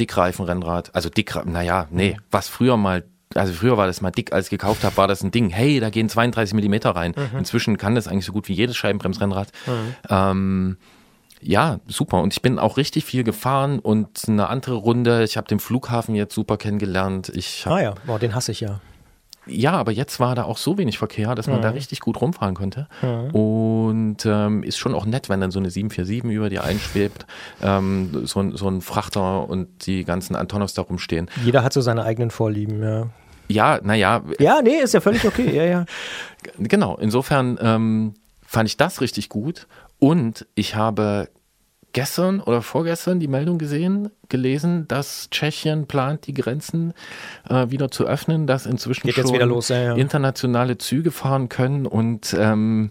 Dickreifenrennrad. Also dick, naja, nee, was früher mal, also früher war das mal dick, als ich gekauft habe, war das ein Ding. Hey, da gehen 32 Millimeter rein. Mhm. Inzwischen kann das eigentlich so gut wie jedes Scheibenbremsrennrad. Mhm. Ähm, ja, super. Und ich bin auch richtig viel gefahren und eine andere Runde. Ich habe den Flughafen jetzt super kennengelernt. Ich hab, Ah ja, boah, den hasse ich ja. Ja, aber jetzt war da auch so wenig Verkehr, dass man Mhm. da richtig gut rumfahren konnte. Mhm. Und ähm, ist schon auch nett, wenn dann so eine 747 über dir einschwebt, ähm, so, ein- so ein Frachter und die ganzen Antonovs da rumstehen. Jeder hat so seine eigenen Vorlieben, ja. Ja, naja, Ja, nee, ist ja völlig okay, ja, ja. genau. Insofern ähm, fand ich das richtig gut. Und ich habe gestern oder vorgestern die Meldung gesehen, gelesen, dass Tschechien plant, die Grenzen äh, wieder zu öffnen, dass inzwischen Geht schon los, ja, ja. internationale Züge fahren können und ähm,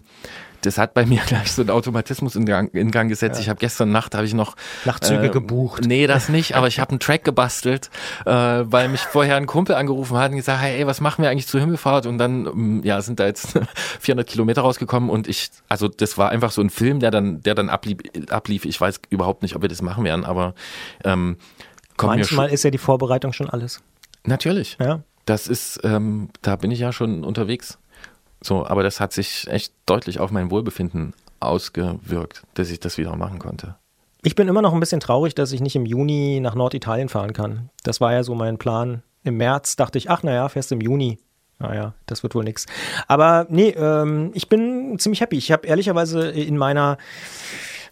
das hat bei mir gleich so einen Automatismus in Gang, in Gang gesetzt. Ich habe gestern Nacht habe ich noch Nachtzüge äh, gebucht. Nee, das nicht, aber ich habe einen Track gebastelt, äh, weil mich vorher ein Kumpel angerufen hat und gesagt, hey, ey, was machen wir eigentlich zur Himmelfahrt? Und dann, ähm, ja, sind da jetzt 400 Kilometer rausgekommen und ich, also das war einfach so ein Film, der dann, der dann ablief. ablief. Ich weiß überhaupt nicht, ob wir das machen werden, aber ähm, Manchmal ist ja die Vorbereitung schon alles. Natürlich. Ja. Das ist, ähm, da bin ich ja schon unterwegs. So, aber das hat sich echt deutlich auf mein Wohlbefinden ausgewirkt, dass ich das wieder machen konnte. Ich bin immer noch ein bisschen traurig, dass ich nicht im Juni nach Norditalien fahren kann. Das war ja so mein Plan. Im März dachte ich, ach naja, fährst im Juni. Naja, das wird wohl nix. Aber nee, ähm, ich bin ziemlich happy. Ich habe ehrlicherweise in meiner,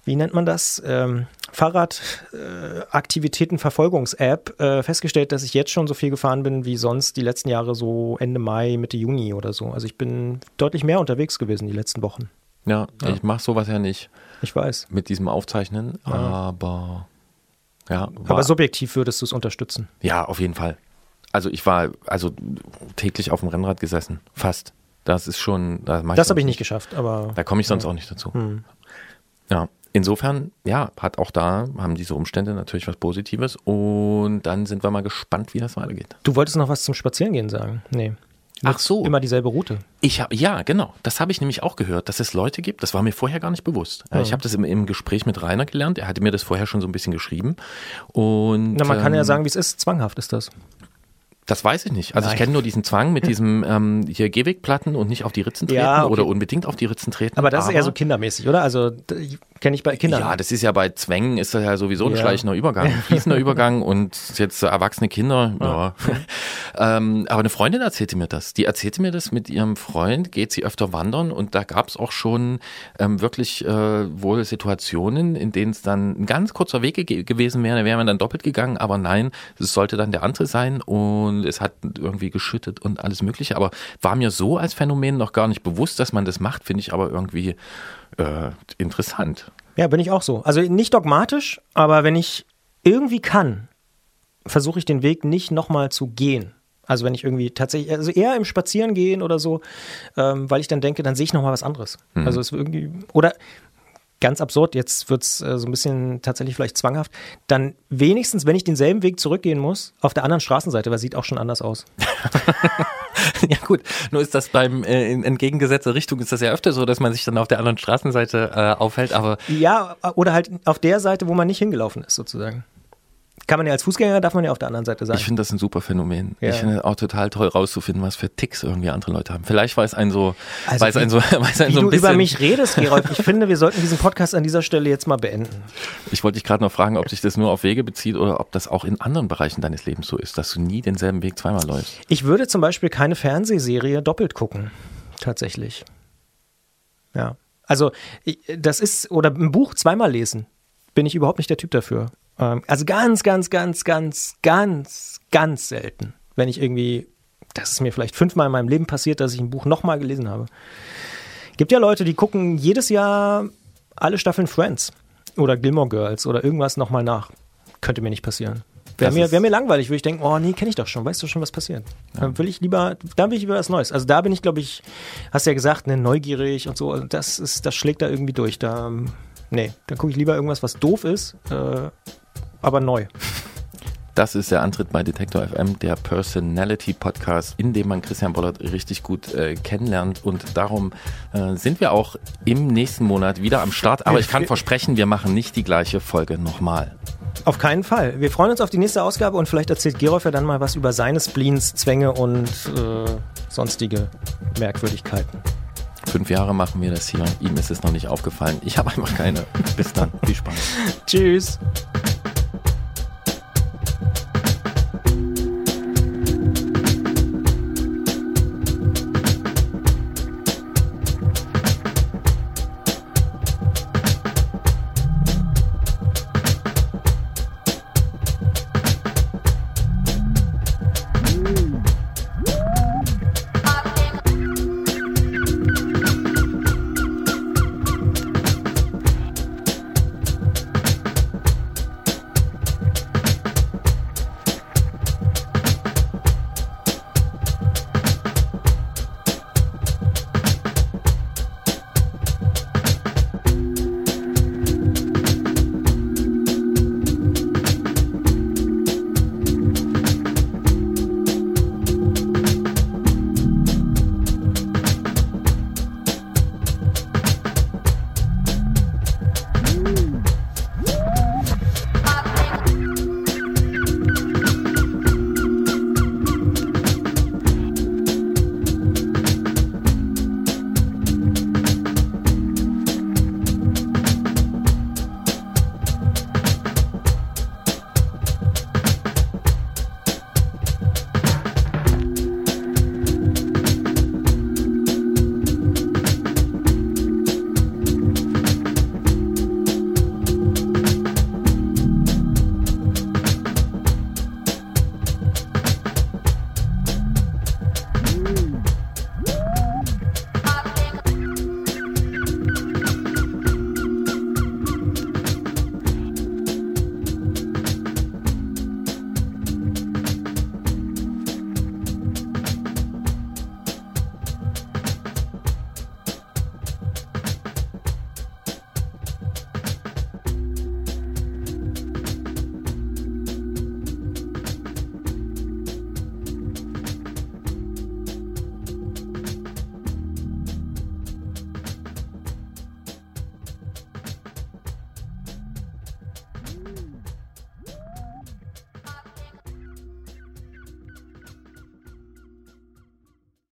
wie nennt man das, ähm, Fahrradaktivitäten-Verfolgungs-App äh, festgestellt, dass ich jetzt schon so viel gefahren bin wie sonst die letzten Jahre, so Ende Mai, Mitte Juni oder so. Also ich bin deutlich mehr unterwegs gewesen die letzten Wochen. Ja, Ja. ich mache sowas ja nicht Ich weiß. mit diesem Aufzeichnen, Ja. aber ja, Aber subjektiv würdest du es unterstützen. ja, auf jeden Fall. Also ich war also täglich auf dem Rennrad gesessen, fast. Das ist schon, Das sonst habe ich nicht geschafft, aber. Da komme ich sonst Ja. auch nicht dazu. Hm. Ja, insofern, ja, hat auch da, haben diese Umstände natürlich was Positives und dann sind wir mal gespannt, wie das weitergeht. Du wolltest noch was zum Spazierengehen sagen? Nee. Ach so. Immer dieselbe Route. Ich habe ja, genau, das habe ich nämlich auch gehört, dass es Leute gibt, das war mir vorher gar nicht bewusst. Ja. Ich habe das im, im Gespräch mit Rainer gelernt, er hatte mir das vorher schon so ein bisschen geschrieben und Na, man kann ja ähm, sagen, wie es ist. Zwanghaft ist das. Das weiß ich nicht. Also ich Nein. kenne nur diesen Zwang mit diesem ähm, hier Gehwegplatten und nicht auf die Ritzen treten Ja, okay. oder unbedingt auf die Ritzen treten. Aber das ist eher so kindermäßig, oder? Also kenne ich bei Kindern. Ja, das ist ja bei Zwängen ist das ja sowieso ein Ja. schleichender Übergang, ein fließender Übergang und jetzt erwachsene Kinder, ja. ähm, aber eine Freundin erzählte mir das. Die erzählte mir das mit ihrem Freund, geht sie öfter wandern und da gab es auch schon ähm, wirklich äh, wohl Situationen, in denen es dann ein ganz kurzer Weg ge gewesen wäre, da wäre man dann doppelt gegangen, aber nein, es sollte dann der andere sein und es hat irgendwie geschüttet und alles mögliche, aber war mir so als Phänomen noch gar nicht bewusst, dass man das macht, finde ich aber irgendwie äh, interessant. Ja, bin ich auch so. Also nicht dogmatisch, aber wenn ich irgendwie kann, versuche ich den Weg nicht nochmal zu gehen. Also wenn ich irgendwie tatsächlich, also eher im Spazierengehen oder so, ähm, weil ich dann denke, dann sehe ich nochmal was anderes. Mhm. Also es irgendwie, oder ganz absurd, jetzt wird's äh, so ein bisschen tatsächlich vielleicht zwanghaft, dann wenigstens, wenn ich denselben Weg zurückgehen muss, auf der anderen Straßenseite, weil sieht auch schon anders aus. Ja gut, nur ist das beim äh, in entgegengesetzter Richtung ist das ja öfter so, dass man sich dann auf der anderen Straßenseite äh, aufhält, aber Ja, oder halt auf der Seite, wo man nicht hingelaufen ist, sozusagen. Kann man ja als Fußgänger, darf man ja auf der anderen Seite sein. ich finde das ein super Phänomen. Ja. Ich finde auch total toll rauszufinden, was für Ticks irgendwie andere Leute haben. Vielleicht weiß ein so, Also weiß wie- ein so, weiß ein so ein du bisschen. über mich redest, Gerolf, ich finde, wir sollten diesen Podcast an dieser Stelle jetzt mal beenden. Ich wollte dich gerade noch fragen, ob sich das nur auf Wege bezieht oder ob das auch in anderen Bereichen deines Lebens so ist, dass du nie denselben Weg zweimal läufst. Ich würde zum Beispiel keine Fernsehserie doppelt gucken. Tatsächlich. Ja. Also, das ist, oder ein Buch zweimal lesen. Bin ich überhaupt nicht der Typ dafür. Ähm, Also ganz, ganz, ganz, ganz, ganz, ganz selten. Wenn ich irgendwie, das ist mir vielleicht fünfmal in meinem Leben passiert, dass ich ein Buch nochmal gelesen habe. Gibt ja Leute, die gucken jedes Jahr alle Staffeln Friends oder Gilmore Girls oder irgendwas nochmal nach. Könnte mir nicht passieren. Wäre mir, wär mir langweilig, würde ich denken, oh nee, kenne ich doch schon, weißt du schon, was passiert. Dann will ich lieber, dann will ich lieber was Neues. Also da bin ich, glaube ich, hast ja gesagt, ne, neugierig und so. Also das ist, das schlägt da irgendwie durch. Da, ähm, nee, dann gucke ich lieber irgendwas, was doof ist, äh, aber neu. Das ist der Antritt bei Detektor FM, der Personality Podcast, in dem man Christian Bollert richtig gut äh, kennenlernt. Und darum äh, sind wir auch im nächsten Monat wieder am Start. Aber ich kann versprechen, wir machen nicht die gleiche Folge nochmal. Auf keinen Fall. Wir freuen uns auf die nächste Ausgabe und vielleicht erzählt Gerolf ja dann mal was über seine Spleens, Zwänge und äh, sonstige Merkwürdigkeiten. Fünf Jahre machen wir das hier. Ihm ist es noch nicht aufgefallen. Ich habe einfach keine. Bis dann. Viel Spaß. Tschüss.